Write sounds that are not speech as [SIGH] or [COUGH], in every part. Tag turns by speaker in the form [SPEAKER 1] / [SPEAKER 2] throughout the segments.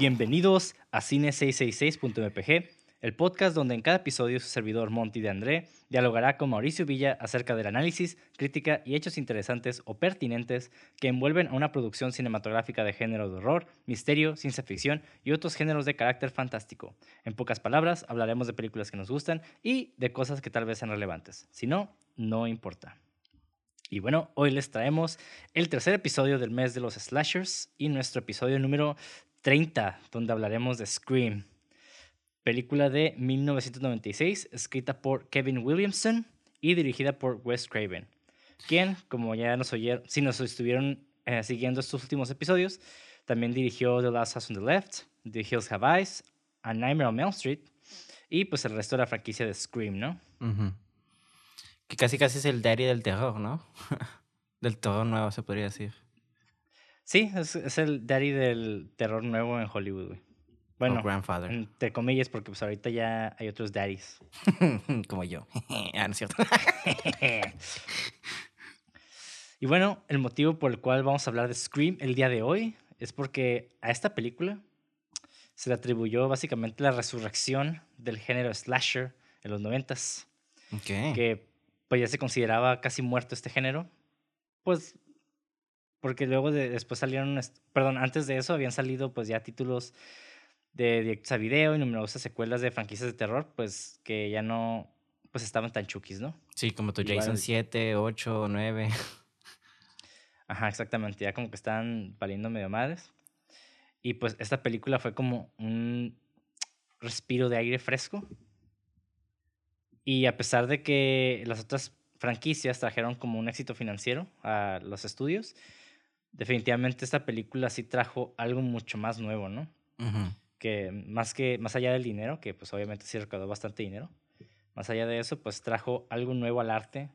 [SPEAKER 1] Bienvenidos a Cine666.mpg, el podcast donde en cada episodio su servidor Monty de André dialogará con Mauricio Villa acerca del análisis, crítica y hechos interesantes o pertinentes que envuelven a una producción cinematográfica de género de horror, misterio, ciencia ficción y otros géneros de carácter fantástico. En pocas palabras, hablaremos de películas que nos gustan y de cosas que tal vez sean relevantes. Si no, no importa. Y bueno, hoy les traemos el tercer episodio del mes de los slashers y nuestro episodio número 30, donde hablaremos de Scream, película de 1996, escrita por Kevin Williamson y dirigida por Wes Craven, quien, como ya nos oyeron, si nos estuvieron eh, siguiendo estos últimos episodios, también dirigió The Last House on the Left, The Hills Have Eyes, A Nightmare on Elm Street y pues el resto de la franquicia de Scream, ¿no?
[SPEAKER 2] Que casi casi es el diario del terror, ¿no? [LAUGHS] del terror nuevo, se podría decir.
[SPEAKER 1] Sí, es, es, el daddy del terror nuevo en Hollywood, güey. Bueno,
[SPEAKER 2] o grandfather.
[SPEAKER 1] entre comillas, porque pues ahorita ya hay otros daddies. [LAUGHS]
[SPEAKER 2] Como yo. [LAUGHS] ah, no es cierto. [LAUGHS]
[SPEAKER 1] y bueno, el motivo por el cual vamos a hablar de Scream el día de hoy es porque a esta película se le atribuyó básicamente la resurrección del género slasher en los noventas.
[SPEAKER 2] Okay.
[SPEAKER 1] Que pues ya se consideraba casi muerto este género. Pues porque luego de, después salieron, perdón, antes de eso habían salido pues ya títulos de directos a video y numerosas secuelas de franquicias de terror, pues que ya no, pues estaban tan chukis, ¿no?
[SPEAKER 2] Sí, como tu Jason 7, 8, 9.
[SPEAKER 1] Ajá, exactamente, ya como que estaban valiendo medio madres. Y pues esta película fue como un respiro de aire fresco. Y a pesar de que las otras franquicias trajeron como un éxito financiero a los estudios, definitivamente esta película sí trajo algo mucho más nuevo, ¿no?
[SPEAKER 2] Uh -huh.
[SPEAKER 1] Que más que más allá del dinero, que pues obviamente sí recaudó bastante dinero, más allá de eso, pues trajo algo nuevo al arte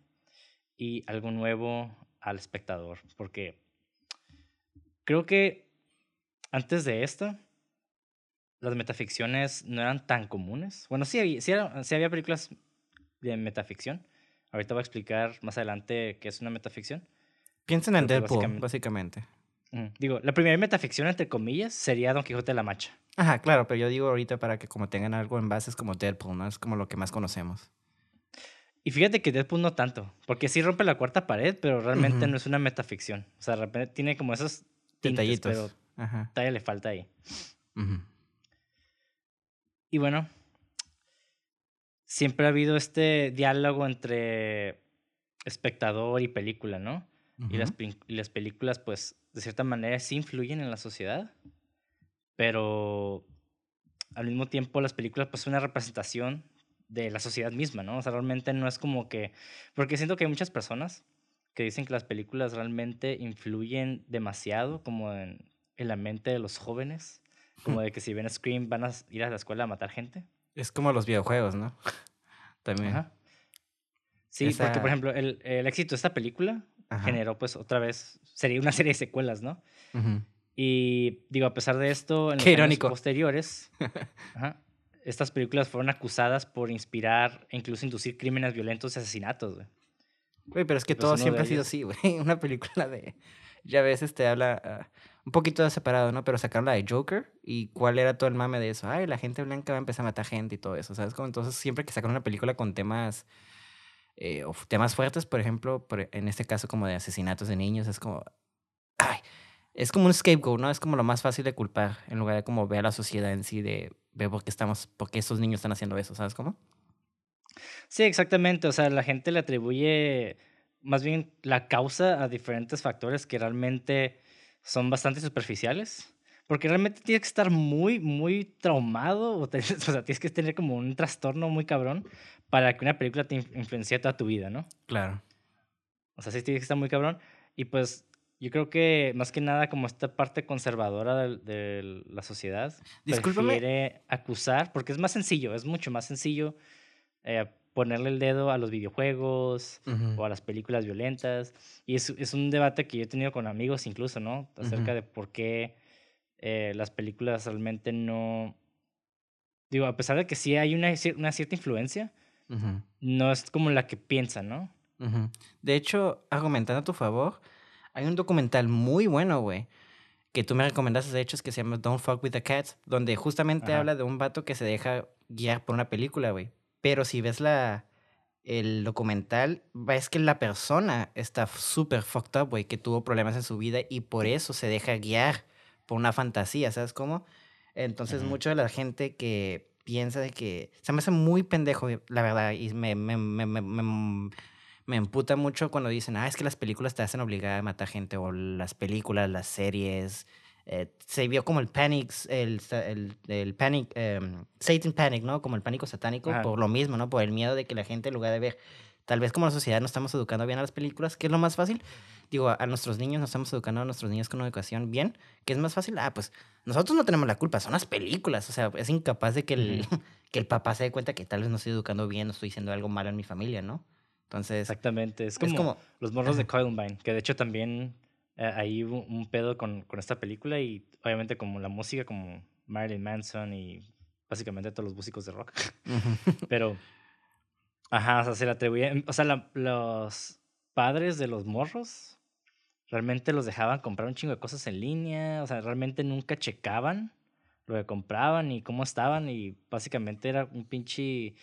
[SPEAKER 1] y algo nuevo al espectador, porque creo que antes de esto las metaficciones no eran tan comunes. Bueno, sí había, sí, era, sí había películas de metaficción. Ahorita voy a explicar más adelante qué es una metaficción.
[SPEAKER 2] Piensen en Deadpool, básicamente. básicamente.
[SPEAKER 1] Mm, digo, la primera metaficción, entre comillas, sería Don Quijote de la Mancha.
[SPEAKER 2] Ajá, claro, pero yo digo ahorita para que como tengan algo en base es como Deadpool, ¿no? Es como lo que más conocemos.
[SPEAKER 1] Y fíjate que Deadpool no tanto, porque sí rompe la cuarta pared, pero realmente uh -huh. no es una metaficción. O sea, de repente tiene como esos tintes,
[SPEAKER 2] detallitos.
[SPEAKER 1] pero
[SPEAKER 2] Ajá.
[SPEAKER 1] todavía le falta ahí.
[SPEAKER 2] Uh -huh.
[SPEAKER 1] Y bueno, siempre ha habido este diálogo entre espectador y película, ¿no?
[SPEAKER 2] Uh -huh.
[SPEAKER 1] y, las, y las películas, pues, de cierta manera sí influyen en la sociedad, pero al mismo tiempo las películas, pues, son una representación de la sociedad misma, ¿no? O sea, realmente no es como que... Porque siento que hay muchas personas que dicen que las películas realmente influyen demasiado como en, en la mente de los jóvenes, como de que si ven Scream van a ir a la escuela a matar gente.
[SPEAKER 2] Es como los videojuegos, ¿no? [LAUGHS] También.
[SPEAKER 1] Ajá. Sí, Esa... porque por ejemplo, el, el, éxito de esta película Ajá. generó pues otra vez, sería una [LAUGHS] serie de secuelas, ¿no?
[SPEAKER 2] Uh -huh.
[SPEAKER 1] Y digo, a pesar de esto, en los años posteriores, [LAUGHS] ajá, estas películas fueron acusadas por inspirar e incluso inducir crímenes violentos y asesinatos, güey.
[SPEAKER 2] Güey, pero es que todo siempre ha sido así, güey. [LAUGHS] Una película de... Ya ves, este habla uh, un poquito separado, ¿no? Pero sacaron la de Joker y cuál era todo el mame de eso. Ay, la gente blanca va a empezar a matar gente y todo eso, ¿sabes? Como entonces siempre que sacan una película con temas... Eh, o temas fuertes, por ejemplo, por, en este caso como de asesinatos de niños, es como... Ay, es como un scapegoat, ¿no? Es como lo más fácil de culpar en lugar de como ver a la sociedad en sí de ver por qué estamos, por qué estos niños están haciendo eso, ¿sabes cómo?
[SPEAKER 1] Sí, exactamente. O sea, la gente le atribuye más bien la causa a diferentes factores que realmente son bastante superficiales. Porque realmente tienes que estar muy, muy traumado, o, te, [LAUGHS] o, sea, tienes que tener como un trastorno muy cabrón para que una película te influencie toda tu vida, ¿no?
[SPEAKER 2] Claro.
[SPEAKER 1] O sea, sí tienes que estar muy cabrón. Y pues yo creo que más que nada como esta parte conservadora de, de la sociedad
[SPEAKER 2] Discúlpame.
[SPEAKER 1] prefiere acusar, porque es más sencillo, es mucho más sencillo eh, ponerle el dedo a los videojuegos uh -huh. o a las películas violentas. Y es, es, un debate que yo he tenido con amigos incluso, ¿no? Acerca uh -huh. de por qué eh, las películas realmente no... Digo, a pesar de que sí hay una, una cierta influencia, uh -huh. no es como la que piensan, ¿no?
[SPEAKER 2] De hecho, argumentando a tu favor, hay un documental muy bueno, güey, que tú me recomendaste, de hecho, es que se llama Don't Fuck with the Cats, donde justamente habla de un vato que se deja guiar por una película, güey. Pero si ves la, el documental, ves que la persona está súper fucked up, güey, que tuvo problemas en su vida y por eso se deja guiar por una fantasía, ¿sabes cómo? Entonces, mucha de la gente que piensa de que se me hace muy pendejo, la verdad, y me, me, me, me, me emputa mucho cuando dicen, ah, es que las películas te hacen obligada a matar gente, o las películas, las series. Eh, se vio como el panic, el, el, el panic, em, Satan panic, ¿no? Como el pánico satánico, por lo mismo, ¿no? Por el miedo de que la gente, en lugar de ver, tal vez como la sociedad no estamos educando bien a las películas, ¿qué es lo más fácil? Digo, a, nuestros niños, no estamos educando a nuestros niños con una educación bien, ¿qué es más fácil? Ah, pues nosotros no tenemos la culpa, son las películas, o sea, es incapaz de que el, [LAUGHS] que el papá se dé cuenta que tal vez no estoy educando bien, no estoy diciendo algo malo en mi familia, ¿no? Entonces.
[SPEAKER 1] Exactamente. Es como, los morros de Columbine, que de hecho también eh, hay un, pedo con, con, esta película y obviamente como la música, como Marilyn Manson y básicamente todos los músicos de rock. [LAUGHS] Pero. Ajá, o sea, se le atribuye. O sea, los padres de los morros realmente los dejaban comprar un chingo de cosas en línea. O sea, realmente nunca checaban lo que compraban y cómo estaban. Y básicamente era un pinche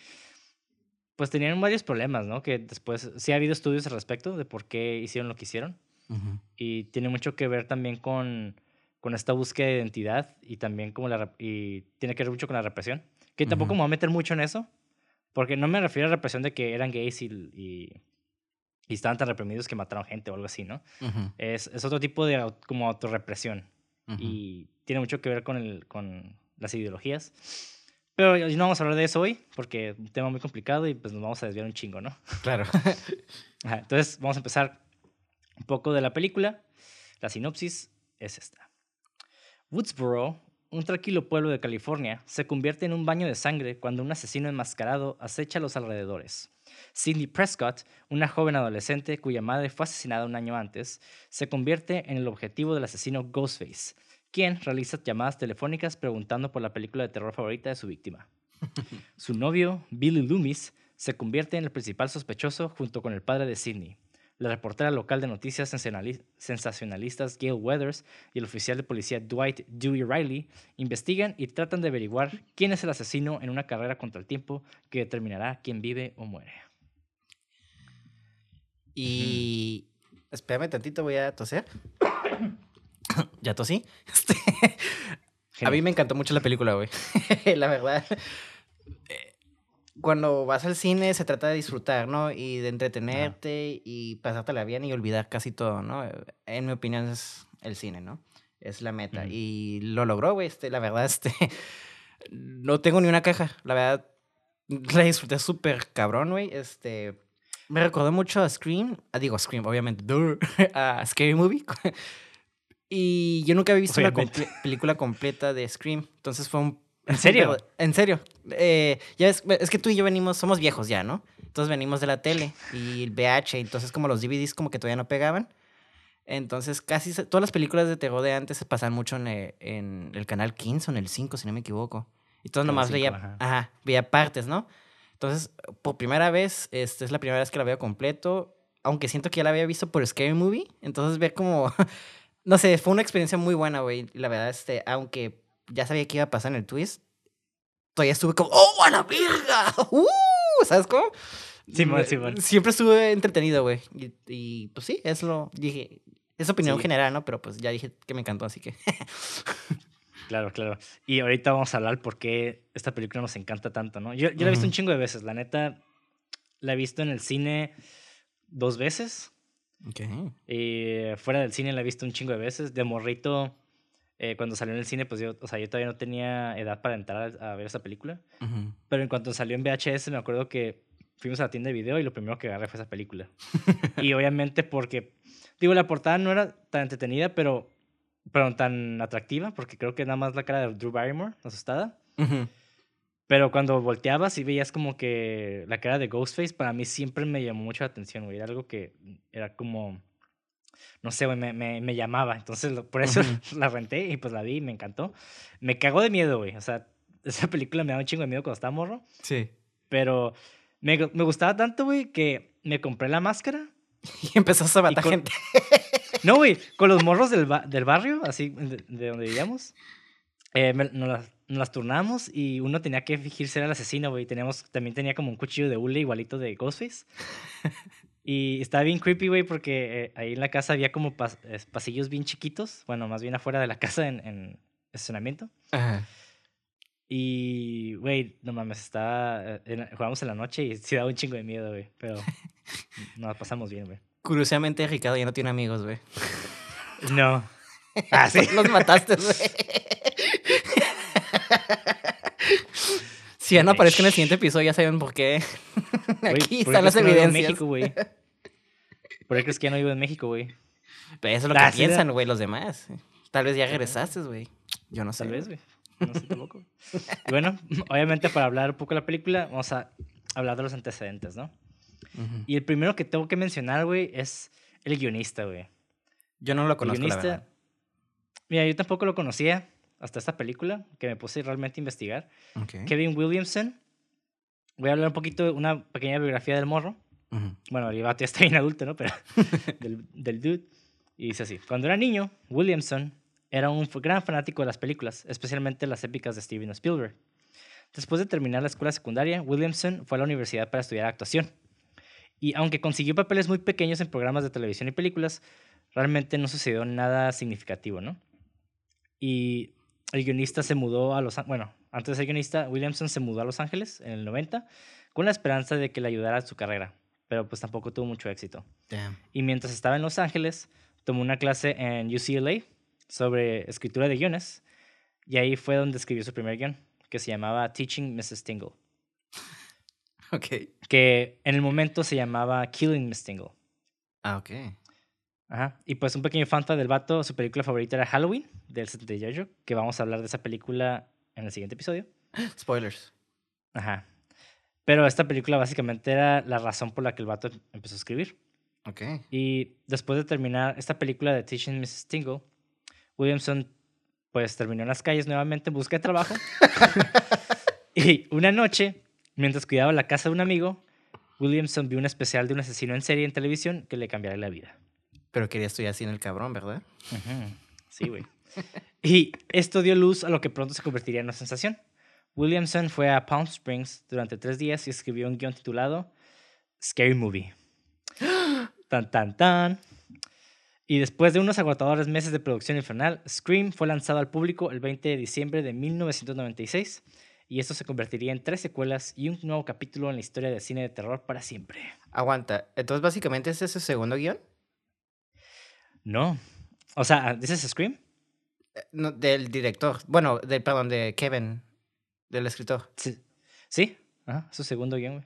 [SPEAKER 1] pues tenían varios problemas, ¿no? Que después sí ha habido estudios al respecto de por qué hicieron lo que hicieron. Y tiene mucho que ver también con, con esta búsqueda de identidad y también como la, y tiene que ver mucho con la represión. Que tampoco me voy a meter mucho en eso, porque no me refiero a la represión de que eran gays y, y, estaban tan reprimidos que mataron gente o algo así, ¿no? es, es, otro tipo de como autorrepresión. Y tiene mucho que ver con, el, con las ideologías. Pero no vamos a hablar de eso hoy, porque es un tema muy complicado y pues nos vamos a desviar un chingo, ¿no?
[SPEAKER 2] Claro. [LAUGHS]
[SPEAKER 1] entonces vamos a empezar un poco de la película. La sinopsis es esta. Woodsboro, un tranquilo pueblo de California, se convierte en un baño de sangre cuando un asesino enmascarado acecha a los alrededores. Cindy Prescott, una joven adolescente cuya madre fue asesinada un año antes, se convierte en el objetivo del asesino Ghostface, quien realiza llamadas telefónicas preguntando por la película de terror favorita de su víctima. [LAUGHS] Su novio, Billy Loomis, se convierte en el principal sospechoso junto con el padre de Sidney. La reportera local de noticias sensacionalistas Gail Weathers y el oficial de policía Dwight Dewey Riley investigan y tratan de averiguar quién es el asesino en una carrera contra el tiempo que determinará quién vive o muere.
[SPEAKER 2] Y... Espérame tantito, voy a toser. [COUGHS] ya tosí. [LAUGHS] Este, a mí me encantó mucho la película, güey. [LAUGHS] la verdad. Cuando vas al cine se trata de disfrutar, ¿no? Y de entretenerte y pasártela bien y olvidar casi todo, ¿no? En mi opinión es el cine, ¿no? Es la meta. Y lo logró, güey. Este, la verdad, [LAUGHS] este... no tengo ni una caja. La verdad, la disfruté súper cabrón, güey. Este... Me recordó mucho a Scream. Ah, digo, Scream, obviamente. [LAUGHS] a Scary Movie. [LAUGHS] Y yo nunca había visto una película completa de Scream. Entonces fue un...
[SPEAKER 1] ¿En serio?
[SPEAKER 2] en serio. Eh, ya es, es, que tú y yo venimos, somos viejos ya, ¿no? Entonces venimos de la tele y el VH, entonces como los DVDs como que todavía no pegaban. Entonces casi todas las películas de terror de antes se pasaban mucho en, eh, en, el canal 15 o en el 5, si no me equivoco. Y entonces nomás veía, ajá. veía partes, ¿no? Entonces, por primera vez, esta es la primera vez que la veo completo, aunque siento que ya la había visto por Scary Movie, entonces ver como [LAUGHS] No sé, fue una experiencia muy buena, güey. La verdad, este, aunque ya sabía que iba a pasar en el twist, todavía estuve como, ¡oh, a la verga! [LAUGHS] ¡Uh! ¿Sabes cómo?
[SPEAKER 1] Sí, sí, bueno.
[SPEAKER 2] Siempre estuve entretenido, güey. Y, pues sí, es lo. Dije, es opinión general, ¿no? Pero pues ya dije que me encantó, así que. [LAUGHS]
[SPEAKER 1] claro, claro. Y ahorita vamos a hablar por qué esta película nos encanta tanto, ¿no? Yo, yo la he visto un chingo de veces. La neta, la he visto en el cine dos veces.
[SPEAKER 2] Okay.
[SPEAKER 1] Y fuera del cine la he visto un chingo de veces. De morrito, eh, cuando salió en el cine, pues yo, o sea, yo todavía no tenía edad para entrar a, ver esa película. Pero en cuanto salió en VHS, me acuerdo que fuimos a la tienda de video y lo primero que agarré fue esa película. [LAUGHS] y obviamente porque, digo, la portada no era tan entretenida, pero, pero tan atractiva, porque creo que nada más la cara de Drew Barrymore, asustada. Pero cuando volteabas y veías como que la cara de Ghostface, para mí siempre me llamó mucho la atención, güey. Era algo que era como, no sé, güey, me, me, me llamaba. Entonces, por eso [LAUGHS] la renté y pues la vi y me encantó. Me cagó de miedo, güey. O sea, [LAUGHS] esa película me daba un chingo de miedo cuando estaba morro.
[SPEAKER 2] Sí.
[SPEAKER 1] Pero me, me gustaba tanto, güey, que me compré la máscara. [LAUGHS]
[SPEAKER 2] Y empezaste a matar gente.
[SPEAKER 1] No, güey, con los morros del, del barrio, así, de, donde vivíamos, eh, nos, las, nos, las, turnamos y uno tenía que fingirse ser el asesino, güey. Teníamos, también tenía como un cuchillo de hule igualito de Ghostface. Y estaba bien creepy, güey, porque eh, ahí en la casa había como pasillos bien chiquitos. Bueno, más bien afuera de la casa en, en estacionamiento. Ajá. Y, güey, no mames, estaba. Eh, jugamos en la noche y sí daba un chingo de miedo, güey. Pero [LAUGHS] nos pasamos bien, güey.
[SPEAKER 2] Curiosamente, Ricardo ya no tiene amigos, güey.
[SPEAKER 1] No. [LAUGHS] Ah, sí. [LAUGHS]
[SPEAKER 2] Los mataste, güey. Si ya no aparezco en el siguiente episodio, ya saben por qué. [LAUGHS] Aquí están las evidencias. No en México, güey.
[SPEAKER 1] ¿Por qué crees que ya no vivo en México, güey?
[SPEAKER 2] Pero eso es lo ah, que piensan, güey, los demás. Tal vez ya regresaste, güey. Yo no sé.
[SPEAKER 1] Tal vez, güey. No sé tampoco. [LAUGHS] bueno, obviamente para hablar un poco de la película, vamos a hablar de los antecedentes, ¿no? Y el primero que tengo que mencionar, güey, es el guionista, güey.
[SPEAKER 2] Yo no lo conozco, la verdad.
[SPEAKER 1] Mira, yo tampoco lo conocía hasta esta película, que me puse realmente a investigar. Kevin Williamson. Voy a hablar un poquito de una pequeña biografía del morro. Bueno, el ya está bien adulto, ¿no? Pero [LAUGHS] del, del dude. Y dice así. Cuando era niño, Williamson era un gran fanático de las películas, especialmente las épicas de Steven Spielberg. Después de terminar la escuela secundaria, Williamson fue a la universidad para estudiar actuación. Y aunque consiguió papeles muy pequeños en programas de televisión y películas, realmente no sucedió nada significativo, ¿no? Y el guionista se mudó a Los Ángeles, bueno, antes de ser guionista, Williamson se mudó a Los Ángeles en el 90 con la esperanza de que le ayudara a su carrera, pero pues tampoco tuvo mucho éxito. Y mientras estaba en Los Ángeles, tomó una clase en UCLA sobre escritura de guiones y ahí fue donde escribió su primer guion, que se llamaba Teaching Mrs. Tingle. [LAUGHS]
[SPEAKER 2] Ok.
[SPEAKER 1] Que en el momento se llamaba Killing Miss Tingle.
[SPEAKER 2] Ah, ok.
[SPEAKER 1] Ajá. Y pues un pequeño fanta del vato, su película favorita era Halloween, del 78, que vamos a hablar de esa película en el siguiente episodio. [GASPS]
[SPEAKER 2] Spoilers.
[SPEAKER 1] Ajá. Pero esta película básicamente era la razón por la que el vato empezó a escribir.
[SPEAKER 2] Ok.
[SPEAKER 1] Y después de terminar esta película de Teaching Mrs. Tingle, Williamson pues terminó en las calles nuevamente en busca de trabajo. [LAUGHS] [LAUGHS] y una noche, mientras cuidaba la casa de un amigo, Williamson vio un especial de un asesino en serie en televisión que le cambiaría la vida.
[SPEAKER 2] Pero quería estudiar así en el cabrón, ¿verdad?
[SPEAKER 1] Sí, güey. [LAUGHS] y esto dio luz a lo que pronto se convertiría en una sensación. Williamson fue a Palm Springs durante tres días y escribió un guion titulado Scary Movie. [GASPS] tan, tan, tan. Y después de unos agotadores meses de producción infernal, Scream fue lanzado al público el 20 de diciembre de 1996 y esto se convertiría en tres secuelas y un nuevo capítulo en la historia del cine de terror para siempre.
[SPEAKER 2] Aguanta, entonces básicamente es ese segundo guion?
[SPEAKER 1] No. O sea, ¿dices Scream?
[SPEAKER 2] Eh, no, del director. Bueno, del, perdón, de Kevin, del escritor.
[SPEAKER 1] Sí. Sí, Ajá, su segundo guion, güey.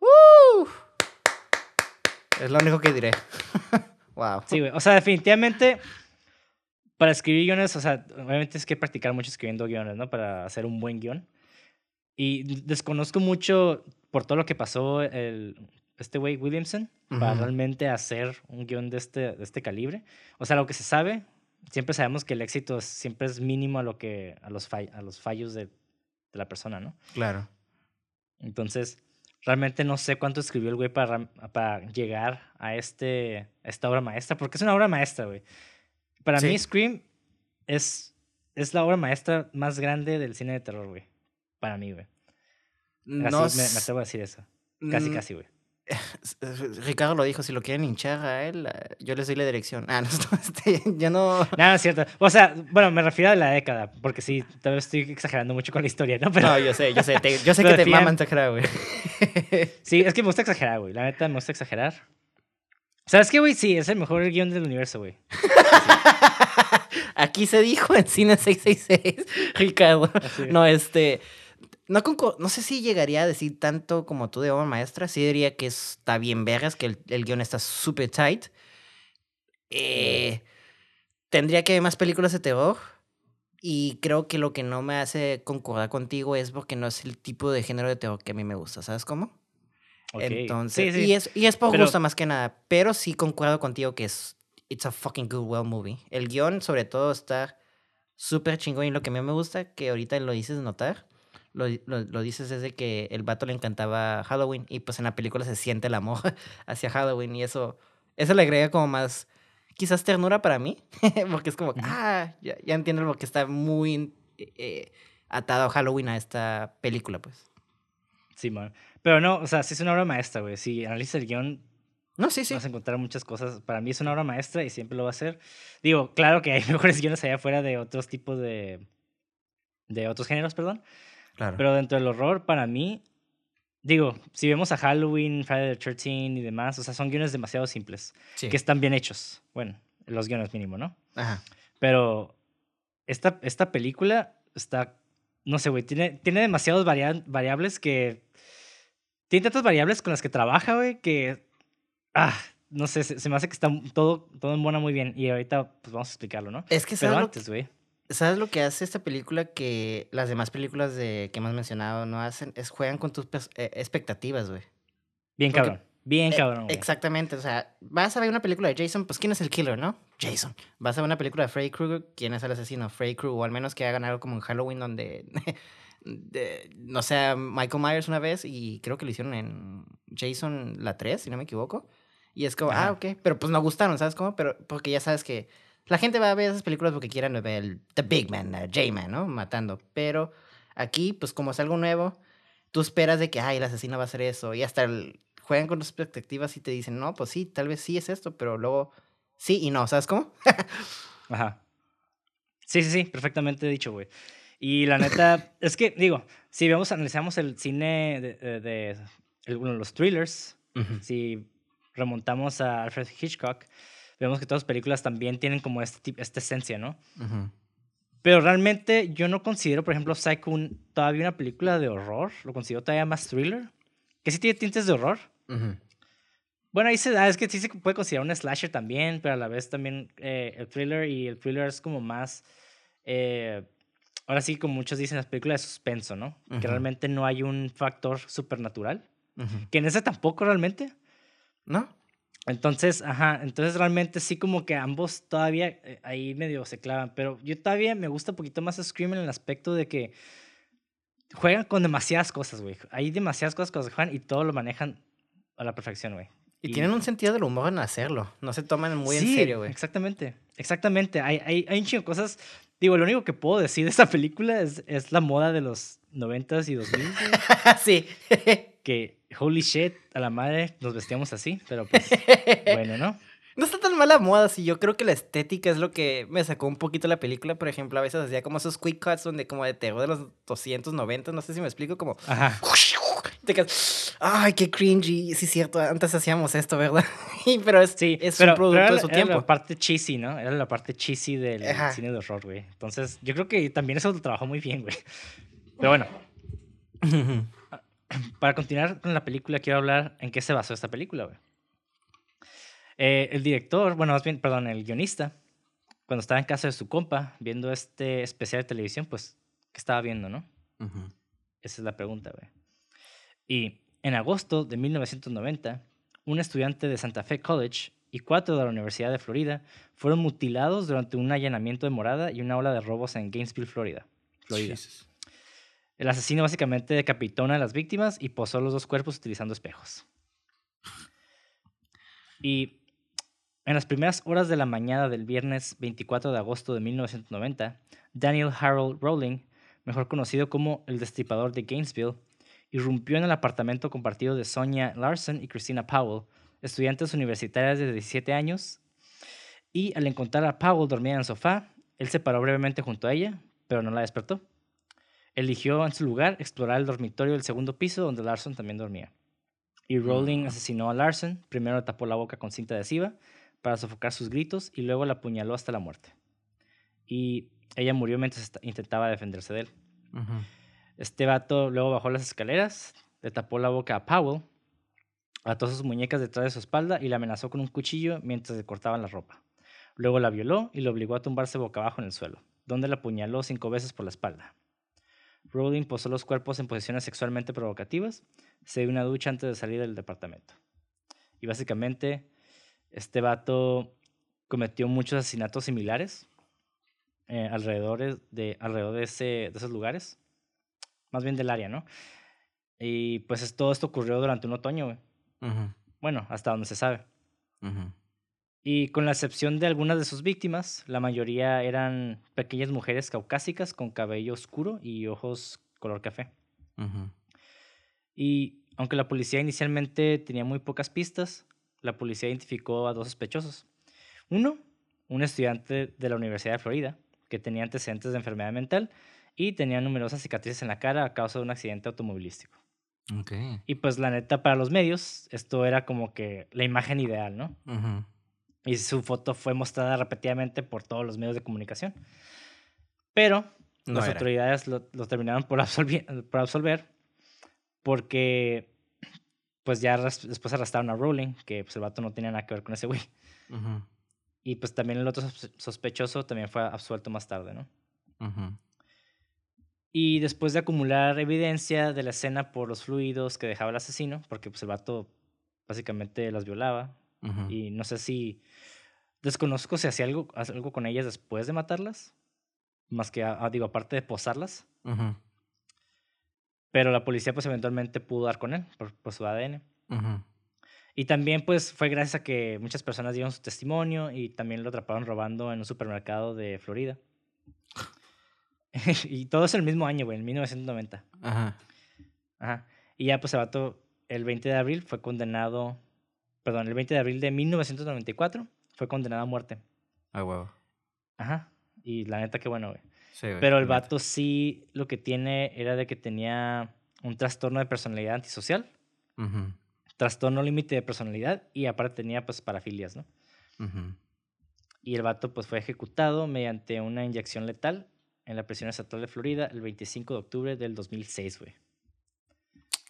[SPEAKER 2] ¡Uh! Es lo único que diré. [LAUGHS] Wow.
[SPEAKER 1] Sí, güey. O sea, definitivamente, para escribir guiones, o sea, obviamente es que practicar mucho escribiendo guiones, ¿no? Para hacer un buen guion. Y desconozco mucho por todo lo que pasó el, este güey Williamson para realmente hacer un guion de este, de este calibre. O sea, lo que se sabe, siempre sabemos que el éxito siempre es mínimo a, lo que, a, los, a los fallos de, de la persona, ¿no?
[SPEAKER 2] Claro.
[SPEAKER 1] Entonces, Realmente no sé cuánto escribió el güey para, para llegar a, este, esta obra maestra, porque es una obra maestra, güey. Para mí, Scream es, es la obra maestra más grande del cine de terror, güey. Para mí, güey. No me, me, atrevo a decir eso. Casi, casi, güey. [LAUGHS]
[SPEAKER 2] Ricardo lo dijo, si lo quieren hinchar a él, yo les doy la dirección. Ah, no, [LAUGHS] este, yo no...
[SPEAKER 1] No, es cierto. O sea, bueno, me refiero a la década, porque sí, tal vez estoy exagerando mucho con la historia, ¿no?
[SPEAKER 2] Pero... No, yo sé, yo sé. yo sé [LAUGHS] que te maman exagerar, güey.
[SPEAKER 1] Sí, es que me gusta exagerar, güey. La neta, me gusta exagerar. ¿Sabes qué, güey? Sí, es el mejor guion del universo, güey.
[SPEAKER 2] Aquí se dijo en Cine 666, Ricardo. No, este... No, no sé si llegaría a decir tanto como tú de obra maestra. Sí diría que está bien vergas, que el, el guion está súper tight. Eh, tendría que haber más películas de terror. Y creo que lo que no me hace concordar contigo es porque no es el tipo de género de terror que a mí me gusta, ¿sabes cómo? Entonces, Y, es, y es por gusto más que nada. Pero sí concuerdo contigo que es It's a fucking good well movie. El guion, sobre todo, está súper chingón. Y lo que a mí me gusta, que ahorita lo dices notar, lo, lo, dices desde que el vato le encantaba Halloween y pues en la película se siente el amor [LAUGHS] hacia Halloween y eso, eso le agrega como más quizás ternura para mí, [LAUGHS] porque es como, ah, ya, ya entiendo porque está muy eh, atado a Halloween a esta película, pues.
[SPEAKER 1] Sí, man. Pero no, o sea, sí es una obra maestra, güey. Si analizas el guion,
[SPEAKER 2] no, sí, sí.
[SPEAKER 1] vas a encontrar muchas cosas. Para mí es una obra maestra y siempre lo va a ser. Digo, claro que hay [LAUGHS] mejores guiones allá afuera de otros tipos de. de otros géneros, perdón. Claro. Pero dentro del horror, para mí, digo, si vemos a Halloween, Friday the 13 y demás, o sea, son guiones demasiado simples, que están bien hechos. Bueno, los guiones mínimo, ¿no? Ajá. Pero esta, esta película está, no sé, güey, tiene, tiene demasiadas variables que... Tiene tantas variables con las que trabaja, güey, que... Ah, no sé, se, me hace que está todo, todo en buena muy bien. Y ahorita, pues vamos a explicarlo, ¿no?
[SPEAKER 2] Es que Pero antes, güey. ¿Sabes lo que hace esta película que las demás películas de que hemos mencionado no hacen? Es juegan con tus eh, expectativas, güey.
[SPEAKER 1] Bien cabrón. Bien
[SPEAKER 2] eh,
[SPEAKER 1] cabrón.
[SPEAKER 2] exactamente. O sea, vas a ver una película de Jason, pues ¿quién es el killer, no? Jason. Vas a ver una película de Freddy Krueger, ¿quién es el asesino? Freddy Krueger. O al menos que hagan algo como en Halloween donde... [LAUGHS] no sé, Michael Myers una vez y creo que lo hicieron en Jason la 3, si no me equivoco. Y es como, ah, ok. Pero pues no gustaron, ¿sabes cómo? Pero porque ya sabes que la gente va a ver esas películas porque quieran ver el The Big Man, J-Man, ¿no? Matando. Pero aquí, pues como es algo nuevo, tú esperas de que, ay, el asesino va a hacer eso. Y hasta juegan con tus expectativas y te dicen, no, pues sí, tal vez sí es esto, pero luego sí y no, ¿sabes cómo? [LAUGHS]
[SPEAKER 1] Ajá. Sí, sí, sí, perfectamente dicho, güey. Y la neta, [LAUGHS] es que, digo, si vemos, analizamos el cine de, de, los thrillers, si remontamos a Alfred Hitchcock, vemos que todas las películas también tienen como este, esta esencia, ¿no? Pero realmente yo no considero, por ejemplo, Psycho todavía una película de horror, lo considero todavía más thriller, que sí tiene tintes de horror. Bueno, ahí se da, es que sí se puede considerar un slasher también, pero a la vez también eh, el thriller y el thriller es como más, eh, ahora sí, como muchos dicen, las películas de suspenso, ¿no? Que realmente no hay un factor supernatural, que en ese tampoco realmente.
[SPEAKER 2] ¿No?
[SPEAKER 1] Entonces, ajá, entonces realmente sí como que ambos todavía eh, ahí medio se clavan, pero yo todavía me gusta un poquito más Scream en el aspecto de que juegan con demasiadas cosas, güey. Hay demasiadas cosas que juegan y todo lo manejan a la perfección, güey.
[SPEAKER 2] Y, tienen un sentido del humor en hacerlo, no se toman muy en serio, güey.
[SPEAKER 1] Exactamente, exactamente. Hay, hay, hay un chingo de cosas. Digo, lo único que puedo decir de esta película es, es la moda de los noventas y 2000. [LAUGHS]
[SPEAKER 2] sí.
[SPEAKER 1] Que holy shit, a la madre nos vestíamos así, pero pues [LAUGHS] bueno, ¿no?
[SPEAKER 2] No está tan mala moda, sí. Yo creo que la estética es lo que me sacó un poquito la película. Por ejemplo, a veces hacía como esos quick cuts donde como de terror de los 290, no sé si me explico, como... Ajá. [LAUGHS] Ay, qué cringy. Sí, cierto, antes hacíamos esto, ¿verdad? [LAUGHS] Pero es, sí, es un producto de su tiempo.
[SPEAKER 1] Era la parte cheesy, ¿no? Era la parte cheesy del cine de horror, güey. Entonces, yo creo que también eso lo trabajó muy bien, güey. Pero bueno. Para continuar con la película, quiero hablar en qué se basó esta película, güey. Eh, el director, bueno, más bien, perdón, el guionista, cuando estaba en casa de su compa viendo este especial de televisión, pues, ¿qué estaba viendo, no? Esa es la pregunta, güey. Y en agosto de 1990, un estudiante de Santa Fe College y cuatro de la Universidad de Florida fueron mutilados durante un allanamiento de morada y una ola de robos en Gainesville, Florida. Florida. El asesino básicamente decapitó a las víctimas y posó los dos cuerpos utilizando espejos. Y en las primeras horas de la mañana del viernes 24 de agosto de 1990, Daniel Harold Rowling, mejor conocido como el destripador de Gainesville, irrumpió en el apartamento compartido de Sonia Larson y Christina Powell, estudiantes universitarias de 17 años, y al encontrar a Powell dormida en el sofá, él se paró brevemente junto a ella, pero no la despertó eligió en su lugar explorar el dormitorio del segundo piso donde Larson también dormía. Y Rowling mm. asesinó a Larson, primero le tapó la boca con cinta adhesiva para sofocar sus gritos y luego la apuñaló hasta la muerte. Y ella murió mientras intentaba defenderse de él. Este vato luego bajó las escaleras, le tapó la boca a Powell, ató sus muñecas detrás de su espalda y la amenazó con un cuchillo mientras le cortaban la ropa. Luego la violó y lo obligó a tumbarse boca abajo en el suelo, donde la apuñaló cinco veces por la espalda. Rowling posó los cuerpos en posiciones sexualmente provocativas, se dio una ducha antes de salir del departamento. Y básicamente, este vato cometió muchos asesinatos similares eh, alrededor, de, alrededor de, ese, de esos lugares, más bien del área, ¿no? Y pues todo esto ocurrió durante un otoño, güey. Bueno, hasta donde se sabe. Y con la excepción de algunas de sus víctimas, la mayoría eran pequeñas mujeres caucásicas con cabello oscuro y ojos color café. Y aunque la policía inicialmente tenía muy pocas pistas, la policía identificó a dos sospechosos. Uno, un estudiante de la Universidad de Florida, que tenía antecedentes de enfermedad mental y tenía numerosas cicatrices en la cara a causa de un accidente automovilístico.
[SPEAKER 2] Okay.
[SPEAKER 1] Y pues la neta, para los medios, esto era como que la imagen ideal, ¿no? Y su foto fue mostrada repetidamente por todos los medios de comunicación. Pero las autoridades lo, terminaron por, por absolver porque pues ya después arrestaron a Rowling, que pues el vato no tenía nada que ver con ese güey. Y pues también el otro sospechoso también fue absuelto más tarde, ¿no? Y después de acumular evidencia de la escena por los fluidos que dejaba el asesino, porque pues el vato básicamente las violaba, y no sé si desconozco si hacía algo, algo con ellas después de matarlas, más que, ah, digo, aparte de posarlas. Pero la policía pues eventualmente pudo dar con él por, su ADN. Y también pues fue gracias a que muchas personas dieron su testimonio y también lo atraparon robando en un supermercado de Florida. [LAUGHS] y todo es el mismo año, güey, en 1990. Ajá. Ajá. Y ya pues el vato el 20 de abril fue condenado, perdón, el 20 de abril de 1994 fue condenado a muerte.
[SPEAKER 2] Ah, huevo.
[SPEAKER 1] Ajá. Y la neta, qué bueno, güey. Sí, Pero el vato sí lo que tiene era de que tenía un trastorno de personalidad antisocial trastorno límite de personalidad y aparte tenía pues parafilias, ¿no? Y el vato pues fue ejecutado mediante una inyección letal en la prisión estatal de Florida el 25 de octubre del 2006, güey.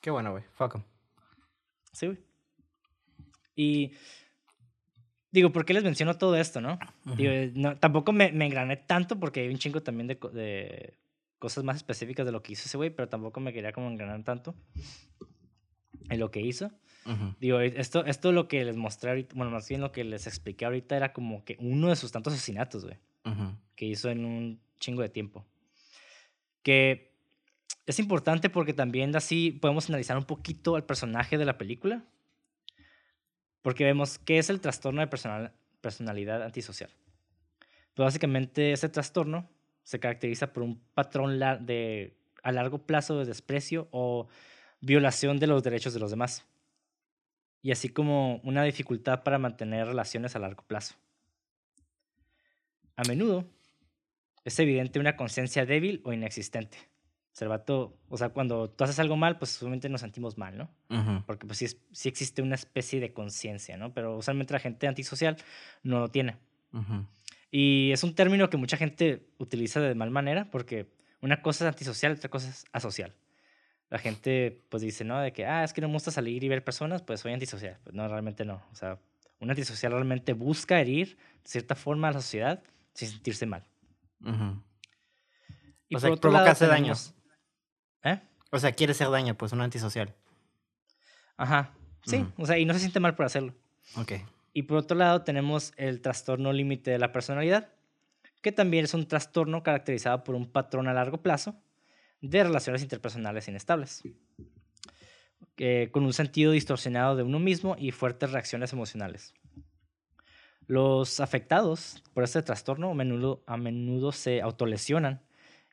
[SPEAKER 2] Qué bueno, güey. Fuck em.
[SPEAKER 1] Sí, güey. Y digo, ¿por qué les menciono todo esto, no? digo, no tampoco me, me, engrané tanto porque hay un chingo también de, de cosas más específicas de lo que hizo ese güey, pero tampoco me quería como engranar tanto en lo que hizo. Digo, esto, esto lo que les mostré ahorita, bueno, más bien lo que les expliqué ahorita era como que uno de sus tantos asesinatos, güey, que hizo en un chingo de tiempo. Que es importante porque también así podemos analizar un poquito al personaje de la película. Porque vemos qué es el trastorno de personal, personalidad antisocial. Pues básicamente ese trastorno se caracteriza por un patrón de, a largo plazo de desprecio o violación de los derechos de los demás y así como una dificultad para mantener relaciones a largo plazo. A menudo es evidente una conciencia débil o inexistente. Observato, o sea, cuando tú haces algo mal, pues usualmente nos sentimos mal, ¿no? Porque pues sí, sí, existe una especie de conciencia, ¿no? Pero usualmente la gente antisocial no lo tiene. Y es un término que mucha gente utiliza de mal manera porque una cosa es antisocial, otra cosa es asocial la gente pues dice, ¿no? De que, ah, es que no me gusta salir y ver personas, pues soy antisocial. Pues no, realmente no. O sea, un antisocial realmente busca herir de cierta forma a la sociedad sin sentirse mal.
[SPEAKER 2] y o sea, provoca daños. ¿Eh? O sea, quiere hacer daño, pues un antisocial.
[SPEAKER 1] Ajá. Sí, o sea, y no se siente mal por hacerlo.
[SPEAKER 2] Ok.
[SPEAKER 1] Y por otro lado tenemos el trastorno límite de la personalidad, que también es un trastorno caracterizado por un patrón a largo plazo de relaciones interpersonales inestables, con un sentido distorsionado de uno mismo y fuertes reacciones emocionales. Los afectados por este trastorno a menudo, a menudo se autolesionan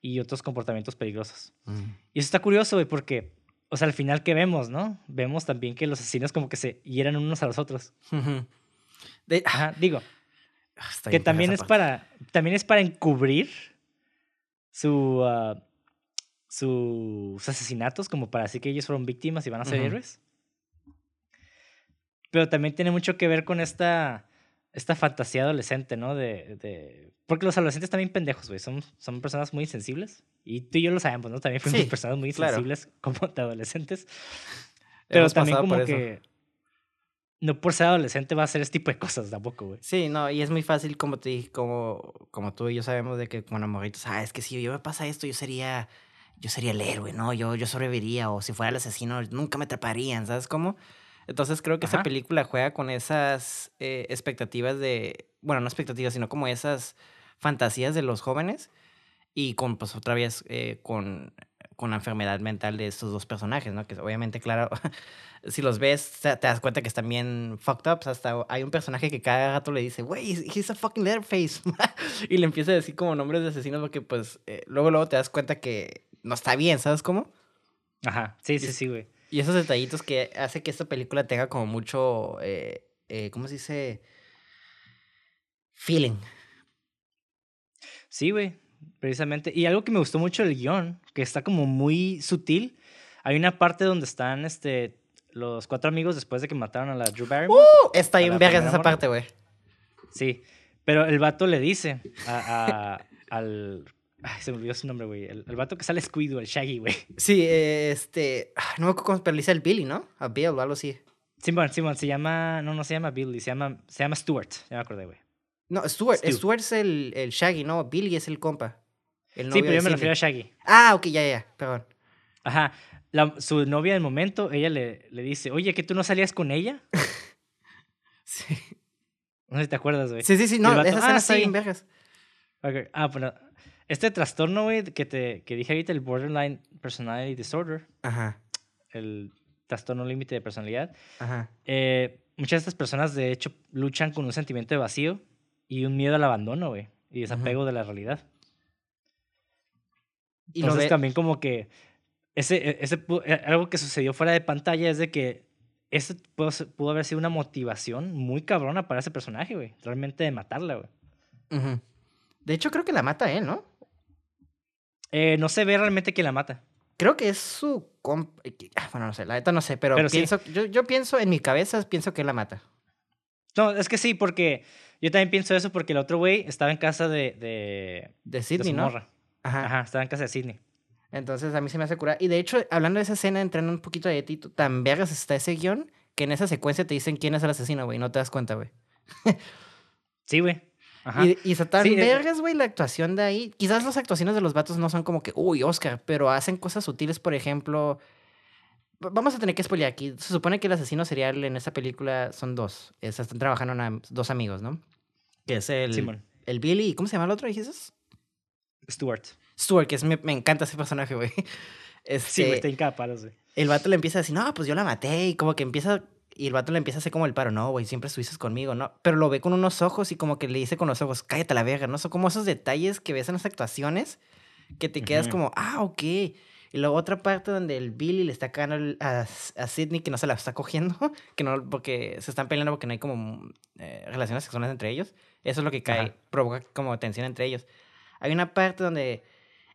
[SPEAKER 1] y otros comportamientos peligrosos. Mm. Y eso está curioso, güey, porque, o sea, al final que vemos, ¿no? Vemos también que los asesinos como que se hieran unos a los otros. [LAUGHS] digo, ah, que también es, para, también es para encubrir su, ah, sus asesinatos como para decir que ellos fueron víctimas y van a ser héroes. Pero también tiene mucho que ver con esta, esta fantasía adolescente, ¿no? De, de... Porque los adolescentes también pendejos, güey. Son, son personas muy sensibles. Y tú y yo lo sabemos, ¿no? También fuimos personas muy sensibles [LAUGHS] como de adolescentes. Pero también como que... No por ser adolescente va a hacer este tipo de cosas tampoco, güey.
[SPEAKER 2] Sí, no, y es muy fácil, como te como, como tú y yo sabemos de que con amoritos, ah, es que si yo me pasa esto, yo sería yo sería el héroe, ¿no? Yo, yo sobreviviría, o si fuera el asesino, nunca me atraparían, ¿sabes cómo? Entonces creo que esa película juega con esas eh, expectativas de, bueno, no expectativas, sino como esas fantasías de los jóvenes y con, pues otra vez, eh, con con la enfermedad mental de estos dos personajes, ¿no? Que obviamente, claro, [LAUGHS] si los ves, te das cuenta que están bien fucked up. Hasta hay un personaje que cada rato le dice, wey, he's a fucking letterface. [LAUGHS] y le empieza a decir como nombres de asesinos porque, pues, eh, luego, luego te das cuenta que no está bien, ¿sabes cómo?
[SPEAKER 1] Ajá, sí, sí, sí, güey.
[SPEAKER 2] Y esos detallitos que hace que esta película tenga como mucho, eh, eh, ¿cómo se dice? Feeling.
[SPEAKER 1] Sí, güey precisamente. Y algo que me gustó mucho del guion, que está como muy sutil. Hay una parte donde están este, los cuatro amigos después de que mataron a la Drew Barrymore.
[SPEAKER 2] ¡Uh! Está ahí en vergas esa parte, güey.
[SPEAKER 1] Sí, pero el vato le dice a, [LAUGHS] al... Ay, se me olvidó su nombre, güey. El, vato que sale Squidward, el Shaggy, güey. [LAUGHS]
[SPEAKER 2] Sí, este... No me acuerdo cómo, dice el Billy, ¿no? A Bill o algo así.
[SPEAKER 1] Simón, Simón, se llama... No, no se llama Billy, se llama, se llama Stuart. Ya me acordé, güey.
[SPEAKER 2] No, Stuart. Stuart es el, el Shaggy, ¿no? Billy es el compa
[SPEAKER 1] sí, pero yo me refiero a Shaggy.
[SPEAKER 2] Ah, ok, ya, ya, perdón.
[SPEAKER 1] Ajá. su novia del momento, ella le, le dice, oye, ¿que tú no salías con ella? [LAUGHS] sí. No sé si te acuerdas, güey.
[SPEAKER 2] Sí, sí, sí, no, esa escena ah, está bien vergas.
[SPEAKER 1] Ah, bueno. Este trastorno, güey, que, te, que dije ahorita, el Borderline Personality Disorder. Ajá. El trastorno límite de personalidad. Ajá. Eh, muchas de estas personas, de hecho, luchan con un sentimiento de vacío y un miedo al abandono, güey. Y desapego de la realidad. Y Entonces también como que ese, e, ese, e, algo que sucedió fuera de pantalla es de que eso pudo, pudo, haber sido una motivación muy cabrona para ese personaje, güey. Realmente de matarla, güey.
[SPEAKER 2] De hecho, creo que la mata él, ¿no?
[SPEAKER 1] Eh, no se ve realmente que la mata.
[SPEAKER 2] Creo que es su... Ah, bueno, no sé, la neta no sé, pero, pienso, yo, yo pienso, en mi cabeza, pienso que la mata.
[SPEAKER 1] No, es que sí, porque yo también pienso eso porque el otro güey estaba en casa de... De,
[SPEAKER 2] de Sidney, ¿no?
[SPEAKER 1] Ajá. Ajá, estaba en casa de Sidney.
[SPEAKER 2] Entonces a mí se me hace curar. Y de hecho, hablando de esa escena, entrando un poquito de Tito, tan vergas está ese guion que en esa secuencia te dicen quién es el asesino, güey, no te das cuenta, güey.
[SPEAKER 1] sí, güey.
[SPEAKER 2] Ajá. Y, y está tan eh, vergas, güey, la actuación de ahí. Quizás las actuaciones de los vatos no son como que, uy, Oscar, pero hacen cosas sutiles, por ejemplo. Vamos a tener que spoilear aquí. Se supone que el asesino serial en esta película son dos. están trabajando dos amigos, ¿no? Que es el, el Billy. ¿Cómo se llama el otro, dijiste?
[SPEAKER 1] Stuart.
[SPEAKER 2] Stuart, que es, me, me encanta ese personaje, güey.
[SPEAKER 1] Este, sí, güey, está incapaz, güey.
[SPEAKER 2] El vato le empieza a decir, no, pues yo la maté. Y como que empieza. Y el vato le empieza a hacer como el paro, no, güey, siempre estuviste conmigo, ¿no? Pero lo ve con unos ojos y como que le dice con los ojos, cállate la verga, ¿no? Son como esos detalles que ves en las actuaciones que te quedas como, ah, ok. Y luego otra parte donde el Billy le está cagando a, a Sidney que no se la está cogiendo, [LAUGHS] que no, porque se están peleando porque no hay como eh, relaciones sexuales entre ellos. Eso es lo que cae, provoca como tensión entre ellos. Hay una parte donde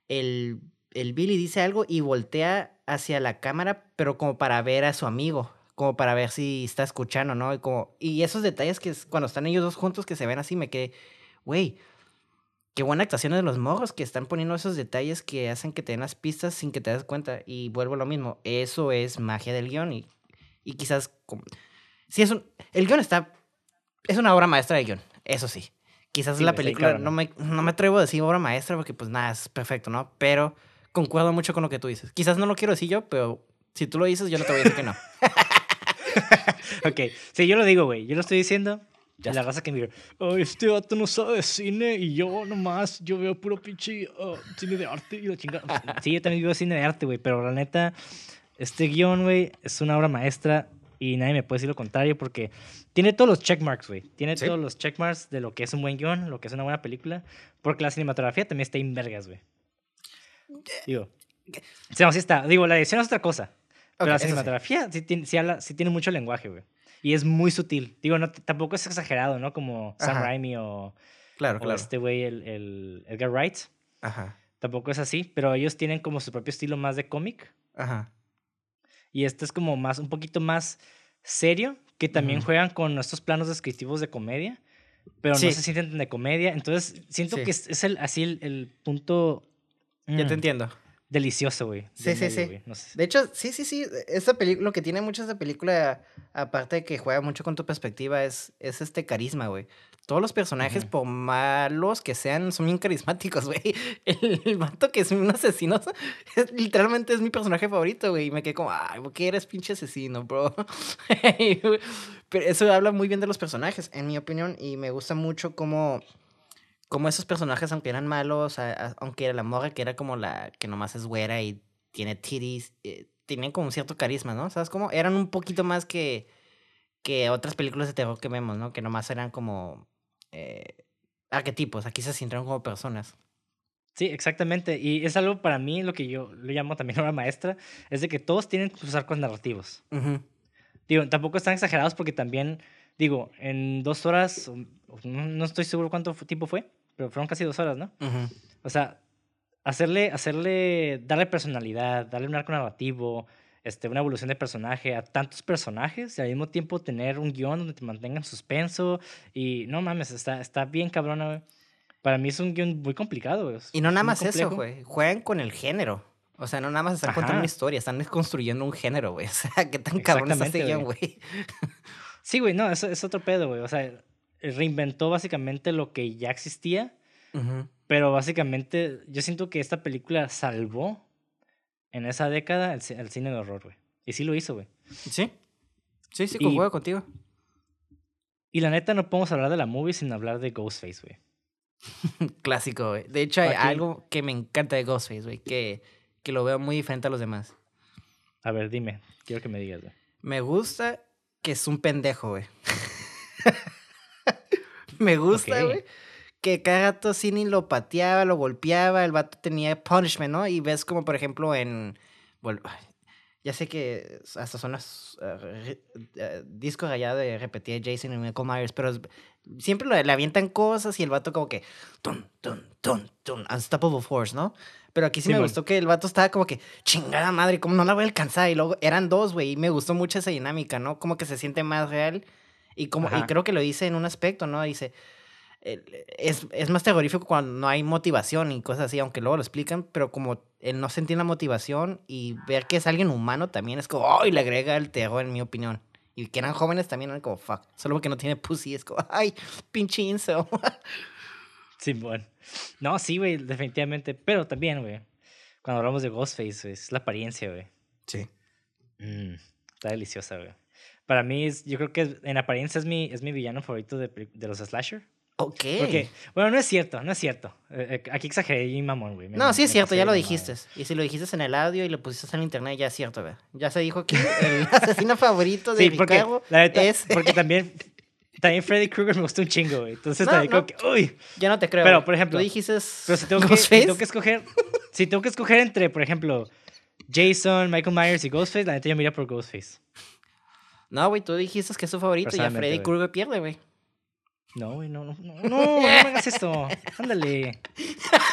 [SPEAKER 2] el, el Billy dice algo y voltea hacia la cámara, pero como para ver a su amigo, como para ver si está escuchando, ¿no? Y, como, y esos detalles que cuando están ellos dos juntos que se ven así, me quedé, güey, qué buena actuación de los morros que están poniendo esos detalles que hacen que te den las pistas sin que te des cuenta. Y vuelvo a lo mismo, eso es magia del guion y, y quizás... Si es un, el guion está... Es una obra maestra de guion, eso sí. Quizás la película, no, me, no me atrevo a decir obra maestra porque pues nada, es perfecto, ¿no? Pero concuerdo mucho con lo que tú dices. Quizás no lo quiero decir yo, pero si tú lo dices, yo no te voy a decir que no. [LAUGHS] [LAUGHS]
[SPEAKER 1] ok, sí, yo lo digo, güey. Yo lo estoy diciendo. Ya la raza que me dice, oh, este vato no sabe de cine y yo nomás, yo veo puro pinche uh, cine de arte y la chingada. [LAUGHS] sí, yo también veo cine de arte, güey, pero la neta, este guion, güey, es una obra maestra y nadie me puede decir lo contrario porque tiene todos los checkmarks, güey. Tiene todos los checkmarks de lo que es un buen guion, lo que es una buena película. Porque la cinematografía también está en vergas, güey. Digo. Sí, sí está. Digo, la edición es otra cosa. Pero la cinematografía sí. tiene, sí, tiene mucho lenguaje, güey. Y es muy sutil. Digo, no, tampoco es exagerado, ¿no? Como Sam Raimi o,
[SPEAKER 2] claro, claro.
[SPEAKER 1] este güey, el, el, Edgar Wright. Ajá. Tampoco es así, pero ellos tienen como su propio estilo más de cómic. Ajá. Y este es como más, un poquito más serio, que también juegan con estos planos descriptivos de comedia, pero no se sienten de comedia. Entonces, siento que es, el, así el, punto...
[SPEAKER 2] Ya te mm, entiendo.
[SPEAKER 1] Delicioso, güey.
[SPEAKER 2] Sí, sí, sí. De hecho, sí, sí, sí. Esta película, lo que tiene mucho esta película, aparte de que juega mucho con tu perspectiva, es, es este carisma, güey. Todos los personajes, por malos que sean, son bien carismáticos, güey. [LAUGHS] El, el, vato que es un asesino, literalmente es mi personaje favorito, güey. Y me quedé como, ay, ¿por qué eres pinche asesino, bro? [LAUGHS] Pero eso habla muy bien de los personajes, en mi opinión. Y me gusta mucho cómo, cómo esos personajes, aunque eran malos, aunque era la morra que era como la que nomás es güera y tiene titties, eh, tienen como un cierto carisma, ¿no? ¿Sabes cómo? Eran un poquito más que, que otras películas de terror que vemos, ¿no? Que nomás eran como eh, arquetipos, aquí se sienten como personas.
[SPEAKER 1] Sí, exactamente. Y es algo para mí, lo que yo lo llamo también [LAUGHS] una maestra, es de que todos tienen sus arcos narrativos. Digo, tampoco están exagerados porque también, digo, en dos horas, no, estoy seguro cuánto tiempo fue, pero fueron casi dos horas, ¿no? O sea, hacerle, hacerle, darle personalidad, darle un arco narrativo, este, una evolución de personaje a tantos personajes y al mismo tiempo tener un guion donde te mantengan suspenso y no mames, está, está bien cabrona, güey. Para mí es un guion muy complicado, güey.
[SPEAKER 2] Y no nada más eso, güey. Juegan con el género. O sea, no nada más están contando una historia, están construyendo un género, güey. [LAUGHS] O sea, qué tan cabrón está este guion, güey.
[SPEAKER 1] Sí, güey, no, eso es otro pedo, güey. O sea, reinventó básicamente lo que ya existía pero básicamente yo siento que esta película salvó en esa década el, cine de horror, güey. Y sí lo hizo, güey.
[SPEAKER 2] Sí. Sí, sí, concuerdo contigo.
[SPEAKER 1] Y la neta no podemos hablar de la movie sin hablar de Ghostface, güey. [LAUGHS]
[SPEAKER 2] Clásico, güey. De hecho, hay algo que me encanta de Ghostface, güey, que, que lo veo muy diferente a los demás.
[SPEAKER 1] A ver, dime. Quiero que me digas, güey.
[SPEAKER 2] Me gusta que es un pendejo, güey. [LAUGHS] me gusta, güey que cada rato Cine lo pateaba, lo golpeaba, el vato tenía punishment, ¿no? Y ves como, por ejemplo, en... Bueno, ya sé que hasta son las uh, discos allá de repetir Jason y Michael Myers, pero siempre le, avientan cosas y el vato como que... Tun, tun, tun, tun, unstoppable force, ¿no? Pero aquí sí, me gustó que el vato estaba como que, chingada madre, ¿cómo no la voy a alcanzar? Y luego eran dos, güey, y me gustó mucho esa dinámica, ¿no? Como que se siente más real. Y, como, y creo que lo dice en un aspecto, ¿no? Dice, es, es, más terrorífico cuando no hay motivación y cosas así, aunque luego lo explican, pero como el no sentir la motivación y ver que es alguien humano también es como, ¡ay! le agrega el terror, en mi opinión. Y que eran jóvenes también eran como, fuck. Solo porque no tiene pussy, es como, ¡ay! Pinche incel.
[SPEAKER 1] sí, bueno. No, sí, güey, definitivamente. Pero también, güey, cuando hablamos de Ghostface, es la apariencia, güey.
[SPEAKER 2] Sí.
[SPEAKER 1] Mm, está deliciosa, güey. Para mí, es, yo creo que en apariencia es mi, es mi villano favorito de, de los slasher.
[SPEAKER 2] Ok.
[SPEAKER 1] bueno, no es cierto, no es cierto. Eh, eh, aquí exageré y mamón, güey.
[SPEAKER 2] No, sí es cierto, ya lo dijiste. Y si lo dijiste en el audio y lo pusiste en internet, ya es cierto, güey. Ya se dijo que el [LAUGHS] asesino favorito de sí, porque, es...
[SPEAKER 1] Porque [LAUGHS] también, también Freddy Krueger me gustó un chingo, güey. Entonces también no. que, uy.
[SPEAKER 2] Yo no te creo.
[SPEAKER 1] Pero, por ejemplo...
[SPEAKER 2] Tú dijiste...
[SPEAKER 1] Pero si tengo, [LAUGHS] que, si tengo que escoger... si tengo que escoger entre, por ejemplo, Jason, Michael Myers y Ghostface, la neta yo mira por Ghostface.
[SPEAKER 2] No, güey, tú dijiste que es su favorito y a Freddy Krueger pierde, güey.
[SPEAKER 1] No, güey, no, no, no, no, no me hagas esto. Ándale.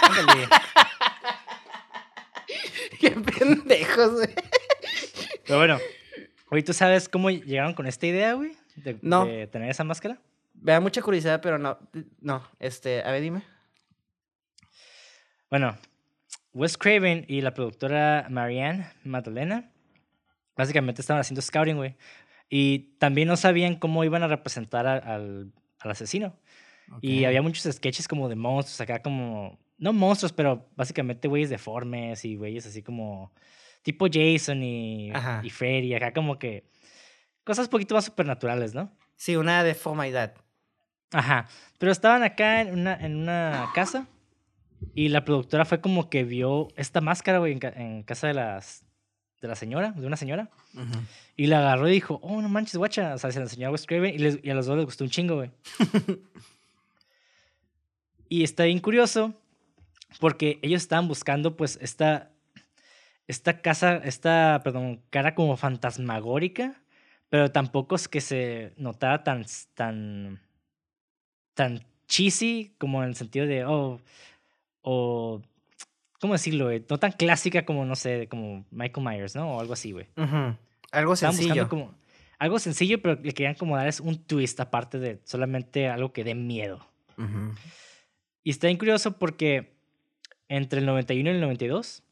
[SPEAKER 1] Ándale. [LAUGHS]
[SPEAKER 2] Qué pendejos, güey.
[SPEAKER 1] Pero bueno, güey, ¿tú sabes cómo llegaron con esta idea, güey? De, no. de tener esa máscara.
[SPEAKER 2] Me da mucha curiosidad, pero no. No, este, a ver, dime.
[SPEAKER 1] Bueno, Wes Craven y la productora Marianne Magdalena básicamente estaban haciendo scouting, güey. Y también no sabían cómo iban a representar al al asesino. Y había muchos sketches como de monstruos, acá como, no monstruos, pero básicamente güeyes deformes y güeyes así como tipo Jason y, y Freddy, acá como que cosas un poquito más supernaturales, ¿no?
[SPEAKER 2] Sí, una deformidad.
[SPEAKER 1] Ajá, pero estaban acá en una, en una casa y la productora fue como que vio esta máscara, güey, en, casa de las de la señora, de una señora. Y la agarró y dijo, oh, no manches, guacha. O sea, se la enseñó a Wes Craven y, a los dos les gustó un chingo, güey. [LAUGHS] y está bien curioso porque ellos estaban buscando, pues, esta, esta casa, esta, perdón, cara como fantasmagórica, pero tampoco es que se notara tan, tan, tan cheesy como en el sentido de, oh, o ¿cómo decirlo? No tan clásica como, no sé, como Michael Myers, ¿no? O algo así, güey.
[SPEAKER 2] Algo sencillo.
[SPEAKER 1] Como, algo sencillo, pero le querían como dar es un twist aparte de solamente algo que dé miedo. Y está bien curioso porque entre el 91 y el 92,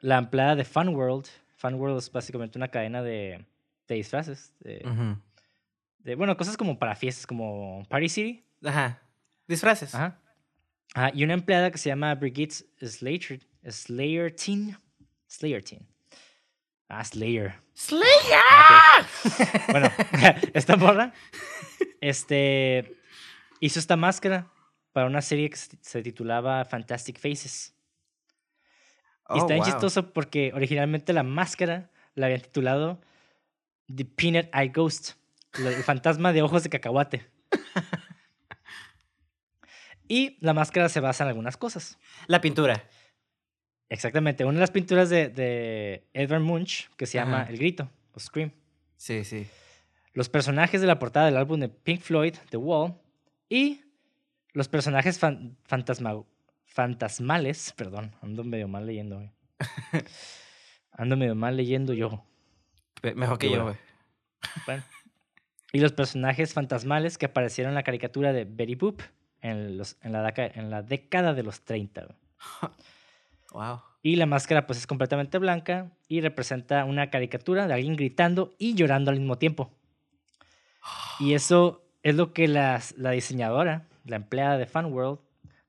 [SPEAKER 1] la empleada de Fun World, Fun World es básicamente una cadena de, de disfraces, de, de, bueno, cosas como para fiestas, como Party City.
[SPEAKER 2] Ajá. Disfraces.
[SPEAKER 1] Ajá. Ah, y una empleada que se llama Brigitte Slayer Teen. Slayer Teen. Ah, Slayer.
[SPEAKER 2] ¡Slayer! [LAUGHS]
[SPEAKER 1] bueno, [LAUGHS] esta morra este, hizo esta máscara para una serie que se titulaba Fantastic Faces. y está oh, bien chistoso porque originalmente la máscara la habían titulado The Peanut Eye Ghost, el fantasma de ojos de cacahuate. [LAUGHS] y la máscara se basa en algunas cosas.
[SPEAKER 2] La pintura.
[SPEAKER 1] Exactamente. Una de las pinturas de, de Edvard Munch, que se llama El Grito, o Scream.
[SPEAKER 2] Sí, sí.
[SPEAKER 1] Los personajes de la portada del álbum de Pink Floyd, The Wall, y los personajes fantasmales, perdón, ando medio mal leyendo, güey. [LAUGHS] ando medio mal leyendo yo.
[SPEAKER 2] Mejor que yo, güey.
[SPEAKER 1] Bueno. Y los personajes fantasmales que aparecieron en la caricatura de Betty Boop en, los, en, la, en la década de los 30.
[SPEAKER 2] Wow. [LAUGHS]
[SPEAKER 1] Y la máscara pues es completamente blanca y representa una caricatura de alguien gritando y llorando al mismo tiempo. [GASPS] Y eso es lo que la diseñadora, la empleada de World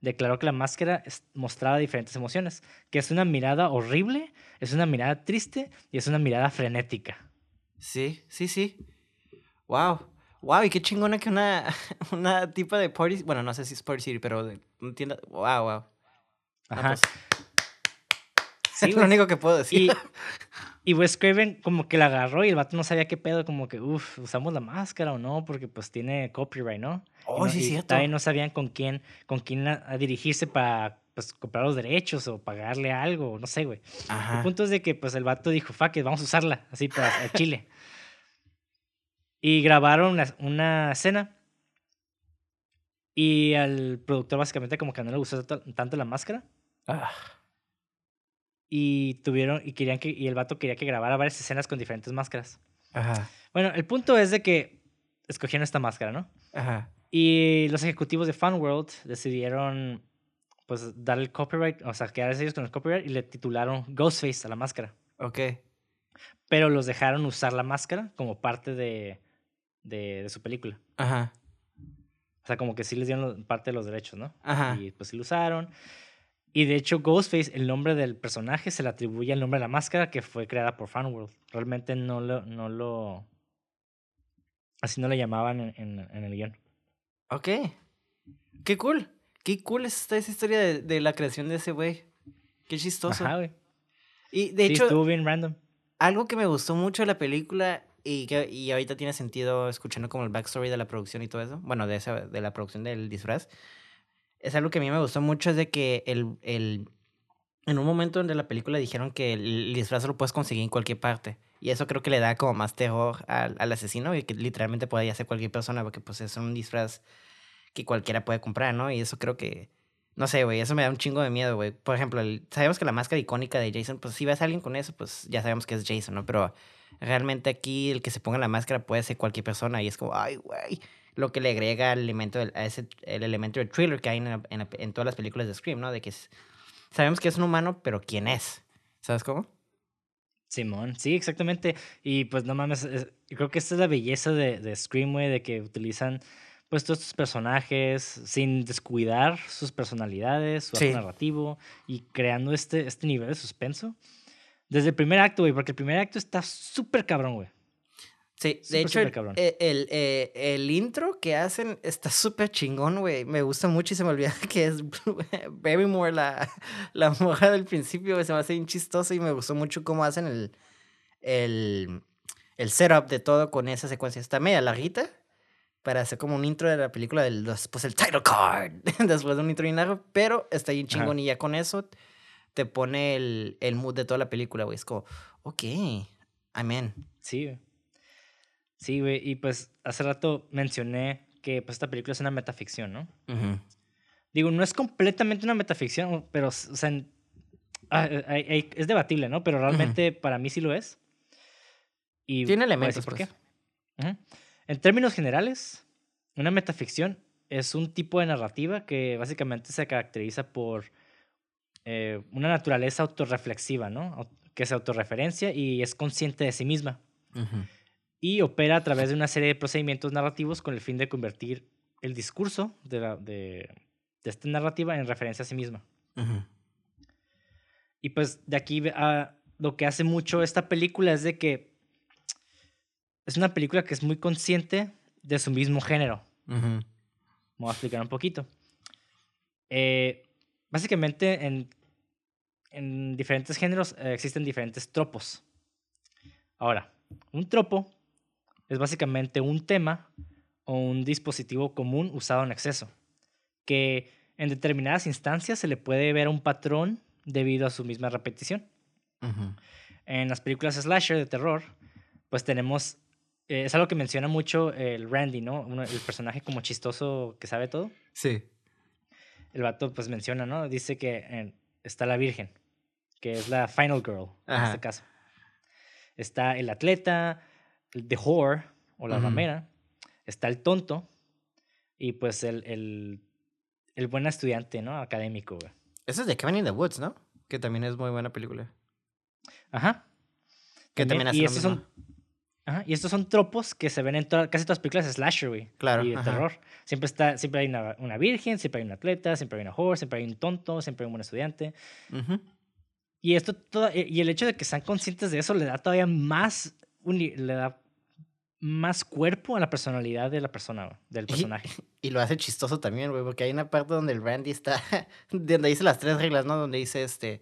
[SPEAKER 1] declaró que la máscara mostraba diferentes emociones, que es una mirada horrible, es una mirada triste y es una mirada frenética.
[SPEAKER 2] Sí, sí, sí. Wow. Wow, y qué chingona que una, [LAUGHS] una tipo de party, bueno, no sé si es Party City, pero de tienda, wow, wow. Ajá. Pues, es lo único que puedo decir.
[SPEAKER 1] Y, [LAUGHS] Wes Craven como que la agarró y el vato no sabía qué pedo, como que, uff, usamos la máscara o no, porque pues tiene copyright, ¿no?
[SPEAKER 2] Oh,
[SPEAKER 1] y,
[SPEAKER 2] sí, cierto.
[SPEAKER 1] También no sabían con quién, con quién a, dirigirse para pues comprar los derechos o pagarle algo, no sé, güey. El punto es de que pues el vato dijo, fuck it, vamos a usarla, así para Chile. [LAUGHS] Y grabaron una, una escena y al productor básicamente como que no le gustó tanto la máscara. Ah y tuvieron y querían que y el vato quería que grabara varias escenas con diferentes máscaras.
[SPEAKER 2] Ajá.
[SPEAKER 1] Bueno, el punto es de que escogieron esta máscara, ¿no?
[SPEAKER 2] Ajá.
[SPEAKER 1] Y los ejecutivos de World decidieron pues dar el copyright, o sea, quedarse ellos con el copyright y le titularon Ghostface a la máscara.
[SPEAKER 2] Ok.
[SPEAKER 1] Pero los dejaron usar la máscara como parte de, de, de su película.
[SPEAKER 2] Ajá.
[SPEAKER 1] O sea, como que sí les dieron parte de los derechos, ¿no?
[SPEAKER 2] Ajá.
[SPEAKER 1] Y pues sí lo usaron. Y de hecho, Ghostface, el nombre del personaje, se le atribuye al nombre de la máscara que fue creada por Fanworld. Realmente no lo. No lo así no le llamaban en, en, el guion.
[SPEAKER 2] Ok. Qué cool. Qué cool está esa historia de, de la creación de ese güey. Qué chistoso.
[SPEAKER 1] Ajá, güey.
[SPEAKER 2] Y de hecho.
[SPEAKER 1] Estuvo bien random.
[SPEAKER 2] Algo que me gustó mucho de la película y que y ahorita tiene sentido escuchando como el backstory de la producción y todo eso. Bueno, de, esa, de la producción del disfraz es algo que a mí me gustó mucho, es de que el, el, en un momento donde la película dijeron que el disfraz lo puedes conseguir en cualquier parte. Y eso creo que le da como más terror al, al asesino y que literalmente podría ser cualquier persona porque pues es un disfraz que cualquiera puede comprar, ¿no? Y eso creo que... No sé, güey, eso me da un chingo de miedo, güey. Por ejemplo, sabemos que la máscara icónica de Jason, pues si ves a alguien con eso, pues ya sabemos que es Jason, ¿no? Pero realmente aquí el que se ponga la máscara puede ser cualquier persona y es como, ay, güey lo que le agrega el elemento, del, ese, el elemento del thriller que hay en, en, todas las películas de Scream, ¿no? De que sabemos que es un humano, pero ¿quién es? ¿Sabes cómo?
[SPEAKER 1] Simón, sí, exactamente. Y pues no mames, creo que esta es la belleza de, de Scream, güey, de que utilizan pues todos estos personajes sin descuidar sus personalidades, su narrativo y creando este, este nivel de suspenso. Desde el primer acto, güey, porque el primer acto está súper cabrón, güy.
[SPEAKER 2] Sí, de hecho, el, eh, el, eh, el, intro que hacen está súper chingón, güey. Me gusta mucho y se me olvida [LAUGHS] que es [LAUGHS] Barrymore, la, la mujer del principio, Se me hace bien chistoso y me gustó mucho cómo hacen el, el, el setup de todo con esa secuencia. Está media larguita para hacer como un intro de la película, del, después el title card, [LAUGHS] después de un intro bien largo, pero está bien chingón y ya con eso te pone el, el mood de toda la película, güey. Es como, ok, amén.
[SPEAKER 1] Sí, Sí, güey, y pues hace rato mencioné que pues esta película es una metaficción, ¿no? Digo, no es completamente una metaficción, pero, o sea, ah, es debatible, ¿no? Pero realmente para mí sí lo es.
[SPEAKER 2] Y Tiene elementos. ¿Por qué?
[SPEAKER 1] Pues. En términos generales, una metaficción es un tipo de narrativa que básicamente se caracteriza por eh, una naturaleza autorreflexiva, ¿no? Que se autorreferencia y es consciente de sí misma y opera a través de una serie de procedimientos narrativos con el fin de convertir el discurso de, la, de, esta narrativa en referencia a sí misma. Y pues de aquí a lo que hace mucho esta película es de que es una película que es muy consciente de su mismo género. Voy a explicar un poquito. Eh, básicamente, en en diferentes géneros eh, existen diferentes tropos. Ahora, un tropo es básicamente un tema o un dispositivo común usado en exceso, que en determinadas instancias se le puede ver un patrón debido a su misma repetición. En las películas slasher de terror, pues tenemos, eh, es algo que menciona mucho el Randy, ¿no? el personaje como chistoso que sabe todo.
[SPEAKER 2] Sí.
[SPEAKER 1] El vato pues menciona, ¿no? Dice que eh, está la Virgen, que es la Final Girl en este caso. Está el atleta, el The Whore o la ramera, está el tonto y pues el, el, el buen estudiante, ¿no? Académico, güey.
[SPEAKER 2] Es de Kevin in the Woods, ¿no? Que también es muy buena película.
[SPEAKER 1] Ajá. Que también, hace y estos son Ajá, y estos son tropos que se ven en casi todas las películas de slasher, güey.
[SPEAKER 2] Claro.
[SPEAKER 1] Y de terror. Siempre, está, siempre hay una, una, virgen, siempre hay un atleta, siempre hay una whore, siempre hay un tonto, siempre hay un buen estudiante. Y esto todo, y el hecho de que sean conscientes de eso le da todavía más, le da más cuerpo a la personalidad de la persona, del personaje. [LAUGHS]
[SPEAKER 2] Y, lo hace chistoso también, güey, porque hay una parte donde el Randy está, [LAUGHS] donde dice las tres reglas, ¿no? Donde dice, este,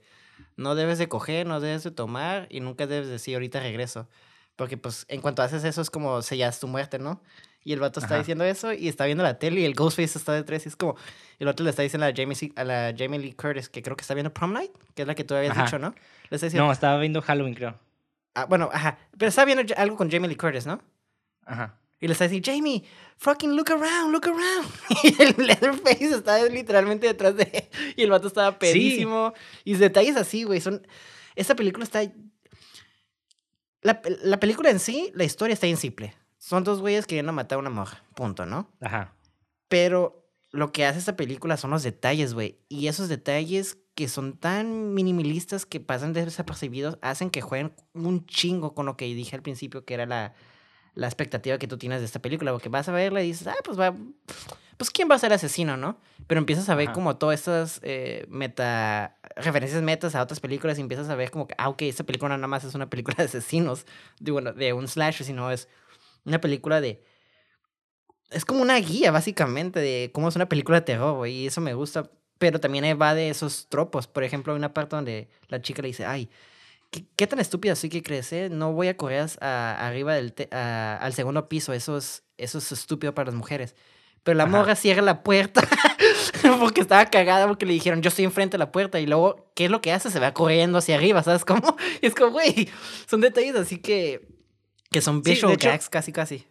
[SPEAKER 2] no debes de coger, no debes de tomar y nunca debes decir, ahorita regreso. Porque, pues, en cuanto haces eso es como sellas tu muerte, ¿no? Y el vato está diciendo eso y está viendo la tele y el Ghostface está detrás y es como... El otro le está diciendo a Jamie, a la Jamie Lee Curtis, que creo que está viendo Prom Night, que es la que tú habías dicho, ¿no?
[SPEAKER 1] Le está diciendo, no, estaba viendo Halloween, creo.
[SPEAKER 2] Ah, bueno, ajá. Pero estaba viendo algo con Jamie Lee Curtis, ¿no?
[SPEAKER 1] Ajá.
[SPEAKER 2] Y le está diciendo, Jamie, fucking look around, look around. [LAUGHS] Y el Leatherface está literalmente detrás de él. Y el vato estaba pedísimo. Y detalles así, güey. Son... Esta película está... La, la, película en sí, la historia está bien simple. Son dos güeyes queriendo matar a una mujer. Punto, ¿no?
[SPEAKER 1] Ajá.
[SPEAKER 2] Pero lo que hace esta película son los detalles, güey. Y esos detalles que son tan minimalistas que pasan desapercibidos hacen que jueguen un chingo con lo que dije al principio, que era la la expectativa que tú tienes de esta película, porque vas a verla y dices, ah, pues va, pues quién va a ser asesino, ¿no? Pero empiezas a ver como todas estas eh, meta, referencias metas a otras películas y empiezas a ver como que, ah, ok, esta película nada más es una película de asesinos, de, bueno, de un slasher, sino es una película de... Es como una guía, básicamente, de cómo es una película de terror, y eso me gusta, pero también va de esos tropos. Por ejemplo, hay una parte donde la chica le dice, ay, ¿Qué, tan estúpida soy que crece? No voy a correr a, arriba del al segundo piso. Eso es, eso es estúpido para las mujeres. Pero la morra cierra la puerta [LAUGHS] porque estaba cagada porque le dijeron, yo estoy enfrente de la puerta. Y luego, ¿qué es lo que hace? Se va corriendo hacia arriba, ¿sabes cómo? Y [LAUGHS] es como, güey, son detalles así que, que son visual gags casi, casi.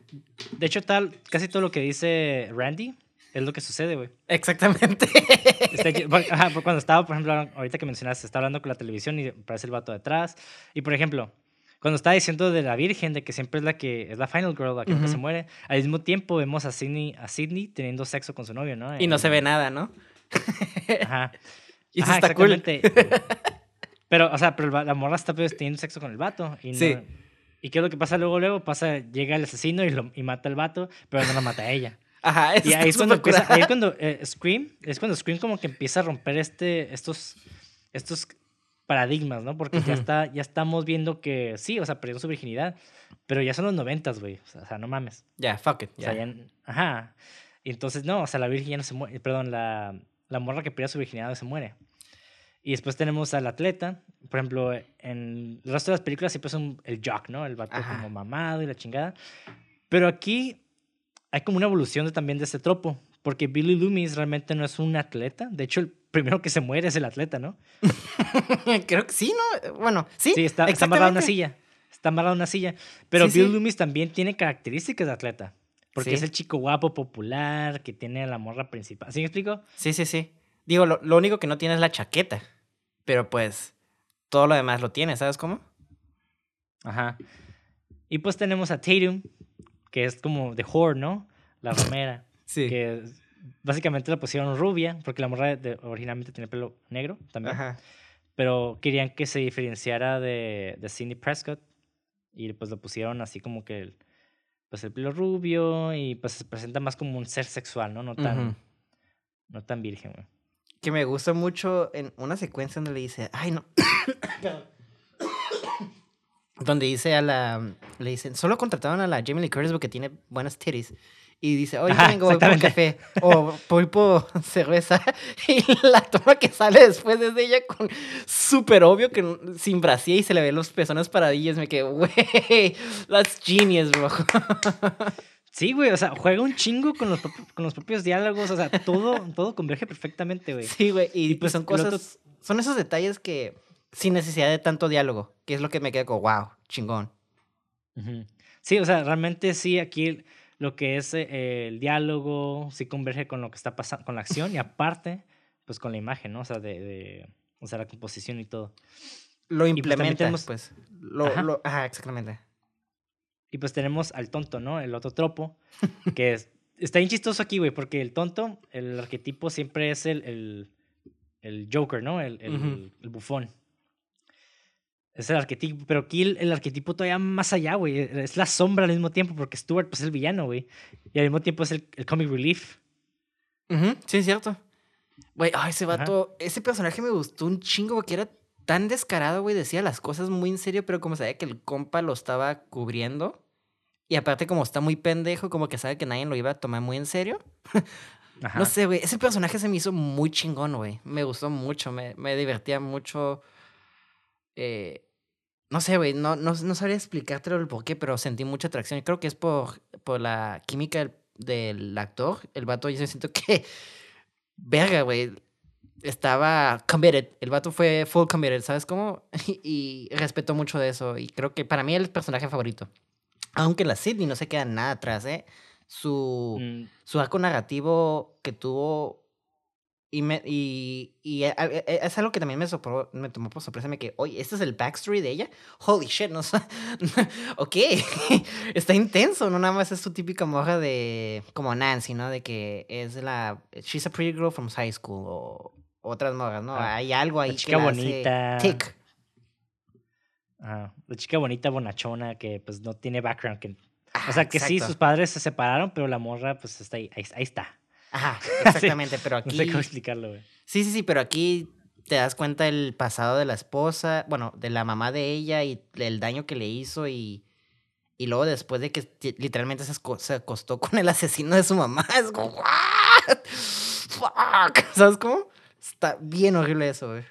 [SPEAKER 1] De hecho, tal, casi todo lo que dice Randy es lo que sucede, güey.
[SPEAKER 2] Exactamente. [LAUGHS]
[SPEAKER 1] Ajá, cuando estaba, por ejemplo, ahorita que mencionaste, está hablando con la televisión y aparece el vato detrás. Y por ejemplo, cuando está diciendo de la Virgen, de que siempre es la que es la final girl, la que se muere, al mismo tiempo vemos a Sidney, a Sidney teniendo sexo con su novio, ¿no?
[SPEAKER 2] Y no se ve nada, ¿no? [LAUGHS]
[SPEAKER 1] Ajá. Y Ajá, está exactamente. [LAUGHS] Pero, o sea, pero la morra está teniendo sexo con el vato. Y sí. ¿Y qué es lo que pasa luego? Luego pasa, llega el asesino y, lo, y mata al vato, pero no la mata a ella.
[SPEAKER 2] Ajá,
[SPEAKER 1] y ahí es cuando empieza, ahí es cuando eh, Scream, es cuando Scream como que empieza a romper este, estos, estos paradigmas, ¿no? Porque ya está, ya estamos viendo que sí, o sea, perdió su virginidad, pero ya son los noventas, güey, o sea, no mames.
[SPEAKER 2] Ya, fuck it,
[SPEAKER 1] ajá. Y entonces, no, o sea, la virgen ya no se muere, perdón, la, la morra que perdió su virginidad no se muere. Y después tenemos al atleta, por ejemplo, en el resto de las películas siempre es el jock, ¿no? El vato como mamado y la chingada. Pero aquí hay como una evolución también de ese tropo, porque Billy Loomis realmente no es un atleta. De hecho, el primero que se muere es el atleta, ¿no? [LAUGHS]
[SPEAKER 2] Creo que sí, ¿no? Bueno, sí.
[SPEAKER 1] Sí, está, está amarrado en una silla. Está amarrado en una silla. Pero Billy Loomis también tiene características de atleta. Porque es el chico guapo, popular, que tiene la morra principal. ¿Sí me explico?
[SPEAKER 2] Sí, sí, sí. Digo, lo, lo único que no tiene es la chaqueta. Pero pues, todo lo demás lo tiene, ¿sabes cómo?
[SPEAKER 1] Ajá. Y pues tenemos a Tatum, que es como The Whore, ¿no? La [LAUGHS] romera.
[SPEAKER 2] sí.
[SPEAKER 1] Que básicamente la pusieron rubia, porque la morra originalmente tiene pelo negro también. Ajá. Pero querían que se diferenciara de, de Cindy Prescott. Y pues lo pusieron así como que el, pues el pelo rubio y pues se presenta más como un ser sexual, ¿no? No tan, no tan virgen, güey.
[SPEAKER 2] Que me gusta mucho en una secuencia donde le dice, ay, no. [COUGHS] donde dice a la. Le dicen, solo contrataron a la Jamie Lee Curtis porque tiene buenas titties. Y dice, oye, vengo voy por café o voy por [LAUGHS] cerveza. [LAUGHS] Y la toma que sale después es de ella con súper obvio que sin brasier y se le ven los pezones paradillas. Me quedé, güey, that's genius, bro. [LAUGHS]
[SPEAKER 1] Sí, güey, o sea, juega un chingo con los, con los propios diálogos, o sea, todo, todo converge perfectamente, güey.
[SPEAKER 2] Sí, güey, y, pues, son cosas, son esos detalles que sin necesidad de tanto diálogo, que es lo que me queda como, wow, chingón.
[SPEAKER 1] Sí, o sea, realmente sí, aquí lo que es eh, el diálogo sí converge con lo que está pasando, con la acción y aparte, pues con la imagen, ¿no? O sea, de, o sea, la composición y todo.
[SPEAKER 2] Lo pues, implementa, pues. Lo, Lo, ajá, exactamente.
[SPEAKER 1] Y pues tenemos al tonto, ¿no? El otro tropo, que es, está bien chistoso aquí, güey, porque el tonto, el arquetipo siempre es el, el, el Joker, ¿no? El, el, el, bufón. Es el arquetipo, pero aquí el, arquetipo todavía más allá, güey. Es la sombra al mismo tiempo, porque Stuart pues, es el villano, güey. Y al mismo tiempo es el, el comic relief.
[SPEAKER 2] Sí, es cierto. Güey, ese vato, ese personaje me gustó un chingo, porque era tan descarado, güey. Decía las cosas muy en serio, pero como sabía que el compa lo estaba cubriendo. Y aparte, como está muy pendejo, como que sabe que nadie lo iba a tomar muy en serio. [LAUGHS] No sé, güey. Ese personaje se me hizo muy chingón, güey. Me gustó mucho, me, me divertía mucho. Eh, no sé, güey. No, no, no sabría explicártelo el porqué, pero sentí mucha atracción. Creo que es por, por la química del, actor. El vato, yo siento que. Verga, güey. Estaba committed. El vato fue full committed, ¿sabes cómo? Y, [LAUGHS] y respeto mucho de eso. Y creo que para mí es el personaje favorito. Aunque la Sidney no se queda nada atrás, ¿eh? Su, mm. su arco narrativo que tuvo. Y, me, y, y e, e, e, es algo que también me, me tomó por sorpresa. Me que, oye, ¿este es el backstory de ella? Holy shit, no sé. [LAUGHS] ok, [LAUGHS] está intenso, no nada más es su típica morra de. Como Nancy, ¿no? De que es la. She's a pretty girl from high school o otras morras, ¿no? Ah, Hay algo ahí. La
[SPEAKER 1] chica que bonita. Hace la chica bonita, bonachona, que pues no tiene background. Que, o sea, que sí, sus padres se separaron, pero la morra pues está ahí, ahí, está.
[SPEAKER 2] Ajá, [LAUGHS] exactamente, pero aquí...
[SPEAKER 1] No sé cómo explicarlo, güey.
[SPEAKER 2] Sí, sí, sí, pero aquí te das cuenta del pasado de la esposa, bueno, de la mamá de ella y el daño que le hizo y... Y luego después de que literalmente se, acostó con el asesino de su mamá, [LAUGHS] es como, ¿what? Fuck. [LAUGHS] ¿Sabes cómo? Está bien horrible eso, güey.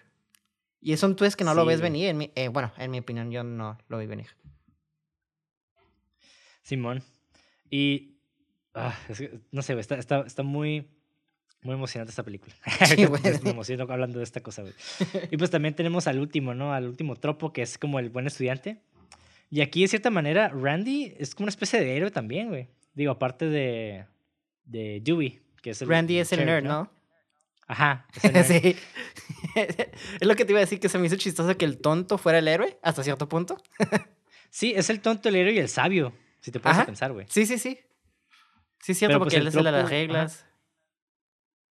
[SPEAKER 2] Y es un twist que no lo ves venir. En mi, eh, bueno, en mi opinión, yo no lo vi venir.
[SPEAKER 1] Simón. Y. Ah, no sé, está, está, está muy. Muy emocionante esta película. [LAUGHS] Sí, Me emociono hablando de esta cosa, güey. Y pues también tenemos al último, ¿no? Al último tropo, que es como el buen estudiante. Y aquí, de cierta manera, Randy es como una especie de héroe también, güey. Digo, aparte de. de Dewey, que es el.
[SPEAKER 2] Randy es el nerd, ¿no?
[SPEAKER 1] Ajá. [LAUGHS]
[SPEAKER 2] sí. [LAUGHS] es lo que te iba a decir, que se me hizo chistoso que el tonto fuera el héroe hasta cierto punto.
[SPEAKER 1] sí, es el tonto, el héroe y el sabio, si te puedes pensar, güey.
[SPEAKER 2] Sí, sí, sí. Sí, es cierto, porque pues, él es el de las reglas.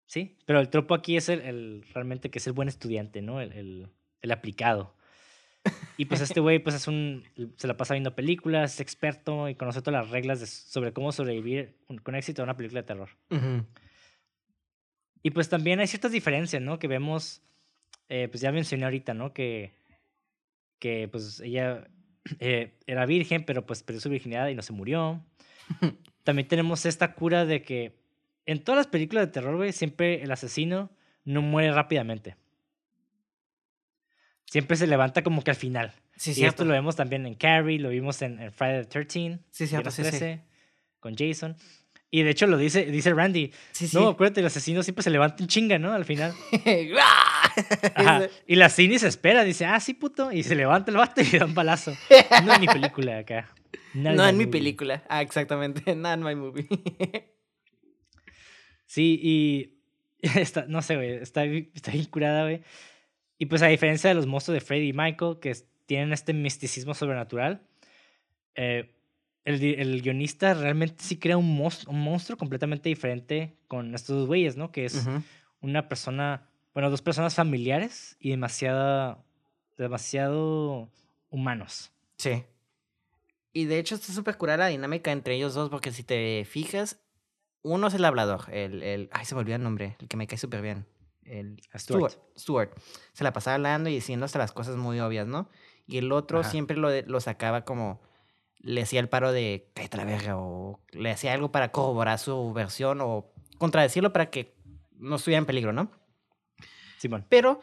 [SPEAKER 1] Sí, pero el tropo aquí es el, realmente que es el buen estudiante, ¿no? El, el, aplicado. Y pues este güey pues es un, se la pasa viendo películas, es experto y conoce todas las reglas sobre cómo sobrevivir con éxito a una película de terror. Y pues también hay ciertas diferencias, ¿no? Que vemos, eh, pues ya mencioné ahorita, ¿no? Que, que pues ella eh, era virgen, pero pues perdió su virginidad y no se murió. [LAUGHS] también tenemos esta cura de que en todas las películas de terror, güey, siempre el asesino no muere rápidamente. Siempre se levanta como que al final. Sí, y esto lo vemos también en Carrie, lo vimos en, Friday the 13,
[SPEAKER 2] sí, cierto, sí, sí.
[SPEAKER 1] con Jason. Y de hecho lo dice, dice Randy. No, acuérdate, el asesino siempre se levanta en chinga, ¿no? Al final. [LAUGHS] Y la Cindy se espera, dice, ah, sí, puto. Y se levanta el vato y le da un palazo. [LAUGHS] No en mi película acá.
[SPEAKER 2] No en mi película. Ah, exactamente. [LAUGHS] No en my movie.
[SPEAKER 1] sí, y. [LAUGHS] Está, no sé, güey. Está, está bien curada, güey. Y pues a diferencia de los monstruos de Freddy y Michael, que tienen este misticismo sobrenatural, eh, el, el, guionista realmente sí crea un, monstruo, un monstruo completamente diferente con estos dos güeyes, ¿no? Que es una persona, bueno, dos personas familiares y demasiado, demasiado humanos.
[SPEAKER 2] Sí. Y de hecho está súper curada la dinámica entre ellos dos, porque si te fijas, uno es el hablador, el, el ay, se me olvidó el nombre, el que me cae súper bien. El
[SPEAKER 1] Stuart.
[SPEAKER 2] Stuart. Se la pasaba hablando y diciendo hasta las cosas muy obvias, ¿no? Y el otro siempre lo, lo sacaba como, le hacía el paro de cállate la verga o le hacía algo para corroborar su versión o contradecirlo para que no estuviera en peligro, ¿no?
[SPEAKER 1] Simón.
[SPEAKER 2] Pero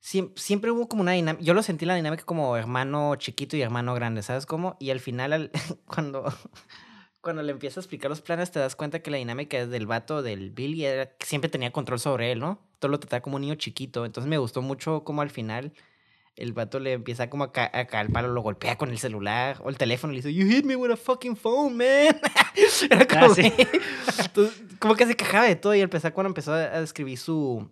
[SPEAKER 2] siempre, hubo como una dinámica, yo lo sentí la dinámica como hermano chiquito y hermano grande, ¿sabes cómo? Y al final, [LAUGHS] cuando, cuando le empieza a explicar los planes, te das cuenta que la dinámica del vato del Billy era que siempre tenía control sobre él, ¿no? Todo lo trataba como un niño chiquito. Entonces me gustó mucho como al final el vato le empieza como a, acá el palo, lo golpea con el celular o el teléfono y le dice, You hit me with a fucking phone, man. [LAUGHS] Era como, ah, [LAUGHS] como que se quejaba de todo y empezó cuando empezó a describir su,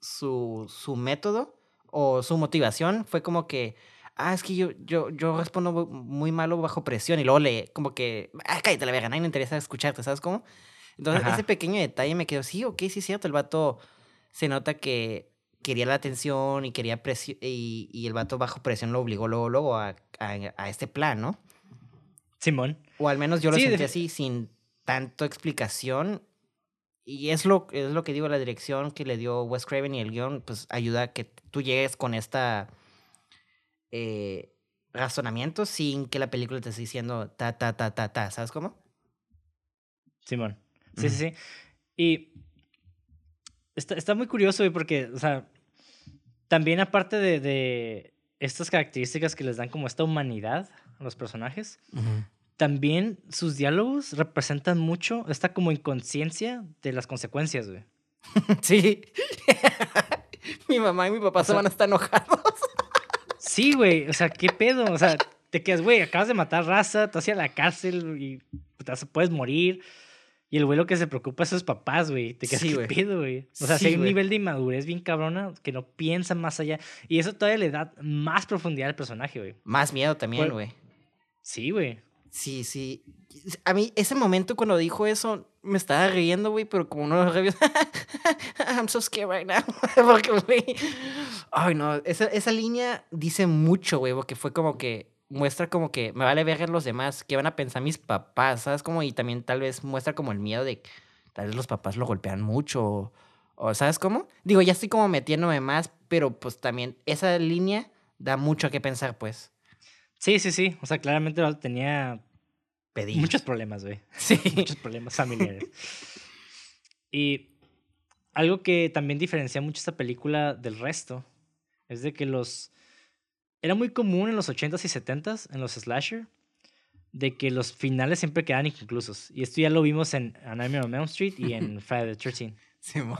[SPEAKER 2] su, su método o su motivación, fue como que, ah, es que yo, yo, yo respondo muy malo bajo presión y luego le, como que, ah, cállate la verga, nadie me interesa escucharte, ¿sabes cómo? Entonces, ese pequeño detalle me quedó, sí, ok, sí es cierto, el vato se nota que quería la atención y quería presión, y, y, el vato bajo presión lo obligó luego, luego a, a, este plan, ¿no?
[SPEAKER 1] Simón.
[SPEAKER 2] O al menos yo lo sentí así, sin tanto explicación. Y es lo, es lo que digo, la dirección que le dio Wes Craven y el guion, pues ayuda a que tú llegues con esta eh, razonamiento sin que la película te esté diciendo ta, ta, ta, ta, ta, ¿sabes cómo?
[SPEAKER 1] Simón. Sí, sí, sí. Y está, está muy curioso, porque, o sea, también aparte de, de, estas características que les dan como esta humanidad a los personajes, también sus diálogos representan mucho esta como inconsciencia de las consecuencias, güey. [LAUGHS]
[SPEAKER 2] sí. [LAUGHS] mi mamá y mi papá se van a estar enojados. [LAUGHS]
[SPEAKER 1] sí, güey. O sea, ¿qué pedo? O sea, te quedas, güey, acabas de matar raza, te vas a la cárcel y te puedes morir. Y el güey lo que se preocupa es sus papás, güey. Te quedas, ¿qué pedo, güey? O sea, si hay un nivel de inmadurez bien cabrona que no piensa más allá. Y eso todavía le da más profundidad al personaje, güey.
[SPEAKER 2] Más miedo también, güey.
[SPEAKER 1] Sí, güey.
[SPEAKER 2] Sí, sí. A mí, ese momento cuando dijo eso, me estaba riendo, güey, pero como no lo revió. [LAUGHS] I'm so scared right now. [LAUGHS] porque, güey. Ay, no. Esa, esa línea dice mucho, güey, porque fue como que muestra como que me vale ver a los demás, qué van a pensar mis papás, ¿sabes? Como, y también tal vez muestra como el miedo de tal vez los papás lo golpean mucho, o, ¿sabes cómo? Digo, ya estoy como metiéndome más, pero pues también esa línea da mucho a qué pensar, pues.
[SPEAKER 1] Sí, sí, sí. O sea, claramente tenía Pedir. muchos problemas, güey. [LAUGHS]
[SPEAKER 2] Sí.
[SPEAKER 1] Muchos problemas familiares. y algo que también diferencia mucho esta película del resto es de que los era muy común en los 80s y 70s, en los slasher, de que los finales siempre quedaban inconclusos. Y esto ya lo vimos en A Nightmare on Elm Street y en [LAUGHS] Friday the 13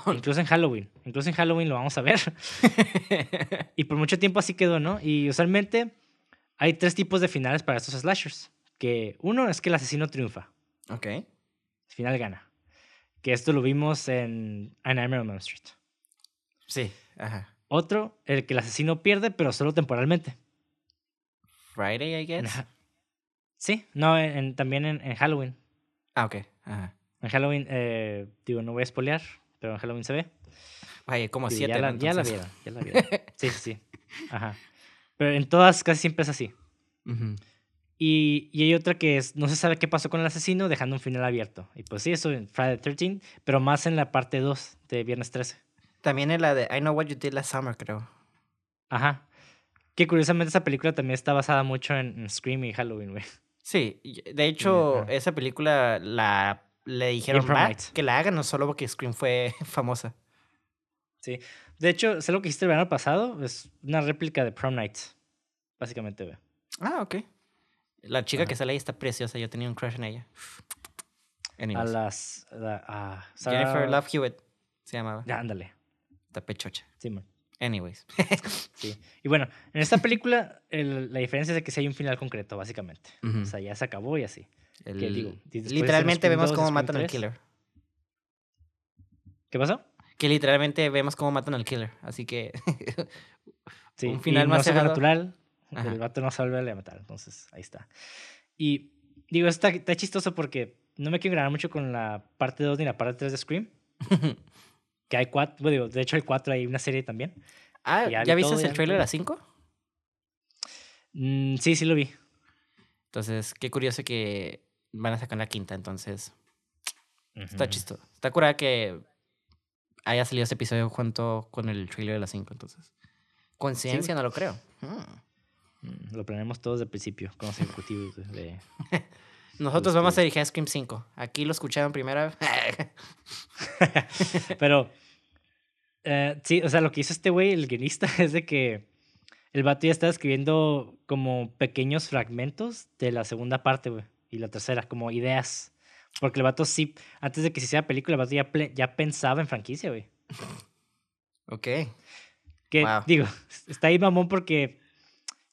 [SPEAKER 1] Incluso en Halloween. Incluso en Halloween lo vamos a ver. [LAUGHS] y por mucho tiempo así quedó, ¿no? Y usualmente hay tres tipos de finales para estos slashers. Que uno es que el asesino triunfa.
[SPEAKER 2] Ok.
[SPEAKER 1] El final gana. Que esto lo vimos en A Nightmare on Elm Street.
[SPEAKER 2] Sí, ajá.
[SPEAKER 1] Otro, el que el asesino pierde, pero solo temporalmente.
[SPEAKER 2] Friday, I guess.
[SPEAKER 1] Sí, no, también en, Halloween.
[SPEAKER 2] Ah, ok. Ajá.
[SPEAKER 1] En Halloween, eh, digo, no voy a espolear, pero en Halloween se ve.
[SPEAKER 2] Vaya, como siete. Ya
[SPEAKER 1] la, ya la vieron, ya la vieron. [LAUGHS] Sí, sí, sí. Ajá. Pero en todas casi siempre es así. y, y, hay otra que es, no se sabe qué pasó con el asesino, dejando un final abierto. Y pues sí, eso en Friday the 13, pero más en la parte 2 de Viernes 13.
[SPEAKER 2] También en la de I Know What You Did Last Summer, creo.
[SPEAKER 1] Ajá. Que curiosamente esa película también está basada mucho en, Scream y Halloween, güey.
[SPEAKER 2] Sí, de hecho, esa película la le dijeron que la hagan, no solo porque Scream fue [LAUGHS] famosa.
[SPEAKER 1] Sí. De hecho, sé lo que hiciste el verano pasado, es una réplica de Prom Night, básicamente, güey.
[SPEAKER 2] Ah, ok. La chica que sale ahí está preciosa, yo tenía un crush en ella.
[SPEAKER 1] A las... A,
[SPEAKER 2] Jennifer Love Hewitt se llamaba.
[SPEAKER 1] Ya, ándale.
[SPEAKER 2] Está pechocha.
[SPEAKER 1] Sí, man.
[SPEAKER 2] Anyways. [LAUGHS]
[SPEAKER 1] sí. Y bueno, en esta película la diferencia es de que sí hay un final concreto, básicamente. O sea, ya se acabó y así.
[SPEAKER 2] literalmente vemos cómo matan al killer.
[SPEAKER 1] ¿Qué pasó?
[SPEAKER 2] Que literalmente vemos cómo matan al killer. Así que. [LAUGHS]
[SPEAKER 1] sí, un final más natural. El vato no vuelve a matar. Entonces, ahí está. Y digo, está, está chistoso porque no me quiero grabar mucho con la parte 2 ni la parte 3 de Scream. [LAUGHS] Que hay cuatro, bueno, de hecho hay cuatro, hay una serie también.
[SPEAKER 2] Ah, ¿ya, viste el trailer a cinco?
[SPEAKER 1] Mm, sí, sí lo vi.
[SPEAKER 2] Entonces, qué curioso que van a sacar la quinta, entonces. Está chistoso. Está curada que haya salido este episodio junto con el trailer de las cinco, entonces. Coincidencia, no lo creo. Hmm.
[SPEAKER 1] Mm, Lo planeamos todos de principio, consecutivos. [LAUGHS] De... [LAUGHS]
[SPEAKER 2] Nosotros vamos a dirigir a Scream 5. Aquí lo escucharon primero. [LAUGHS]
[SPEAKER 1] Pero, eh, sí, o sea, lo que hizo este güey, el guionista, es de que el vato ya estaba escribiendo como pequeños fragmentos de la segunda parte, güey, y la tercera, como ideas. Porque el vato sí, antes de que se hiciera película, el vato ya, ya pensaba en franquicia, güey.
[SPEAKER 2] Ok.
[SPEAKER 1] Que, digo, está ahí mamón porque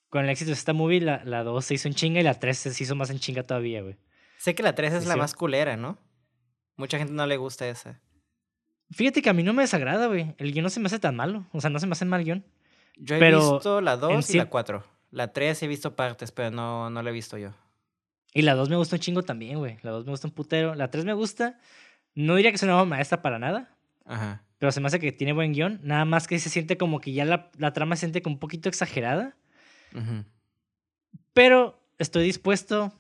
[SPEAKER 1] con el éxito de esta movie, la, la 2 se hizo en chinga y la 3 se hizo más en chinga todavía, güey.
[SPEAKER 2] Sé que la 3 es la más culera, ¿no? Mucha gente no le gusta esa.
[SPEAKER 1] Fíjate que a mí no me desagrada, güey. El guion no se me hace tan malo. O sea, no se me hace mal guion.
[SPEAKER 2] Yo he visto la 2 y la 4. La 3 he visto partes, pero no, no la he visto yo.
[SPEAKER 1] Y la 2 me gusta un chingo también, güey. La 2 me gusta un putero. La 3 me gusta. No diría que es una nueva maestra para nada.
[SPEAKER 2] Ajá.
[SPEAKER 1] Pero se me hace que tiene buen guion. Nada más que se siente como que ya la, la trama se siente como un poquito exagerada.
[SPEAKER 2] Uh
[SPEAKER 1] Pero estoy dispuesto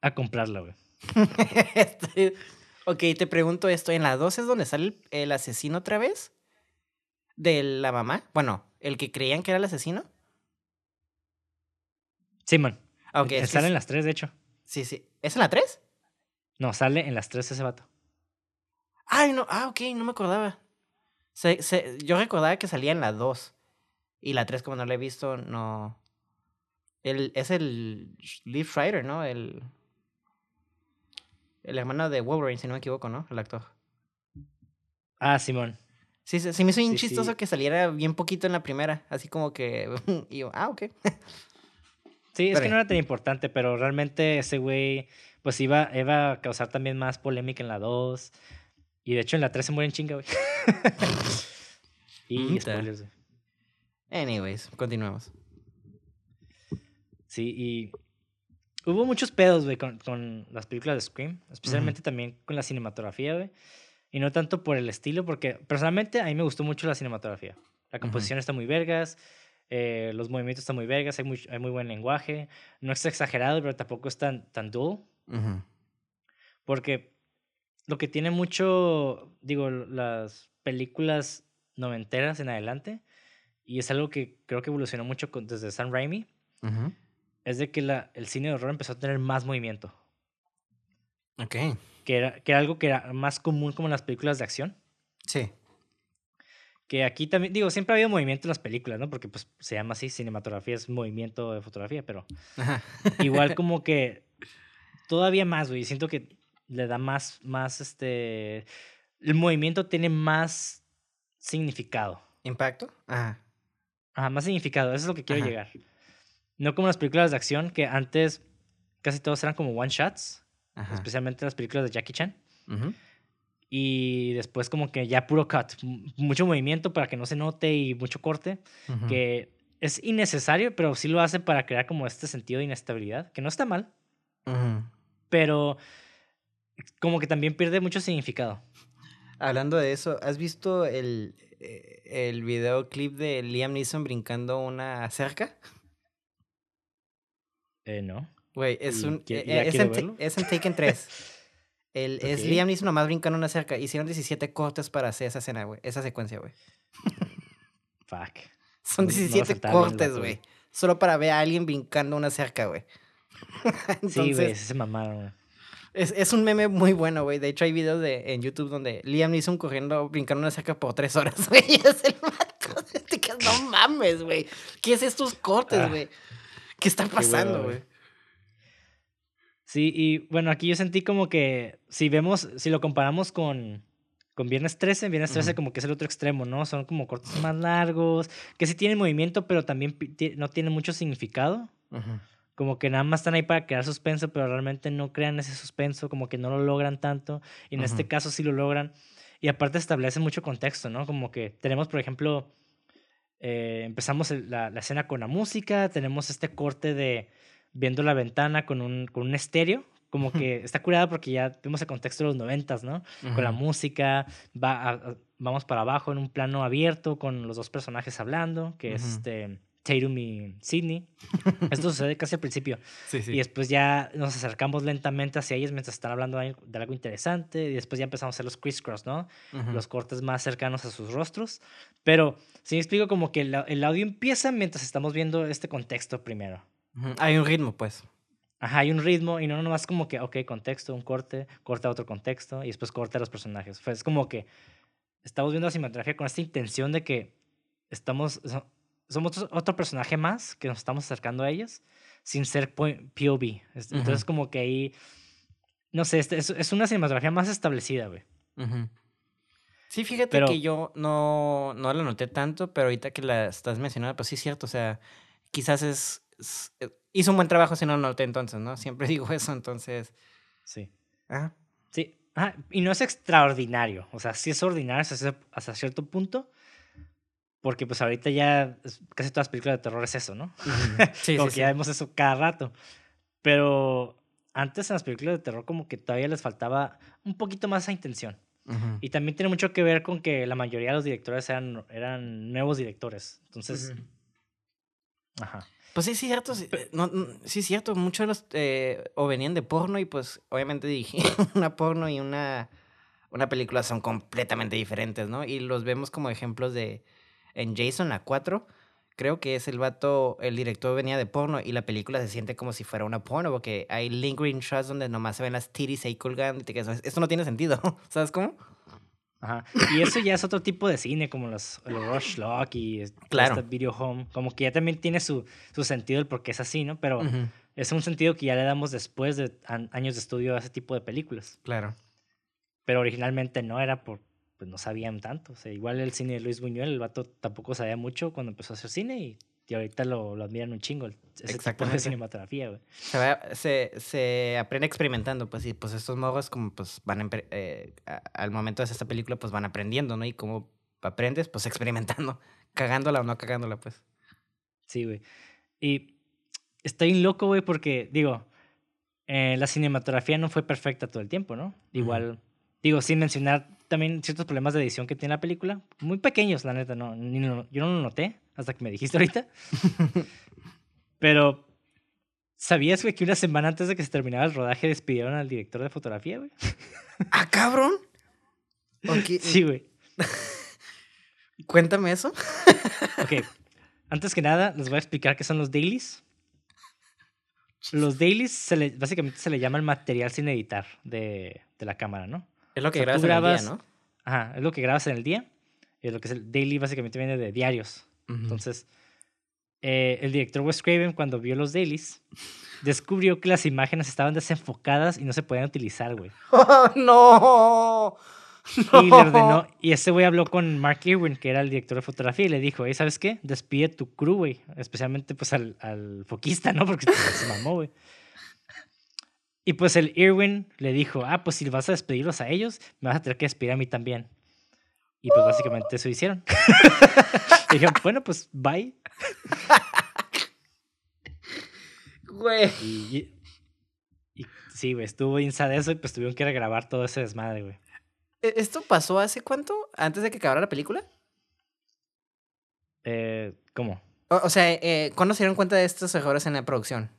[SPEAKER 1] a comprarla, güey. [LAUGHS]
[SPEAKER 2] estoy... Ok, te pregunto esto. ¿En la 2 es donde sale el, el, asesino otra vez? ¿De la mamá? Bueno, ¿el que creían que era el asesino?
[SPEAKER 1] Sí,
[SPEAKER 2] Okay,
[SPEAKER 1] es sale en las 3, de hecho.
[SPEAKER 2] Sí, sí. ¿Es en la 3?
[SPEAKER 1] No, sale en las 3 ese vato.
[SPEAKER 2] Ay, no. Ah, ok, no me acordaba. Se, se, yo recordaba que salía en la 2. Y la 3, como no la he visto, no. El, es el Liv Schreider, ¿no? El. El hermano de Wolverine, si no me equivoco, ¿no? El actor.
[SPEAKER 1] Ah, Simón.
[SPEAKER 2] Sí, sí, sí me hizo bien sí, chistoso sí. que saliera bien poquito en la primera. Así como que. [LAUGHS] y yo, ah, ok. [LAUGHS]
[SPEAKER 1] Sí, es pero, que no era tan importante, pero realmente ese güey, pues iba, iba a causar también más polémica en la 2. Y de hecho en la 3 se muere en chinga, güey. [LAUGHS] y spoilers, güey.
[SPEAKER 2] Anyways, continuemos.
[SPEAKER 1] Sí, y hubo muchos pedos, güey, con, con, las películas de Scream, especialmente uh -huh. también con la cinematografía, güey. Y no tanto por el estilo, porque personalmente a mí me gustó mucho la cinematografía. La composición uh -huh. está muy vergas, eh, los movimientos están muy vergas, hay muy, hay muy buen lenguaje. No es exagerado, pero tampoco es tan, tan dual.
[SPEAKER 2] Uh -huh.
[SPEAKER 1] Porque lo que tiene mucho, digo, las películas noventeras en adelante, y es algo que creo que evolucionó mucho con, desde Sam Raimi,
[SPEAKER 2] uh -huh.
[SPEAKER 1] es de que la, el cine de horror empezó a tener más movimiento.
[SPEAKER 2] Ok.
[SPEAKER 1] Que era, que era algo que era más común como en las películas de acción.
[SPEAKER 2] Sí.
[SPEAKER 1] Que aquí también, digo, siempre ha habido movimiento en las películas, ¿no? Porque pues se llama así, cinematografía es movimiento de fotografía, pero
[SPEAKER 2] Ajá.
[SPEAKER 1] igual [LAUGHS] como que todavía más, güey. Siento que le da más, más, este, el movimiento tiene más significado.
[SPEAKER 2] ¿Impacto? Ajá.
[SPEAKER 1] Ajá, más significado, eso es lo que quiero
[SPEAKER 2] Ajá.
[SPEAKER 1] llegar. No como las películas de acción, que antes casi todos eran como one shots,
[SPEAKER 2] Ajá.
[SPEAKER 1] especialmente las películas de Jackie Chan.
[SPEAKER 2] Uh -huh.
[SPEAKER 1] Y después como que ya puro cut, mucho movimiento para que no se note y mucho corte,
[SPEAKER 2] Uh -huh.
[SPEAKER 1] que es innecesario, pero sí lo hace para crear como este sentido de inestabilidad, que no está mal,
[SPEAKER 2] Uh -huh.
[SPEAKER 1] pero como que también pierde mucho significado.
[SPEAKER 2] Hablando de eso, ¿has visto el, eh, el videoclip de Liam Neeson brincando una cerca?
[SPEAKER 1] Eh, no.
[SPEAKER 2] Güey, es
[SPEAKER 1] ¿Y
[SPEAKER 2] un. eh, es, en,
[SPEAKER 1] verlo?
[SPEAKER 2] es en Taken 3. [LAUGHS] El, Es
[SPEAKER 1] Ok.
[SPEAKER 2] Liam Neeson nomás brincando una cerca. Hicieron 17 cortes para hacer esa escena, güey. Esa secuencia, güey. [LAUGHS]
[SPEAKER 1] Fuck.
[SPEAKER 2] Son
[SPEAKER 1] No- no lo
[SPEAKER 2] 17
[SPEAKER 1] saltaba bien el
[SPEAKER 2] cortes, güey. Solo para ver a alguien brincando una cerca, güey. [LAUGHS]
[SPEAKER 1] Sí, güey, se mamaron, güey.
[SPEAKER 2] es, es un meme muy bueno, güey. De hecho, hay videos de, en YouTube donde Liam Neeson corriendo, brincando una cerca por tres horas, [LAUGHS] güey. Es el quedas, no mames, güey. ¿Qué es estos cortes,
[SPEAKER 1] Ah,
[SPEAKER 2] güey? ¿Qué está pasando,
[SPEAKER 1] güey. Sí, y bueno, aquí yo sentí como que si vemos, si lo comparamos con, con Viernes 13, Viernes 13
[SPEAKER 2] Ujú.
[SPEAKER 1] como que es el otro extremo, ¿no? Son como cortes más largos, que sí tienen movimiento, pero también no tienen mucho significado. Como que nada más están ahí para crear suspenso, pero realmente no crean ese suspenso, como que no lo logran tanto. Y en este caso sí lo logran. Y aparte establece mucho contexto, ¿no? Como que tenemos, por ejemplo, eh, empezamos la, la escena con la música, tenemos este corte de viendo la ventana con un, con un estéreo, como que está curada porque ya vemos el contexto de los noventas, ¿no? Con la música, va a- vamos para abajo en un plano abierto con los dos personajes hablando, que es
[SPEAKER 2] Ujú.
[SPEAKER 1] este Tatum y Sidney. Esto sucede casi al principio.
[SPEAKER 2] Sí, sí.
[SPEAKER 1] Y después ya nos acercamos lentamente hacia ellos mientras están hablando de algo interesante. Y después ya empezamos a hacer los crisscross, ¿no? Los cortes más cercanos a sus rostros. Pero sí me explico como que el, el audio empieza mientras estamos viendo este contexto primero.
[SPEAKER 2] Hay un ritmo, pues.
[SPEAKER 1] Ajá, hay un ritmo y no nomás como que, ok, contexto, un corte, corta otro contexto y después corta a los personajes. Fue, es como que estamos viendo la cinematografía con esta intención de que estamos, somos otro personaje más que nos estamos acercando a ellos sin ser POV. Entonces como que ahí, no sé, este, es, es una cinematografía más establecida, güey.
[SPEAKER 2] Sí, fíjate que yo no, no la noté tanto, pero ahorita que la estás mencionando, pues sí es cierto, o sea, quizás es hizo un buen trabajo si no lo noté entonces, ¿no? Siempre [LAUGHS] digo eso, entonces.
[SPEAKER 1] Sí. Sí. Y no es extraordinario. O sea, sí es ordinario hasta, cierto punto. Porque pues ahorita ya casi todas las películas de terror es eso, ¿no? [LAUGHS] Sí, como que ya vemos eso cada rato. Pero antes en las películas de terror como que todavía les faltaba un poquito más esa intención. Y también tiene mucho que ver con que la mayoría de los directores eran, eran nuevos directores. Entonces...
[SPEAKER 2] Ajá. Pues sí, sí, cierto. Sí, no, sí, cierto. Muchos de los. Eh, o venían de porno y, pues, obviamente dije, [LAUGHS] una porno y una, una película son completamente diferentes, ¿no? Y los vemos como ejemplos de. En Jason, a 4, creo que es el vato. El director venía de porno y la película se siente como si fuera una porno, porque hay lingering shots donde nomás se ven las titties ahí colgando y te quedas. Esto no tiene sentido. [LAUGHS] ¿Sabes cómo?
[SPEAKER 1] Y eso ya es otro tipo de cine, como los, Rush Lock y claro. este Video Home. Como que ya también tiene su, su sentido el por qué es así, ¿no? Pero es un sentido que ya le damos después de años de estudio a ese tipo de películas.
[SPEAKER 2] Claro.
[SPEAKER 1] Pero originalmente no era por. Pues no sabían tanto. O sea, igual el cine de Luis Buñuel, el vato tampoco sabía mucho cuando empezó a hacer cine y y ahorita lo, lo admiran un chingo, ese tipo de cinematografía, güey.
[SPEAKER 2] Se, se, aprende experimentando, pues, y pues estos morros como pues van, eh, al momento de hacer esta película, pues van aprendiendo, ¿no? Y como aprendes, pues [LAUGHS] experimentando, cagándola o no cagándola, pues.
[SPEAKER 1] Sí, güey. Y estoy loco, güey, porque, digo, eh, la cinematografía no fue perfecta todo el tiempo, ¿no? Igual, digo, sin mencionar también ciertos problemas de edición que tiene la película, muy pequeños, la neta, no, yo no lo noté hasta que me dijiste ahorita. [LAUGHS] Pero, ¿sabías, güey, que una semana antes de que se terminara el rodaje despidieron al director de fotografía, güey?
[SPEAKER 2] ¿Ah, cabrón?
[SPEAKER 1] Sí, güey. [LAUGHS]
[SPEAKER 2] Cuéntame eso.
[SPEAKER 1] ok. Antes que nada, les voy a explicar qué son los dailies. Los dailies se le, básicamente se le llama el material sin editar de, de la cámara, ¿no?
[SPEAKER 2] Es lo que grabas, en el día, ¿no?
[SPEAKER 1] Ajá, es lo que grabas en el día. Es lo que es el daily básicamente viene de diarios. Entonces, eh, el director Wes Craven, cuando vio los dailies, descubrió que las imágenes estaban desenfocadas y no se podían utilizar, güey. [LAUGHS]
[SPEAKER 2] ¡Oh, no!
[SPEAKER 1] Y le ordenó, y ese güey habló con Mark Irwin, que era el director de fotografía, y le dijo, ¿sabes qué? Despide tu crew, güey. Especialmente pues al, al foquista, ¿no? Porque se mamó, güey. Y pues el Irwin le dijo, ah, pues si vas a despedirlos a ellos, me vas a tener que despedir a mí también. Y pues básicamente eso hicieron. [LAUGHS] dijeron, bueno, pues bye.
[SPEAKER 2] Güey.
[SPEAKER 1] Y, sí, güey, estuvo inside eso y pues tuvieron que grabar todo ese desmadre, güey.
[SPEAKER 2] ¿E-, ¿Esto pasó hace cuánto? ¿Antes de que acabara la película?
[SPEAKER 1] Eh, ¿Cómo?
[SPEAKER 2] O, sea, eh, ¿cuándo se dieron cuenta de estos errores en la producción?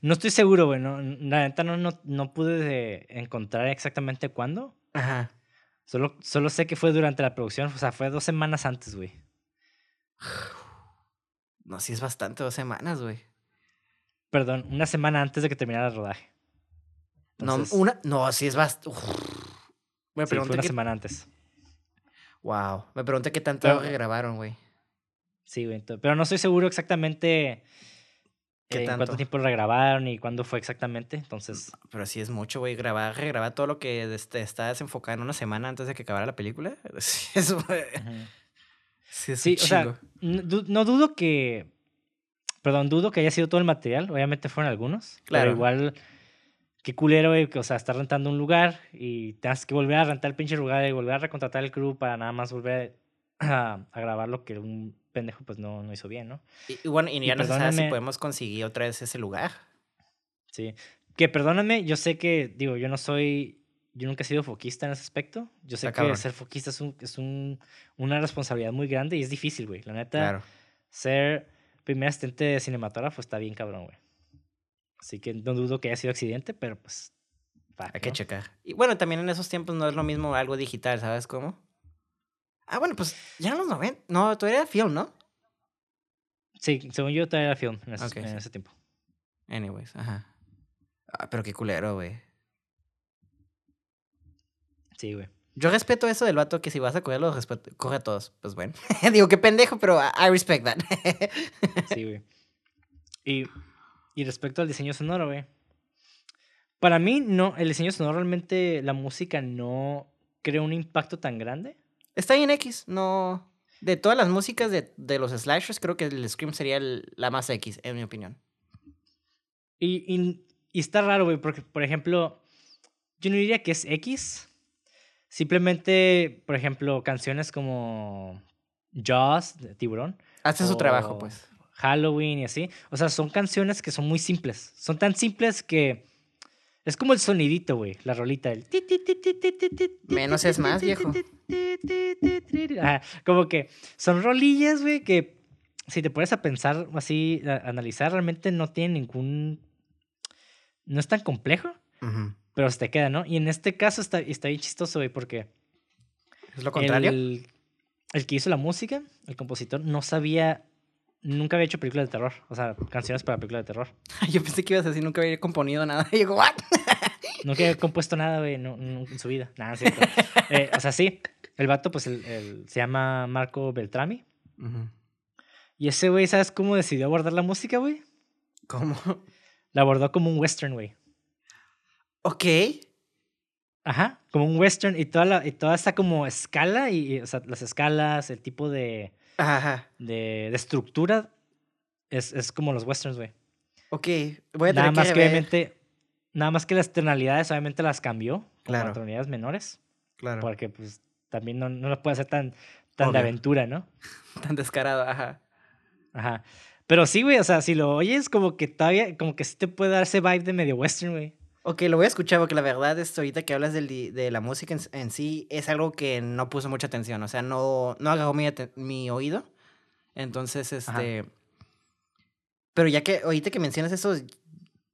[SPEAKER 1] No estoy seguro, güey. No, la neta no, no, no pude encontrar exactamente cuándo.
[SPEAKER 2] Ajá.
[SPEAKER 1] Solo, solo sé que fue durante la producción, o sea, fue dos semanas antes, güey. [SIGHS]
[SPEAKER 2] No, sí es bastante, dos semanas, güey.
[SPEAKER 1] Perdón, una semana antes de que terminara el rodaje.
[SPEAKER 2] no, una, no, sí es bastante.
[SPEAKER 1] Me sí, fue una semana antes.
[SPEAKER 2] Wow, me pregunté qué tanto grabaron, güey.
[SPEAKER 1] Sí, güey, pero no estoy seguro exactamente ¿Qué cuánto tiempo regrabaron y cuándo fue exactamente. Entonces.
[SPEAKER 2] Pero sí es mucho, güey. Grabar, regrabar todo lo que este, está desenfocado en una semana antes de que acabara la película. [LAUGHS] Sí, eso,
[SPEAKER 1] Sí, es sí o sea, no, dudo que. Perdón, dudo que haya sido todo el material. Obviamente fueron algunos. Claro. Pero igual. Qué culero, güey. O sea, estar rentando un lugar y tengas que volver a rentar el pinche lugar y volver a recontratar el crew para nada más volver a, [CLEARS THROAT] a grabar lo que un pendejo pues no, no hizo bien, ¿no?
[SPEAKER 2] Y, bueno, y ya no sé si podemos conseguir otra vez ese lugar.
[SPEAKER 1] Sí. Que perdóname, yo sé que, digo, yo no soy, yo nunca he sido foquista en ese aspecto. Yo sé que ser foquista es, un, es un, una responsabilidad muy grande y es difícil, güey. La neta, ser primer asistente de cinematógrafo está bien cabrón, güey. Así que no dudo que haya sido accidente, pero pues.
[SPEAKER 2] Hay que checar. Y bueno, también en esos tiempos no es lo mismo algo digital, ¿sabes cómo? Ah, bueno, pues ya en los 90. No, todavía era film, ¿no?
[SPEAKER 1] Sí, según yo todavía era film en ese, en ese tiempo.
[SPEAKER 2] Anyways, ajá. Ah, pero qué culero, güey.
[SPEAKER 1] Sí, güey.
[SPEAKER 2] Yo respeto eso del vato que si vas a respeto, coge a todos. Pues bueno. [LAUGHS] Digo, qué pendejo, pero I respect that. [LAUGHS]
[SPEAKER 1] sí, güey. Y, y respecto al diseño sonoro, güey. Para mí, no, el diseño sonoro realmente, la música no crea un impacto tan grande.
[SPEAKER 2] Está bien X, no. De todas las músicas de, de los slashers, creo que el Scream sería la más X, en mi opinión.
[SPEAKER 1] Y, y, y está raro, güey, porque, por ejemplo, yo no diría que es X, Simplemente, por ejemplo, canciones como Jaws, de Tiburón.
[SPEAKER 2] Hace su trabajo, pues.
[SPEAKER 1] Halloween y así. O sea, son canciones que son muy simples. Son tan simples que. Es como el sonidito, güey. La rolita. El...
[SPEAKER 2] Menos es más, viejo.
[SPEAKER 1] como que son rolillas, güey, que si te pones a pensar así, a analizar, realmente no tienen ningún. No es tan complejo pero se te queda, ¿no? Y en este caso está, está bien chistoso, güey, porque...
[SPEAKER 2] ¿Es lo contrario?
[SPEAKER 1] El, el, que hizo la música, el compositor, no sabía... Nunca había hecho películas de terror, o sea, canciones para películas de terror.
[SPEAKER 2] Yo pensé que ibas a decir nunca había componido nada. Y digo, ¿what?
[SPEAKER 1] Nunca había compuesto nada, güey, no, en su vida. Nada, cierto. [LAUGHS] eh, o sea, sí, el vato, pues, el, se llama Marco Beltrami. Y ese güey, ¿sabes cómo decidió abordar la música, güey?
[SPEAKER 2] ¿Cómo?
[SPEAKER 1] La abordó como un western, güey.
[SPEAKER 2] Ok.
[SPEAKER 1] Ajá, como un western y toda, la, y toda esta como escala, y, o sea, las escalas, el tipo de,
[SPEAKER 2] Ajá.
[SPEAKER 1] de, de estructura es, es como los westerns, güey.
[SPEAKER 2] Ok, voy a tener
[SPEAKER 1] nada más que, obviamente, nada más que las tonalidades obviamente las cambió,
[SPEAKER 2] claro.
[SPEAKER 1] tonalidades menores.
[SPEAKER 2] Claro.
[SPEAKER 1] Porque pues también no, no lo puede hacer tan, tan de aventura, ¿no? [LAUGHS]
[SPEAKER 2] tan descarado, ajá.
[SPEAKER 1] Ajá. Pero sí, güey, o sea, si lo oyes, como que todavía, como que sí te puede dar ese vibe de medio western, güey.
[SPEAKER 2] Ok, lo voy a escuchar porque la verdad es ahorita que hablas de la música en, sí es algo que no puso mucha atención, o sea, no, no agarró mi, mi oído. Entonces, este... Pero ya que ahorita que mencionas eso,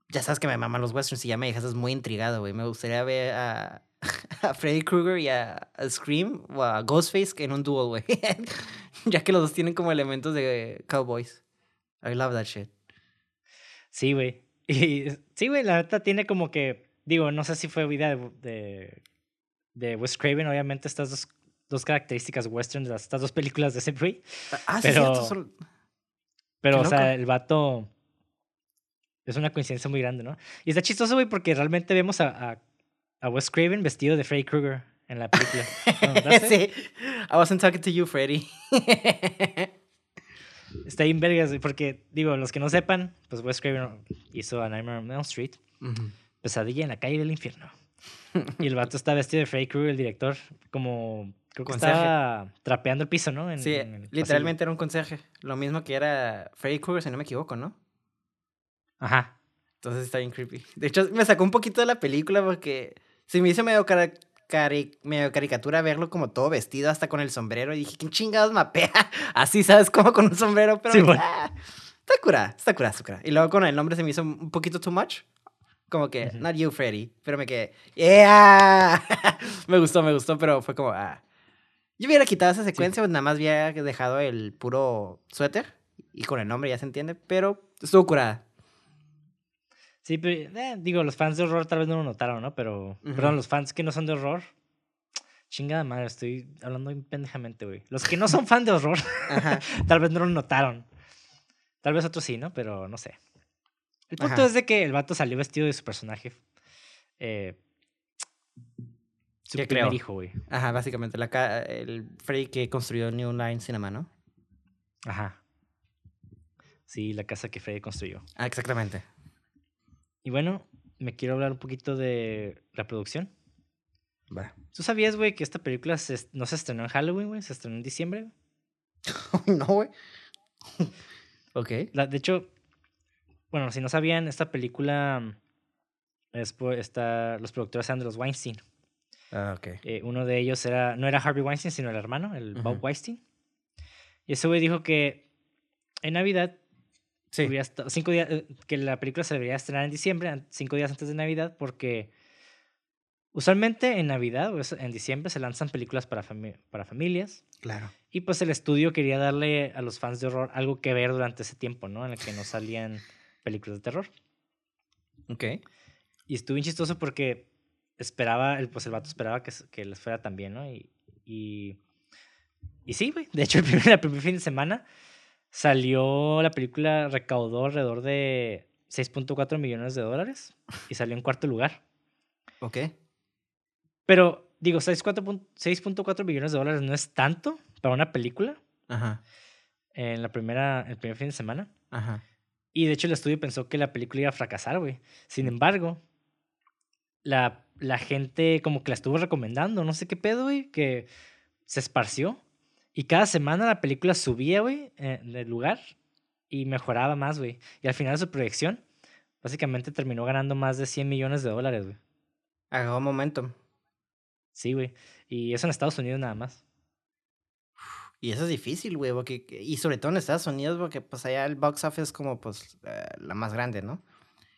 [SPEAKER 2] ya sabes que me maman los westerns y ya me dejas muy intrigado, güey. Me gustaría ver a, [LAUGHS] a Freddy Krueger y a, Scream o a Ghostface en un duel, güey. [LAUGHS] ya que los dos tienen como elementos de cowboys. I love that shit.
[SPEAKER 1] Sí, güey. [LAUGHS] Y sí, güey, la neta tiene como que, digo, no sé si fue vida de, de, Wes Craven, obviamente estas dos, dos características western de estas dos películas de ese güey.
[SPEAKER 2] Ah, sí, pero, cierto.
[SPEAKER 1] Pero, o sea, el vato es una coincidencia muy grande, ¿no? Y está chistoso, güey, porque realmente vemos a, a, a Wes Craven vestido de Freddy Krueger en la película. [LAUGHS]
[SPEAKER 2] sí. I wasn't talking to you, Freddy. [LAUGHS]
[SPEAKER 1] Está bien vergas, porque, digo, los que no sepan, pues Wes Craven hizo a Nightmare on Elm Street, Pesadilla en la calle del infierno. y el vato está vestido de Freddy Krueger, el director, como... Creo que estaba trapeando el piso, ¿no?
[SPEAKER 2] sí, literalmente era un conserje. Lo mismo que era Freddy Krueger, si no me equivoco, ¿no?
[SPEAKER 1] Ajá.
[SPEAKER 2] Entonces está bien creepy. De hecho, me sacó un poquito de la película porque se me hizo medio cara medio caricatura verlo como todo vestido hasta con el sombrero y dije, ¿quién chingados mapea? [LAUGHS] Así, ¿sabes? Como con un sombrero, pero... Ah, está curada, está curada, está curada. Y luego con el nombre se me hizo un poquito too much. Como que, not you, Freddy. Pero me quedé, yeah. [LAUGHS] me gustó, me gustó, pero fue como, ah. Yo hubiera quitado esa secuencia, pues nada más había dejado el puro suéter. Y con el nombre ya se entiende, pero estuvo curada.
[SPEAKER 1] Sí, pero eh, digo, los fans de horror tal vez no lo notaron, ¿no? Pero, perdón, los fans que no son de horror, [TSK] chingada madre, estoy hablando pendejamente, güey. Los que no son fans de horror, [LAUGHS] tal vez no lo notaron. Tal vez otros sí, ¿no? Pero no sé. El punto es de que el vato salió vestido de su personaje. Eh,
[SPEAKER 2] su primer hijo, güey. Ajá, básicamente. La, el Freddy que construyó New Line Cinema, ¿no?
[SPEAKER 1] Ajá. Sí, la casa que Freddy construyó.
[SPEAKER 2] Ah, exactamente.
[SPEAKER 1] Y bueno, me quiero hablar un poquito de la producción.
[SPEAKER 2] Va.
[SPEAKER 1] ¿Tú sabías, güey, que esta película no se estrenó en Halloween, güey? Se estrenó en diciembre. [LAUGHS]
[SPEAKER 2] no, güey. ok.
[SPEAKER 1] de hecho, bueno, si no sabían, esta película es, está, los productores eran de los Weinstein.
[SPEAKER 2] Ah, ok.
[SPEAKER 1] Eh, uno de ellos era, no era Harvey Weinstein, sino el hermano, el Bob Weinstein. Y ese güey dijo que en Navidad Sí. cinco días, eh, que la película se debería estrenar en diciembre, cinco días antes de Navidad, porque usualmente en Navidad o en diciembre se lanzan películas para, para familias.
[SPEAKER 2] Claro.
[SPEAKER 1] Y pues el estudio quería darle a los fans de horror algo que ver durante ese tiempo, ¿no? En el que no salían películas de terror.
[SPEAKER 2] Ok.
[SPEAKER 1] Y estuvo bien chistoso porque esperaba, el, pues el vato esperaba que, que les fuera tan bien, ¿no? Y, y, y sí, güey. De hecho, el primer, [LAUGHS] el primer fin de semana salió la película, recaudó alrededor de 6.4 millones de dólares y salió en cuarto lugar.
[SPEAKER 2] Ok.
[SPEAKER 1] Pero, digo, 6.4 millones de dólares no es tanto para una película.
[SPEAKER 2] Ajá.
[SPEAKER 1] En la primera, el primer fin de semana.
[SPEAKER 2] Ajá.
[SPEAKER 1] Y de hecho el estudio pensó que la película iba a fracasar, güey. Sin embargo, la, la gente como que la estuvo recomendando, no sé qué pedo, güey, que se esparció. Y cada semana la película subía, güey, en el lugar y mejoraba más, güey. Y al final de su proyección, básicamente terminó ganando más de 100 millones de dólares, güey.
[SPEAKER 2] Agarró momento.
[SPEAKER 1] Sí, güey. Y eso en Estados Unidos nada más.
[SPEAKER 2] Y eso es difícil, güey, porque, y sobre todo en Estados Unidos, porque pues allá el box office es como pues eh, la más grande, ¿no?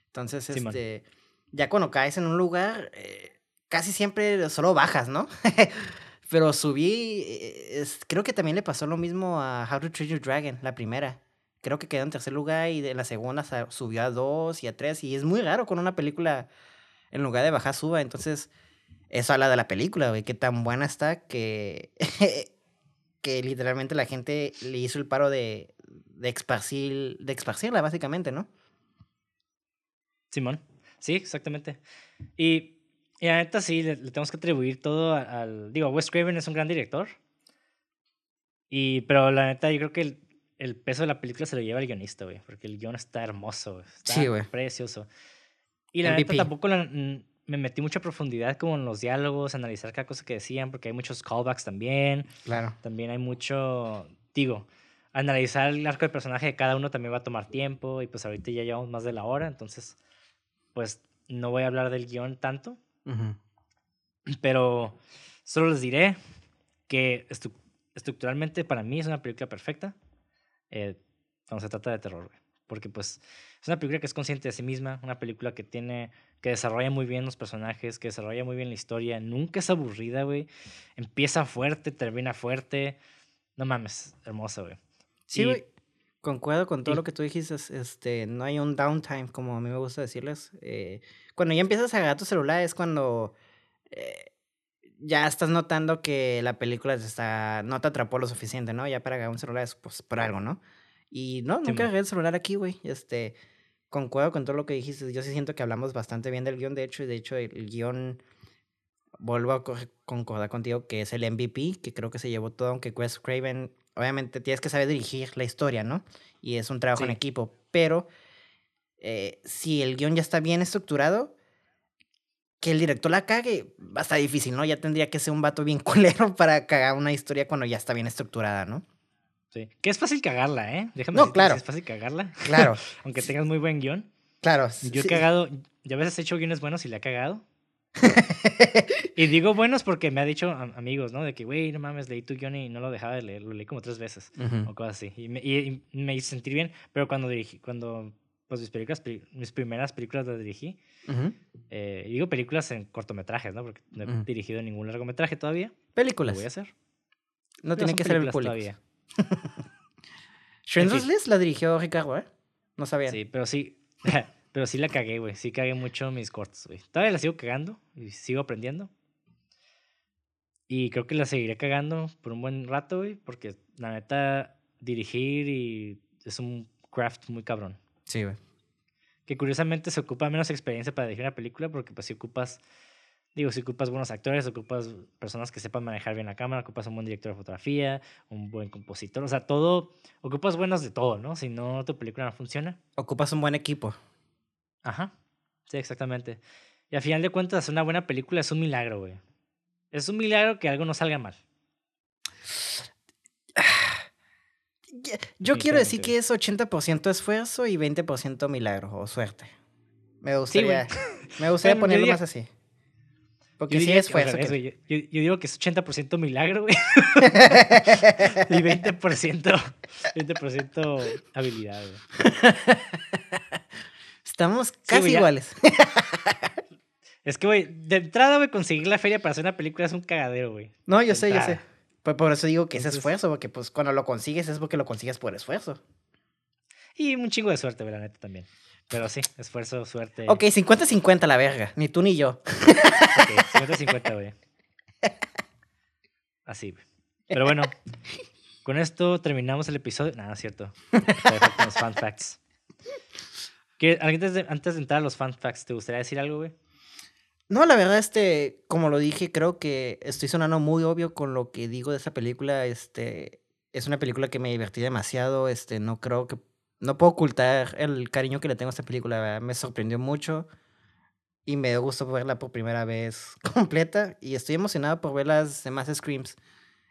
[SPEAKER 2] Entonces, este, ya cuando caes en un lugar, eh, casi siempre solo bajas, ¿no? [LAUGHS] Pero subí, eh, creo que también le pasó lo mismo a How to Treat Your Dragon, la primera. Creo que quedó en tercer lugar y de la segunda subió a dos y a tres. Y es muy raro con una película, en lugar de bajar, suba. Entonces, eso habla de la película, güey, qué tan buena está que [LAUGHS] que literalmente la gente le hizo el paro de, de, esparcir, de esparcirla, básicamente, ¿no?
[SPEAKER 1] Simón, sí, exactamente. Y, y la neta sí, le, tenemos que atribuir todo al... Digo, Wes Craven es un gran director. Y, pero la neta, yo creo que el, el peso de la película se lo lleva el guionista, güey. Porque el guion está hermoso, está sí, precioso. Y la neta tampoco la, me metí mucha profundidad como en los diálogos, analizar cada cosa que decían, porque hay muchos callbacks también.
[SPEAKER 2] Claro.
[SPEAKER 1] También hay mucho, digo, analizar el arco de personaje de cada uno también va a tomar tiempo y pues ahorita ya llevamos más de la hora, entonces pues no voy a hablar del guion tanto. Pero solo les diré que estructuralmente para mí es una película perfecta eh, cuando se trata de terror, porque pues es una película que es consciente de sí misma, una película que tiene que desarrolla muy bien los personajes, que desarrolla muy bien la historia. Nunca es aburrida, güey. Empieza fuerte, termina fuerte. No mames, hermosa, güey.
[SPEAKER 2] Sí, güey. Concuerdo con todo lo que tú dijiste. Este, no hay un downtime, como a mí me gusta decirles. Eh, cuando ya empiezas a agarrar tu celular es cuando eh, ya estás notando que la película está, no te atrapó lo suficiente, ¿no? Ya para agarrar un celular es pues, por algo, ¿no? Y no, nunca agarré el celular aquí, güey. Este, concuerdo con todo lo que dijiste. Yo sí siento que hablamos bastante bien del guion, de hecho, y de hecho el, guion, vuelvo a concordar contigo, que es el MVP, que creo que se llevó todo, aunque Wes Craven, obviamente tienes que saber dirigir la historia, ¿no? Y es un trabajo en equipo, pero eh, si el guion ya está bien estructurado, que el director la cague, va a estar difícil, ¿no? Ya tendría que ser un vato bien [LAUGHS] culero para cagar una historia cuando ya está bien estructurada, ¿no?
[SPEAKER 1] Sí. Que es fácil cagarla, ¿eh?
[SPEAKER 2] Déjame no, claro.
[SPEAKER 1] es fácil cagarla.
[SPEAKER 2] Claro. [LAUGHS]
[SPEAKER 1] Aunque tengas muy buen guion.
[SPEAKER 2] Claro.
[SPEAKER 1] Yo he cagado, yo a veces he hecho guiones buenos y le he cagado. [LAUGHS] y digo buenos porque me ha dicho amigos, ¿no? De que, güey, no mames, leí tu guion y no lo dejaba de leer, lo leí como tres veces o cosas así. Y me, y, me, hice sentir bien, pero cuando dirigí, cuando, pues mis películas, mis primeras películas las dirigí, eh, y digo películas en cortometrajes, ¿no? Porque no he dirigido ningún largometraje todavía.
[SPEAKER 2] Películas.
[SPEAKER 1] Lo voy a hacer.
[SPEAKER 2] No tiene que ser el todavía. [LAUGHS] Schindler's List la dirigió Ricardo, ¿eh? No sabía.
[SPEAKER 1] Sí, pero sí. [LAUGHS] pero sí la cagué, güey. Sí cagué mucho mis cortos, güey. Todavía la sigo cagando y sigo aprendiendo. Y creo que la seguiré cagando por un buen rato, güey. Porque la neta, dirigir y es un craft muy cabrón.
[SPEAKER 2] Sí, güey.
[SPEAKER 1] Que curiosamente se ocupa menos experiencia para dirigir una película porque pues si ocupas Digo, si ocupas buenos actores, ocupas personas que sepan manejar bien la cámara, ocupas un buen director de fotografía, un buen compositor, o sea, todo, ocupas buenos de todo, ¿no? Si no, tu película no funciona.
[SPEAKER 2] Ocupas un buen equipo.
[SPEAKER 1] Ajá, sí, exactamente. Y al final de cuentas, una buena película es un milagro, güey. Es un milagro que algo no salga mal.
[SPEAKER 2] Yo quiero decir que es 80% esfuerzo y 20% milagro o suerte. Me gustaría, me gustaría ponerlo más así. Porque sí es esfuerzo.
[SPEAKER 1] yo, digo que es 80% milagro, güey. [LAUGHS] y 20%, 20 habilidad, güey.
[SPEAKER 2] Estamos casi iguales. [LAUGHS]
[SPEAKER 1] es que, güey, de entrada, güey, conseguir la feria para hacer una película es un cagadero, güey.
[SPEAKER 2] No, yo sé, yo sé. Pues por eso digo que es esfuerzo, porque pues cuando lo consigues es porque lo consigues por esfuerzo.
[SPEAKER 1] Y un chingo de suerte, la neta también. Pero sí, esfuerzo, suerte.
[SPEAKER 2] Ok, 50-50 la verga. Ni tú ni yo.
[SPEAKER 1] Ok, 50-50, güey. Así, güey. Pero bueno, con esto terminamos el episodio. Nada, es cierto. Los fan facts. Antes, de, antes de entrar a los fan facts, ¿te gustaría decir algo, güey?
[SPEAKER 2] No, la verdad, este, como lo dije, creo que estoy sonando muy obvio con lo que digo de esa película. Este, es una película que me divertí demasiado. Este, no creo que no puedo ocultar el cariño que le tengo a esta película. Me sorprendió mucho y me dio gusto verla por primera vez [LAUGHS] completa. Y estoy emocionado por ver las demás Screams,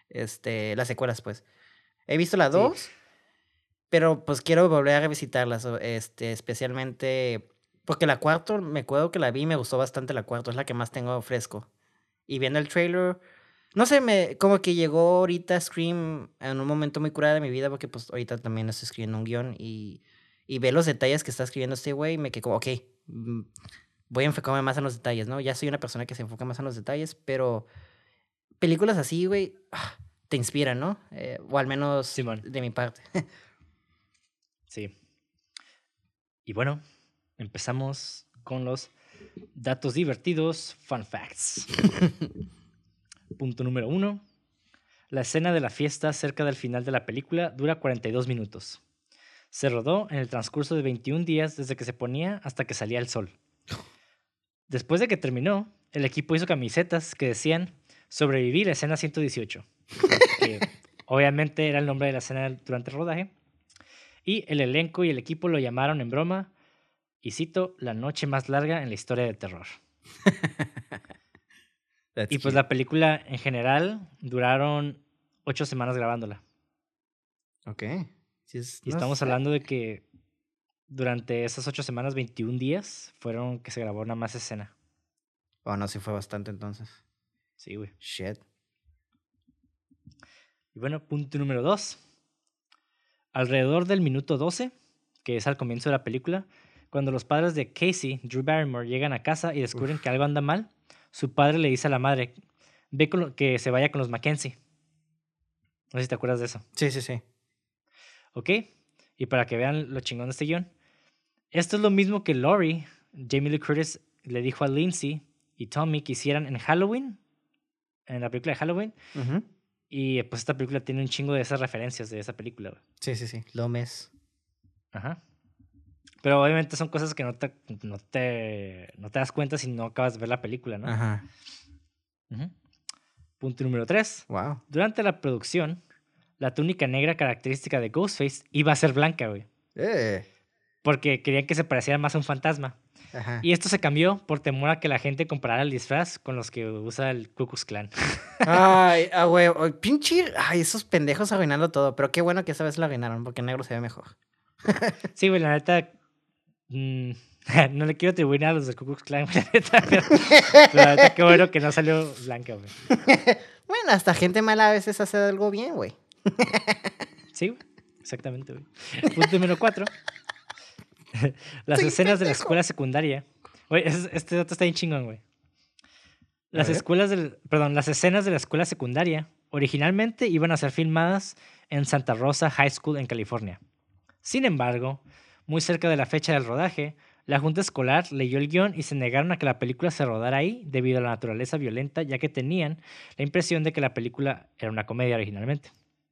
[SPEAKER 2] este, las secuelas, pues. He visto las dos, pero pues quiero volver a revisitarlas, este, especialmente porque la cuarta, me acuerdo que la vi y me gustó bastante la cuarta, es la que más tengo fresco. Y viendo el trailer, no sé, me, como que llegó ahorita Scream en un momento muy curado de mi vida, porque pues ahorita también estoy escribiendo un guion y, y ve los detalles que está escribiendo este güey y me quedé como, ok, mm, voy a enfocarme más en los detalles, ¿no? Ya soy una persona que se enfoca más en los detalles, pero películas así, güey, ah, te inspiran, ¿no? Eh, o al menos de mi parte. [LAUGHS]
[SPEAKER 1] sí. Y bueno, empezamos con los datos divertidos, fun facts. [LAUGHS] Punto número uno. La escena de la fiesta cerca del final de la película dura 42 minutos. Se rodó en el transcurso de 21 días desde que se ponía hasta que salía el sol. Después de que terminó, el equipo hizo camisetas que decían sobrevivir a escena 118, [LAUGHS] que obviamente era el nombre de la escena durante el rodaje. Y el elenco y el equipo lo llamaron en broma, y cito, la noche más larga en la historia del terror. [LAUGHS] y pues la película en general duraron ocho semanas grabándola.
[SPEAKER 2] Ok.
[SPEAKER 1] y estamos hablando de que durante esas ocho semanas, 21 días, fueron que se grabó una más escena.
[SPEAKER 2] Oh, no, sí fue bastante entonces.
[SPEAKER 1] Sí, güey.
[SPEAKER 2] Shit.
[SPEAKER 1] Y bueno, punto número dos. Alrededor del minuto 12, que es al comienzo de la película, cuando los padres de Casey, Drew Barrymore, llegan a casa y descubren que algo anda mal, su padre le dice a la madre, ve que se vaya con los Mackenzie. No sé si te acuerdas de eso.
[SPEAKER 2] Sí, sí, sí.
[SPEAKER 1] ¿Ok? Y para que vean lo chingón de este guion. Esto es lo mismo que Laurie, Jamie Lee Curtis, le dijo a Lindsay y Tommy que hicieran en Halloween, en la película de Halloween. Y pues esta película tiene un chingo de esas referencias de esa película.
[SPEAKER 2] Sí, sí, sí. Lomes.
[SPEAKER 1] Ajá. Pero obviamente son cosas que no te, no te, no te das cuenta si no acabas de ver la película, ¿no? Ajá. Punto número tres.
[SPEAKER 2] Wow.
[SPEAKER 1] Durante la producción, la túnica negra característica de Ghostface iba a ser blanca, güey.
[SPEAKER 2] Eh.
[SPEAKER 1] Porque querían que se pareciera más a un fantasma. Ajá. Y esto se cambió por temor a que la gente comparara el disfraz con los que usa el Ku Klux Klan. [LAUGHS]
[SPEAKER 2] Ay, ah, güey, pinche, ay, esos pendejos arruinando todo. Pero qué bueno que esa vez lo arruinaron, porque negro se ve mejor. [LAUGHS]
[SPEAKER 1] sí, güey, la neta, Mm, [LAUGHS] no le quiero atribuir a los de Ku Klux Klan, pero, qué bueno que no salió blanca, güey.
[SPEAKER 2] bueno, hasta gente mala a veces hace algo bien, güey.
[SPEAKER 1] sí, exactamente, güey. Punto número cuatro. [LAUGHS] Las escenas de la escuela secundaria. Güey, este dato está bien chingón, güey. Las escuelas del, perdón, las escenas de la escuela secundaria originalmente iban a ser filmadas en Santa Rosa High School en California. Sin embargo, muy cerca de la fecha del rodaje, la junta escolar leyó el guion y se negaron a que la película se rodara ahí debido a la naturaleza violenta, ya que tenían la impresión de que la película era una comedia originalmente.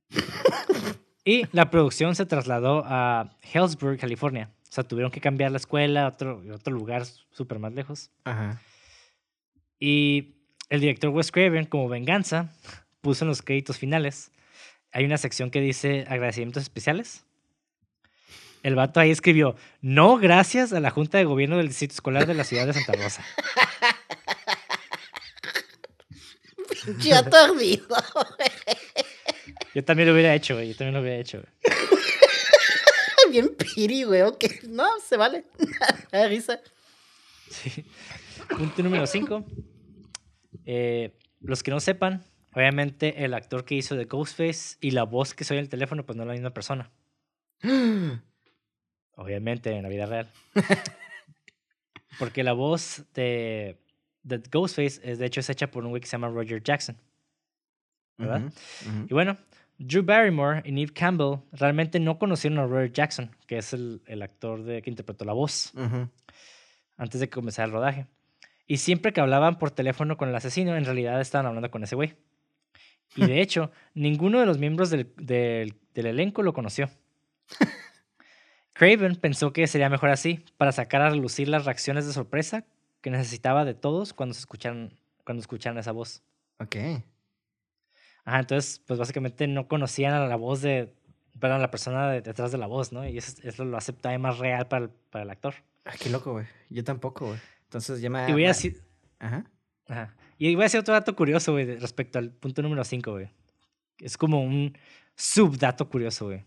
[SPEAKER 1] [LAUGHS] y la producción se trasladó a Hellsburg, California. O sea, tuvieron que cambiar la escuela a otro, otro lugar súper más lejos. Y el director Wes Craven, como venganza, [LAUGHS] puso en los créditos finales. Hay una sección que dice agradecimientos especiales el vato ahí escribió, no gracias a la Junta de Gobierno del Distrito Escolar de la Ciudad de Santa Rosa. [LAUGHS]
[SPEAKER 2] Ya perdido.
[SPEAKER 1] Yo también lo hubiera hecho, güey. Yo también lo hubiera hecho,
[SPEAKER 2] Bien piri, güey. Ok. No, se vale. [LAUGHS] risa.
[SPEAKER 1] Sí. Punto número 5. Eh, los que no sepan, obviamente el actor que hizo de Ghostface y la voz que soy en el teléfono, pues no es la misma persona. [GASPS] obviamente, en la vida real. [LAUGHS] Porque la voz de, de Ghostface, es, de hecho, es hecha por un güey que se llama Roger Jackson. ¿Verdad? Y bueno, Drew Barrymore y Neve Campbell realmente no conocieron a Roger Jackson, que es el, el actor de, que interpretó la voz, antes de comenzar el rodaje. Y siempre que hablaban por teléfono con el asesino, en realidad estaban hablando con ese güey. Y de [LAUGHS] hecho, ninguno de los miembros del, del, del elenco lo conoció. [LAUGHS] Craven pensó que sería mejor así, para sacar a relucir las reacciones de sorpresa que necesitaba de todos cuando, se escucharan, cuando escucharan esa voz.
[SPEAKER 2] Ok.
[SPEAKER 1] Ajá, entonces, pues básicamente no conocían a la voz de, perdón, la persona detrás de la voz, ¿no? Y eso, eso lo acepta más real para el, para el actor.
[SPEAKER 2] Ah, qué loco, güey. Yo tampoco, güey. Entonces ya me...
[SPEAKER 1] Y voy a decir... Ajá. Ajá. Y voy a decir otro dato curioso, güey, respecto al punto número 5, güey. Es como un subdato curioso, güey.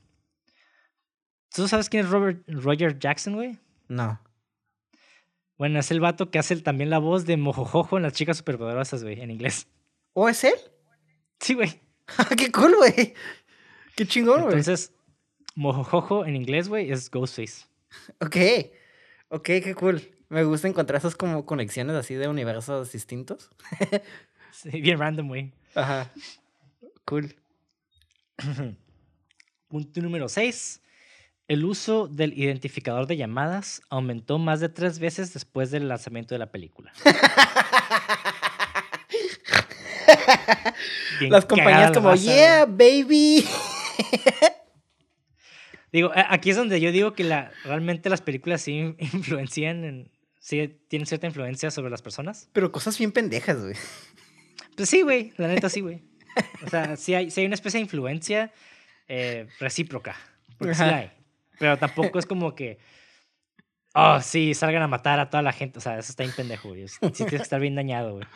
[SPEAKER 1] ¿Tú sabes quién es Robert, Roger Jackson, güey?
[SPEAKER 2] No.
[SPEAKER 1] Bueno, es el vato que hace también la voz de Mojojojo en Las Chicas Superpoderosas, güey, en inglés.
[SPEAKER 2] ¿O es él?
[SPEAKER 1] Sí, güey. [LAUGHS]
[SPEAKER 2] ¡Qué cool, güey! ¡Qué chingón, güey!
[SPEAKER 1] Entonces, Mojojojo en inglés, güey, es Ghostface.
[SPEAKER 2] Ok. Ok, qué cool. Me gusta encontrar esas como conexiones así de universos distintos. [LAUGHS]
[SPEAKER 1] sí, bien random, güey.
[SPEAKER 2] Ajá. Cool. [CLEARS THROAT]
[SPEAKER 1] Punto número 6. El uso del identificador de llamadas aumentó más de tres veces después del lanzamiento de la película. [LAUGHS]
[SPEAKER 2] Las compañías como, yeah, baby. [LAUGHS]
[SPEAKER 1] digo, aquí es donde yo digo que la, realmente las películas sí [LAUGHS] influencian, en, sí tienen cierta influencia sobre las personas.
[SPEAKER 2] Pero cosas bien pendejas, güey.
[SPEAKER 1] Pues sí, güey, la neta sí, güey. O sea, sí hay, hay una especie de influencia eh, recíproca. Porque sí hay. Pero tampoco es como que, oh, sí, salgan a matar a toda la gente. O sea, eso está bien pendejo, güey. Sí tienes que estar bien dañado, güey.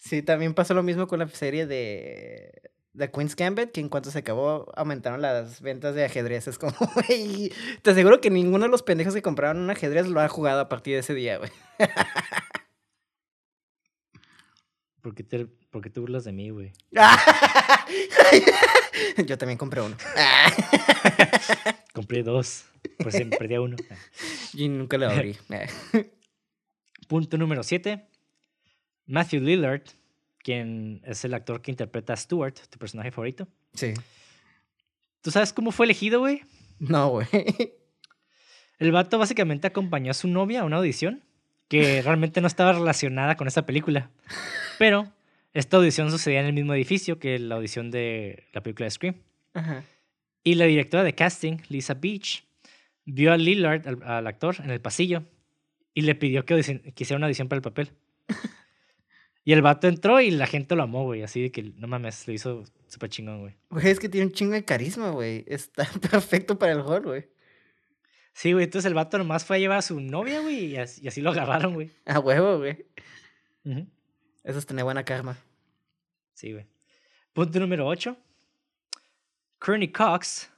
[SPEAKER 2] Sí, también pasó lo mismo con la serie de, de Queen's Gambit, que en cuanto se acabó aumentaron las ventas de ajedrez. Es [LAUGHS] como, güey, te aseguro que ninguno de los pendejos que compraron un ajedrez lo ha jugado a partir de ese día, güey.
[SPEAKER 1] ¿Por qué te, por qué te burlas de mí, güey? [LAUGHS] [LAUGHS]
[SPEAKER 2] Yo también compré uno.
[SPEAKER 1] compré dos, por si me perdía uno.
[SPEAKER 2] Y nunca lo abrí.
[SPEAKER 1] Punto número siete. Matthew Lillard, quien es el actor que interpreta a Stuart, tu personaje favorito.
[SPEAKER 2] Sí.
[SPEAKER 1] ¿Tú sabes cómo fue elegido, güey?
[SPEAKER 2] No, güey. [LAUGHS]
[SPEAKER 1] El vato básicamente acompañó a su novia a una audición que [LAUGHS] realmente no estaba relacionada con esa película. Pero esta audición sucedía en el mismo edificio que la audición de la película de Scream. Ajá. Y la directora de casting, Lisa Beach, vio a Lillard, al, actor, en el pasillo y le pidió que, que hiciera una audición para el papel. [LAUGHS] Y el vato entró y la gente lo amó, güey. Así de que, no mames, lo hizo súper chingón, güey.
[SPEAKER 2] Güey, es que tiene un chingo de carisma, güey. Está [LAUGHS] perfecto para el rol, güey.
[SPEAKER 1] Sí, güey. Entonces el vato nomás fue a llevar a su novia, güey. Y así, lo agarraron, güey.
[SPEAKER 2] A huevo, güey. Eso es tener buena karma.
[SPEAKER 1] Sí, güey. Punto número 8. Courtney Cox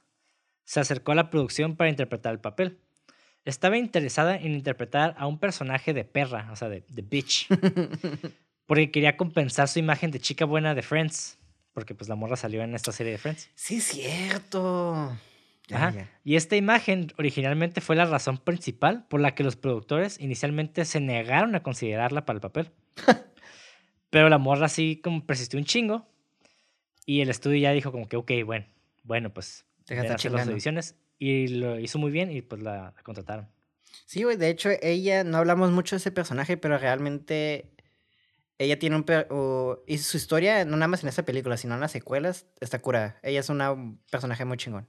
[SPEAKER 1] se acercó a la producción para interpretar el papel. Estaba interesada en interpretar a un personaje de perra, o sea, de, de bitch. [LAUGHS] Porque quería compensar su imagen de chica buena de Friends. Porque pues la morra salió en esta serie de Friends.
[SPEAKER 2] Sí, cierto.
[SPEAKER 1] Ajá. Y esta imagen originalmente fue la razón principal por la que los productores inicialmente se negaron a considerarla para el papel. [LAUGHS] Pero la morra así como persistió un chingo. Y el estudio ya dijo como que, ok, bueno, bueno, pues Deja hacer las ediciones. Y lo hizo muy bien y pues la, la contrataron.
[SPEAKER 2] Sí, güey, de hecho ella, no hablamos mucho de ese personaje, pero realmente ella tiene un... Uh, y su historia, no nada más en esta película, sino en las secuelas, está curada. Ella es un personaje muy chingón.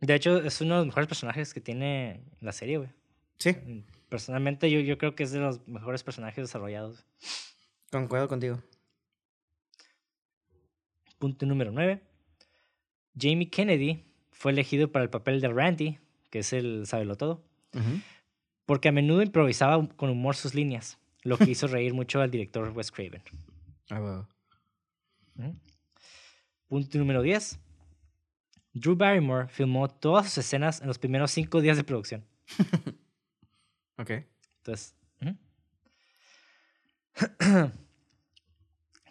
[SPEAKER 1] De hecho, es uno de los mejores personajes que tiene la serie, güey.
[SPEAKER 2] Sí.
[SPEAKER 1] Personalmente, yo, yo creo que es de los mejores personajes desarrollados.
[SPEAKER 2] Concuerdo contigo.
[SPEAKER 1] Punto número 9. Jamie Kennedy fue elegido para el papel de Randy, que es el sábelo todo, porque a menudo improvisaba con humor sus líneas lo que hizo reír mucho al director Wes Craven.
[SPEAKER 2] Ah,
[SPEAKER 1] Punto número 10. Drew Barrymore filmó todas sus escenas en los primeros cinco días de producción. [LAUGHS]
[SPEAKER 2] ok.
[SPEAKER 1] Entonces. [CLEARS THROAT]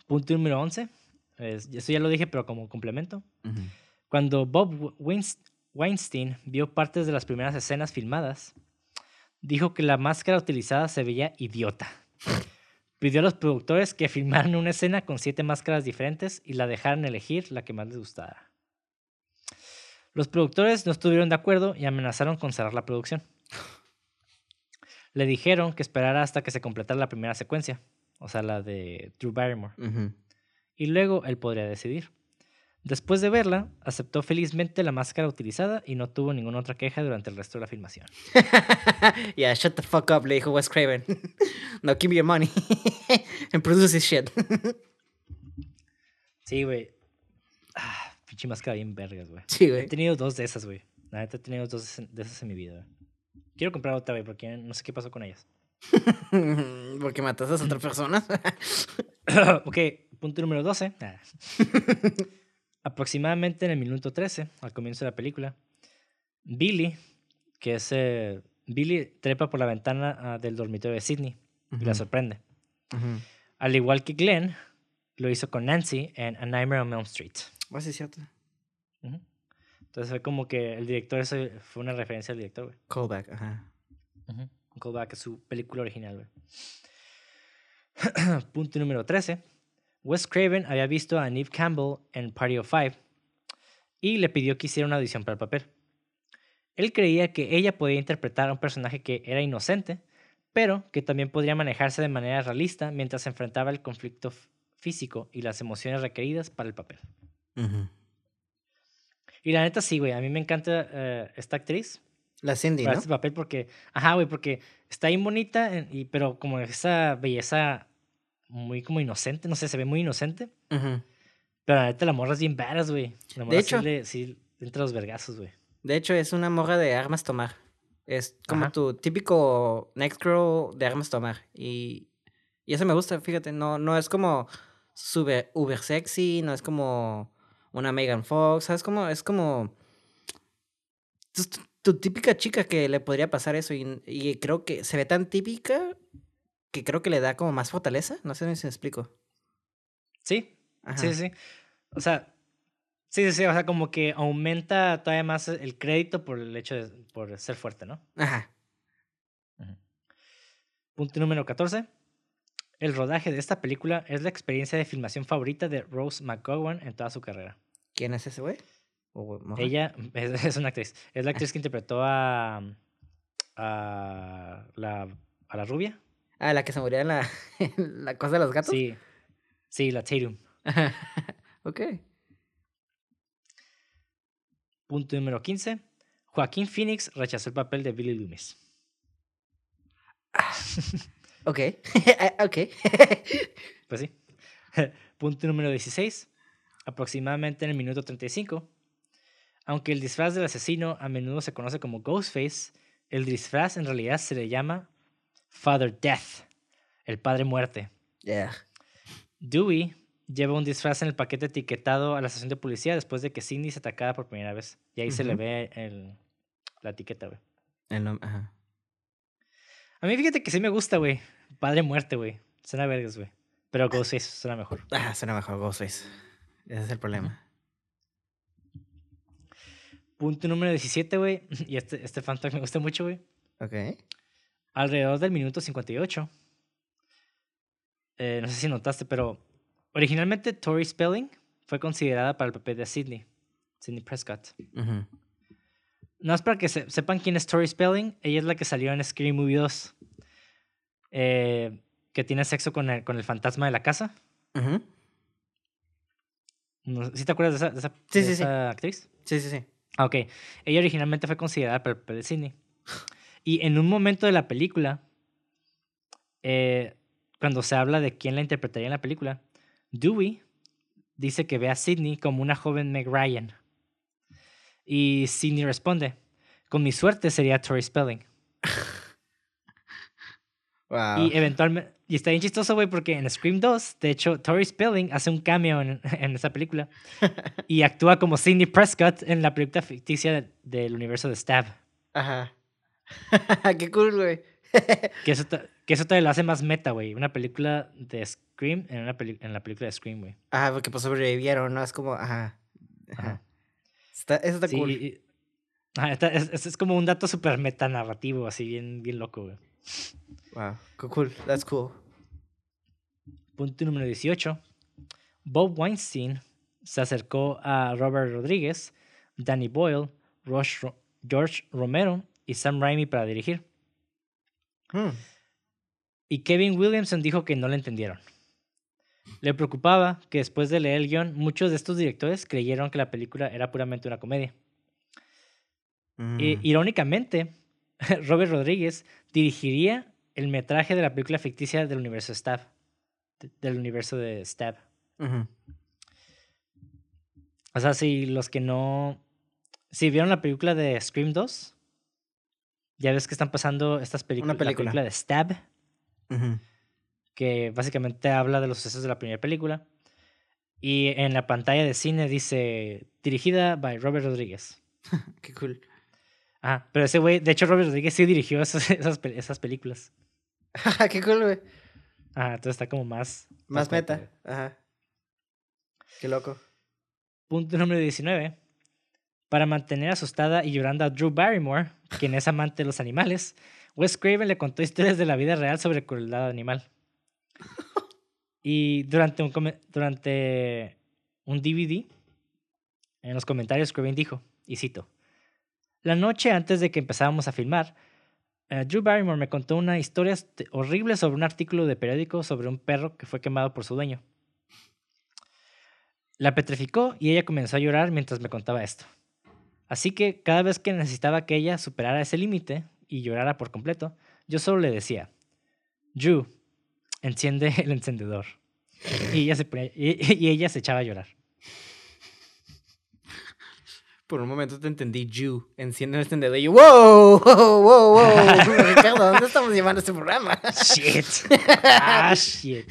[SPEAKER 1] Punto número 11. eso ya lo dije, pero como complemento. Cuando Bob Weinstein vio partes de las primeras escenas filmadas, dijo que la máscara utilizada se veía idiota. Pidió a los productores que filmaran una escena con siete máscaras diferentes y la dejaran elegir la que más les gustara. Los productores no estuvieron de acuerdo y amenazaron con cerrar la producción. Le dijeron que esperara hasta que se completara la primera secuencia, o sea, la de Drew Barrymore. Y luego él podría decidir. Después de verla, aceptó felizmente la máscara utilizada y no tuvo ninguna otra queja durante el resto de la filmación. [LAUGHS]
[SPEAKER 2] yeah, shut the fuck up, le dijo Wes Craven. [LAUGHS] no, give me your money. [LAUGHS] and produce this shit.
[SPEAKER 1] sí, güey. Ah, pinche máscara bien vergas, güey.
[SPEAKER 2] Sí, güey.
[SPEAKER 1] He tenido dos de esas, güey. La neta he tenido dos de esas en mi vida, Quiero comprar otra, güey, porque no sé qué pasó con ellas.
[SPEAKER 2] porque mataste a otras personas. [COUGHS]
[SPEAKER 1] ok, punto número 12. Aproximadamente en el minuto 13, al comienzo de la película, Billy, que es. Eh, Billy trepa por la ventana ah, del dormitorio de Sidney y la sorprende. Al igual que Glenn, lo hizo con Nancy en A Nightmare on Elm Street.
[SPEAKER 2] Ah, sí, cierto.
[SPEAKER 1] Entonces fue como que el director, eso fue una referencia al director, güey.
[SPEAKER 2] Callback, ajá.
[SPEAKER 1] Un callback a su película original, güey. [CLEARS THROAT] Punto número 13. Wes Craven había visto a Neve Campbell en Party of Five y le pidió que hiciera una audición para el papel. Él creía que ella podía interpretar a un personaje que era inocente, pero que también podría manejarse de manera realista mientras enfrentaba el conflicto físico y las emociones requeridas para el papel. Y la neta sí, güey, a mí me encanta eh, esta actriz.
[SPEAKER 2] La Cindy, para
[SPEAKER 1] ¿no? este papel porque, ajá, güey, porque está ahí bonita, y, pero como esa belleza muy como inocente, no sé, se ve muy inocente. Pero la neta la morra es bien badass, güey. de hecho, sí, entra los vergazos, güey.
[SPEAKER 2] De hecho, es una morra de armas tomar. Es como tu típico next girl de armas tomar. Y, y eso me gusta, fíjate. No, no es como super uber sexy, no es como una Megan Fox, ¿sabes? Como, es como tu, típica chica que le podría pasar eso. Y, y creo que se ve tan típica que creo que le da como más fortaleza. No sé si me explico.
[SPEAKER 1] Sí, sí, sí. O sea, sí, sí, sí. O sea, como que aumenta todavía más el crédito por el hecho de por ser fuerte, ¿no?
[SPEAKER 2] Ajá.
[SPEAKER 1] Punto número 14. El rodaje de esta película es la experiencia de filmación favorita de Rose McGowan en toda su carrera.
[SPEAKER 2] ¿Quién es ese güey?
[SPEAKER 1] Ella [LAUGHS] es, una actriz. Es la actriz que interpretó a, a, la, a la rubia.
[SPEAKER 2] Ah, la que se murió en la, [LAUGHS] la cosa de los gatos.
[SPEAKER 1] Sí, sí, la Tatum. [LAUGHS]
[SPEAKER 2] ok.
[SPEAKER 1] Punto número 15. Joaquín Phoenix rechazó el papel de Billy Loomis. [LAUGHS]
[SPEAKER 2] ok, ok.
[SPEAKER 1] pues sí. Punto número 16. Aproximadamente en el minuto 35. Aunque el disfraz del asesino a menudo se conoce como Ghostface, el disfraz en realidad se le llama Father Death, el padre muerte.
[SPEAKER 2] Yeah.
[SPEAKER 1] Dewey lleva un disfraz en el paquete etiquetado a la estación de policía después de que Cindy se atacada por primera vez. Y ahí se le ve el, la etiqueta, güey.
[SPEAKER 2] El ajá.
[SPEAKER 1] A mí fíjate que sí me gusta, güey. Padre muerte, güey. Suena vergas, güey. Pero Ghostface suena mejor.
[SPEAKER 2] Ah, suena mejor Ghostface. Ese es el problema.
[SPEAKER 1] Punto número 17, güey. [LAUGHS] Y este, este me gusta mucho, güey.
[SPEAKER 2] Ok
[SPEAKER 1] alrededor del minuto 58. Eh, no sé si notaste, pero originalmente Tori Spelling fue considerada para el papel de Sidney, Sidney Prescott. No es para que sepan quién es Tori Spelling, ella es la que salió en Scream Movie 2, eh, que tiene sexo con el, con el fantasma de la casa. ¿Sí te acuerdas de esa, de esa, actriz?
[SPEAKER 2] Sí, sí, sí.
[SPEAKER 1] Ah, ok. Ella originalmente fue considerada para el papel de Sidney. Y en un momento de la película, eh, cuando se habla de quién la interpretaría en la película, Dewey dice que ve a Sidney como una joven Meg Ryan. Y Sidney responde, con mi suerte sería Tori Spelling. [LAUGHS] Y eventualmente, y está bien chistoso, güey, porque en Scream 2, de hecho, Tori Spelling hace un cameo en, en esa película [LAUGHS] y actúa como Sidney Prescott en la película ficticia del universo de Stab.
[SPEAKER 2] Ajá. [LAUGHS] Qué cool, güey. [LAUGHS]
[SPEAKER 1] que, eso Que eso todavía lo hace más meta, güey. Una película de Scream en, una en la película de Scream, güey.
[SPEAKER 2] Ah, porque pues sobrevivieron, ¿no? Es como, ajá. Ajá. Está, eso está cool.
[SPEAKER 1] Ah, es, es, como un dato súper metanarrativo, así bien, bien loco, güey.
[SPEAKER 2] Wow, cool, that's cool.
[SPEAKER 1] Punto número 18. Bob Weinstein se acercó a Robert Rodríguez, Danny Boyle, George Romero y Sam Raimi para dirigir. Hmm. Y Kevin Williamson dijo que no le entendieron. Le preocupaba que después de leer el guion, muchos de estos directores creyeron que la película era puramente una comedia. Mm. irónicamente, [LAUGHS] Robert Rodríguez dirigiría el metraje de la película ficticia del universo Stab. Del universo de Stab. O sea, si los que no. Si vieron la película de Scream 2, ya ves que están pasando estas películas. La película de Stab. Que básicamente habla de los sucesos de la primera película. Y en la pantalla de cine dice dirigida by Robert Rodríguez. [LAUGHS]
[SPEAKER 2] Qué cool.
[SPEAKER 1] Ah, pero ese güey, de hecho, Robert Rodríguez sí dirigió esas, esas, películas. [LAUGHS]
[SPEAKER 2] Qué cool, güey.
[SPEAKER 1] Ah, entonces está como más.
[SPEAKER 2] Más, meta. Ajá. Qué loco.
[SPEAKER 1] Punto número 19. Para mantener asustada y llorando a Drew Barrymore, quien es amante de los animales, Wes Craven le contó historias de la vida real sobre crueldad animal. Y durante un, DVD, en los comentarios, Craven dijo, y cito, la noche antes de que empezábamos a filmar, eh, Drew Barrymore me contó una historia horrible sobre un artículo de periódico sobre un perro que fue quemado por su dueño. La petrificó y ella comenzó a llorar mientras me contaba esto. Así que cada vez que necesitaba que ella superara ese límite y llorara por completo, yo solo le decía, Drew, enciende el encendedor. Y ella se, y ella se echaba a llorar.
[SPEAKER 2] Por un momento te entendí, Jew. Enciende el encendedor y yo, wow, wow, wow, wow. [LAUGHS] Ricardo, ¿dónde estamos llevando este programa?
[SPEAKER 1] Shit. [LAUGHS] Ah, shit.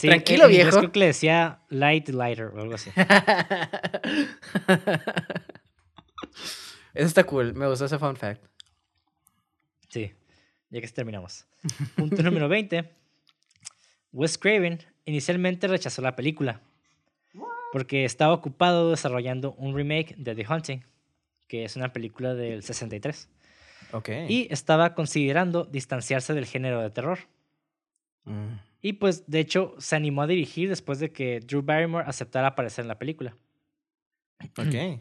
[SPEAKER 1] Tranquilo, viejo. Creo que le decía light lighter o algo así. [LAUGHS]
[SPEAKER 2] Eso está cool. Me gustó ese fun fact.
[SPEAKER 1] Sí, ya que terminamos. Punto número 20. Wes Craven inicialmente rechazó la película porque estaba ocupado desarrollando un remake de The Hunting, que es una película del 63.
[SPEAKER 2] Okay.
[SPEAKER 1] Y estaba considerando distanciarse del género de terror. Mm. Y pues, de hecho, se animó a dirigir después de que Drew Barrymore aceptara aparecer en la película.
[SPEAKER 2] Ok.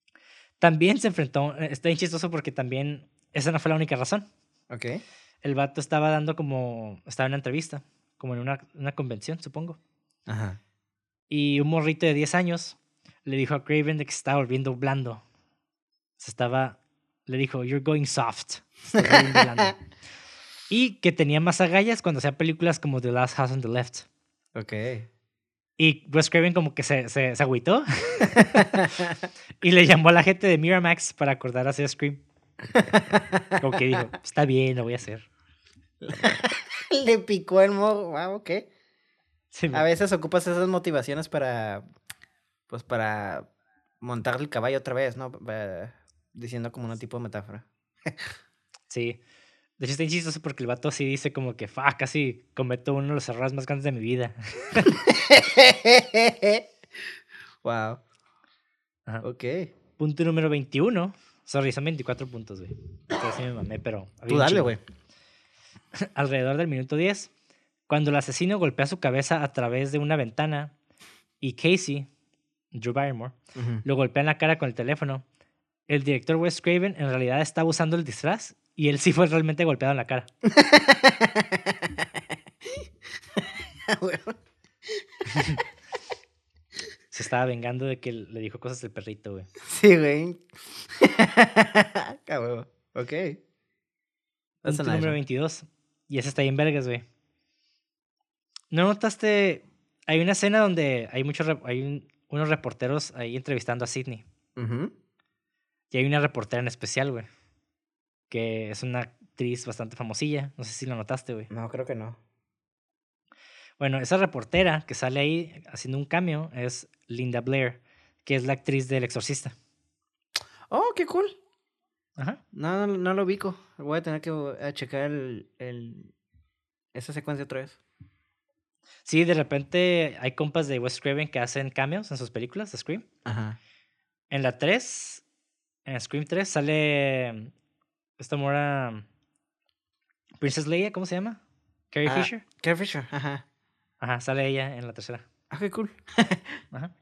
[SPEAKER 2] [CLEARS THROAT]
[SPEAKER 1] También se enfrentó, eh, está bien chistoso porque también esa no fue la única razón.
[SPEAKER 2] Ok.
[SPEAKER 1] El vato estaba dando como, estaba en una entrevista, como en una, una convención, supongo.
[SPEAKER 2] Ajá.
[SPEAKER 1] Y un morrito de 10 años le dijo a Craven de que se estaba volviendo blando. Se estaba. Le dijo, You're going soft. [LAUGHS] y que tenía más agallas cuando hacía películas como The Last House on the Left.
[SPEAKER 2] Ok.
[SPEAKER 1] Y Wes Craven como que se, se, se agüitó. [LAUGHS] y le llamó a la gente de Miramax para acordar hacer Scream. [LAUGHS] Como que dijo, está bien, lo voy a hacer.
[SPEAKER 2] le picó el modo. Wow, ok a veces ocupas esas motivaciones para, pues para montar el caballo otra vez, ¿no? Diciendo como un tipo de metáfora.
[SPEAKER 1] sí. De hecho, está chistoso porque el vato sí dice como que, fa, casi cometo uno de los errores más grandes de mi vida. [LAUGHS]
[SPEAKER 2] wow. Ok.
[SPEAKER 1] Punto número 21. Sorry, son 24 puntos, güey. Sí me mamé, pero...
[SPEAKER 2] Tú dale, güey. [LAUGHS]
[SPEAKER 1] Alrededor del minuto 10, cuando el asesino golpea su cabeza a través de una ventana y Casey, Drew Barrymore, lo golpea en la cara con el teléfono, el director Wes Craven en realidad estaba usando el disfraz y él sí fue realmente golpeado en la cara. [LAUGHS] [LAUGHS] Se estaba vengando de que le dijo cosas del perrito, güey.
[SPEAKER 2] Sí, güey. [LAUGHS] ok.
[SPEAKER 1] número 22. Y ese está ahí en vergas, güey. ¿No notaste? Hay una escena donde hay muchos hay unos reporteros ahí entrevistando a Sidney. Y hay una reportera en especial, güey. Que es una actriz bastante famosilla. No sé si lo notaste, güey.
[SPEAKER 2] No, creo que no.
[SPEAKER 1] Bueno, esa reportera que sale ahí haciendo un cambio es Linda Blair, que es la actriz del Exorcista.
[SPEAKER 2] Oh, qué cool. Ajá. No, no, no lo ubico. Voy a tener que checar el, el, esa secuencia otra vez.
[SPEAKER 1] Sí, de repente hay compas de Wes Craven que hacen cameos en sus películas de Scream. Ajá. En la 3, en Scream 3, sale esta mora. Princess Leia, ¿cómo se llama? Carrie ah, Fisher.
[SPEAKER 2] Carrie Fisher, ajá.
[SPEAKER 1] Ajá, sale ella en la tercera.
[SPEAKER 2] Ah, qué cool. [LAUGHS] ajá.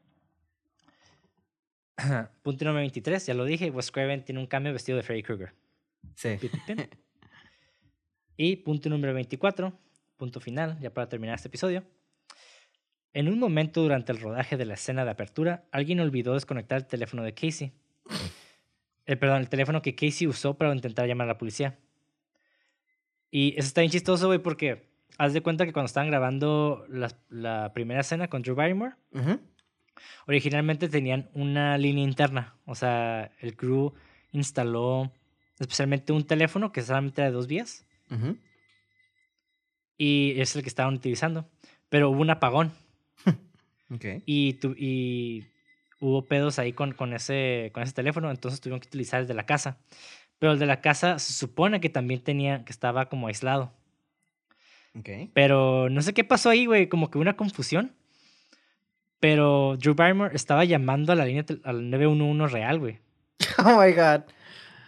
[SPEAKER 2] [CLEARS THROAT]
[SPEAKER 1] Punto número 23, ya lo dije, Wes Craven tiene un cambio vestido de Freddy Krueger. Sí. [LAUGHS] y punto número 24, punto final, ya para terminar este episodio. En un momento durante el rodaje de la escena de apertura, alguien olvidó desconectar el teléfono de Casey. [LAUGHS] El, perdón, el teléfono que Casey usó para intentar llamar a la policía. Y eso está bien chistoso, güey, porque haz de cuenta que cuando estaban grabando la, la primera escena con Drew Barrymore, originalmente tenían una línea interna. O sea, el crew instaló especialmente un teléfono que solamente era de dos vías. Y es el que estaban utilizando. Pero hubo un apagón. [LAUGHS] Y, tu, y hubo pedos ahí con, con, ese, con ese teléfono, entonces tuvieron que utilizar el de la casa. Pero el de la casa se supone que también tenía, que estaba como aislado. Pero no sé qué pasó ahí, güey, como que una confusión. Pero Drew Barrymore estaba llamando a la línea al 911 real, güey. [LAUGHS]
[SPEAKER 2] Oh my god.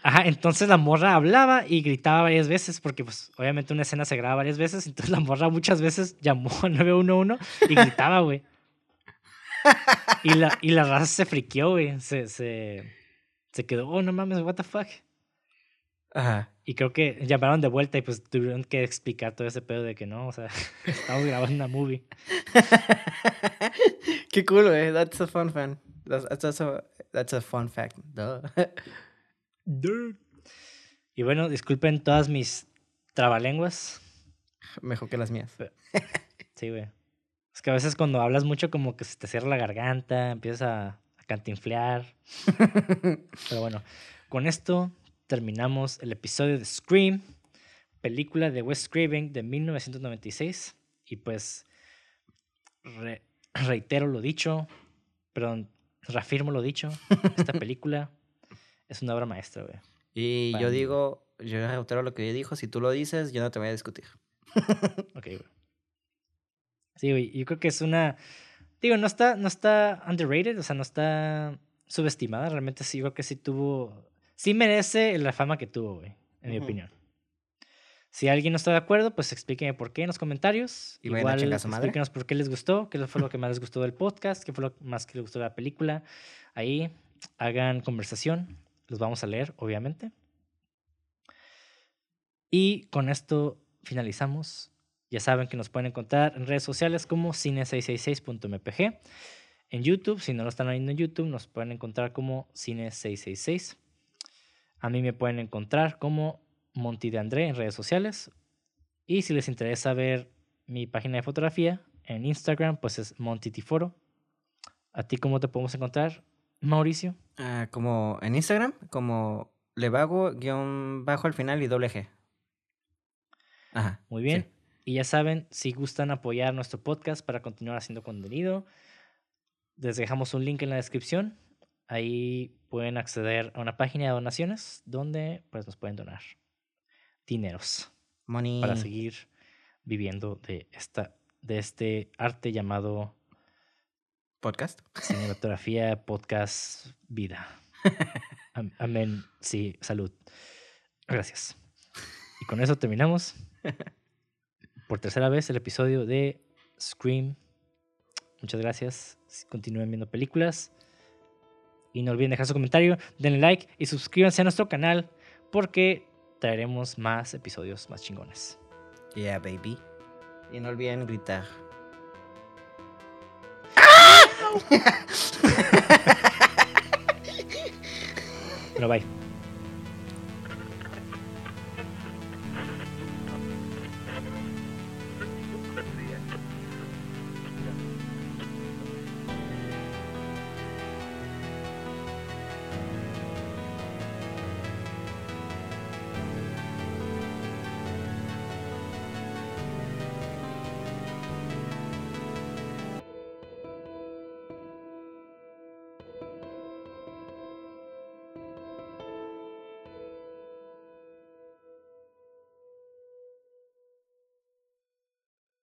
[SPEAKER 1] Ajá, entonces la morra hablaba y gritaba varias veces, porque pues obviamente una escena se graba varias veces, entonces la morra muchas veces llamó al 911 y gritaba, güey. y, la, y la raza se friqueó, güey. Se, se, se quedó, oh, no mames, what the fuck. Ajá. Y creo que llamaron de vuelta y pues tuvieron que explicar todo ese pedo de que no, o sea, [LAUGHS] estamos grabando una movie. [LAUGHS]
[SPEAKER 2] Qué cool, güey. That's a fun fan. That's, that's, a, that's a fun fact. [LAUGHS]
[SPEAKER 1] Y bueno, disculpen todas mis trabalenguas.
[SPEAKER 2] Mejor que las mías.
[SPEAKER 1] Sí, güey. Es que a veces cuando hablas mucho como que se te cierra la garganta, empiezas a, a cantinflear. [LAUGHS] Pero bueno, con esto terminamos el episodio de Scream, película de Wes Craven de 1996. Y pues reitero lo dicho, perdón, reafirmo lo dicho, esta [LAUGHS] película es una obra maestra, güey.
[SPEAKER 2] Y yo digo, yo reitero lo que yo dijo, si tú lo dices, yo no te voy a discutir. [LAUGHS]
[SPEAKER 1] ok, güey. Sí, güey, yo creo que es una... Digo, no está, no está underrated, o sea, no está subestimada, realmente sí, creo que sí tuvo sí merece la fama que tuvo, güey, en mi opinión. Si alguien no está de acuerdo, pues explíquenme por qué en los comentarios. Y Igual, explíquenos por qué les gustó, qué fue lo que más les gustó del podcast, qué fue lo más que les gustó de la película. Ahí hagan conversación, los vamos a leer, obviamente. Y con esto finalizamos. Ya saben que nos pueden encontrar en redes sociales como cine666.mpg. En YouTube, si no lo están viendo en YouTube, nos pueden encontrar como cine666. A mí me pueden encontrar como Monty de André en redes sociales. Y si les interesa ver mi página de fotografía en Instagram, pues es Monty Tiforo. ¿A ti cómo te podemos encontrar, Mauricio?
[SPEAKER 2] Ah, como en Instagram, como Levago, guion bajo al final y doble G.
[SPEAKER 1] Ajá. Muy bien. Y ya saben, si gustan apoyar nuestro podcast para continuar haciendo contenido, les dejamos un link en la descripción ahí pueden acceder a una página de donaciones donde pues nos pueden donar dineros para seguir viviendo de esta de este arte llamado
[SPEAKER 2] podcast.
[SPEAKER 1] Cinematografía podcast vida. [LAUGHS] Amén. Sí salud. Gracias. Y con eso terminamos por tercera vez el episodio de Scream. Muchas gracias. Continúen viendo películas. Y no olviden dejar su comentario, denle like y suscríbanse a nuestro canal porque traeremos más episodios más chingones.
[SPEAKER 2] Yeah, baby. Y no olviden gritar.
[SPEAKER 1] Pero bye.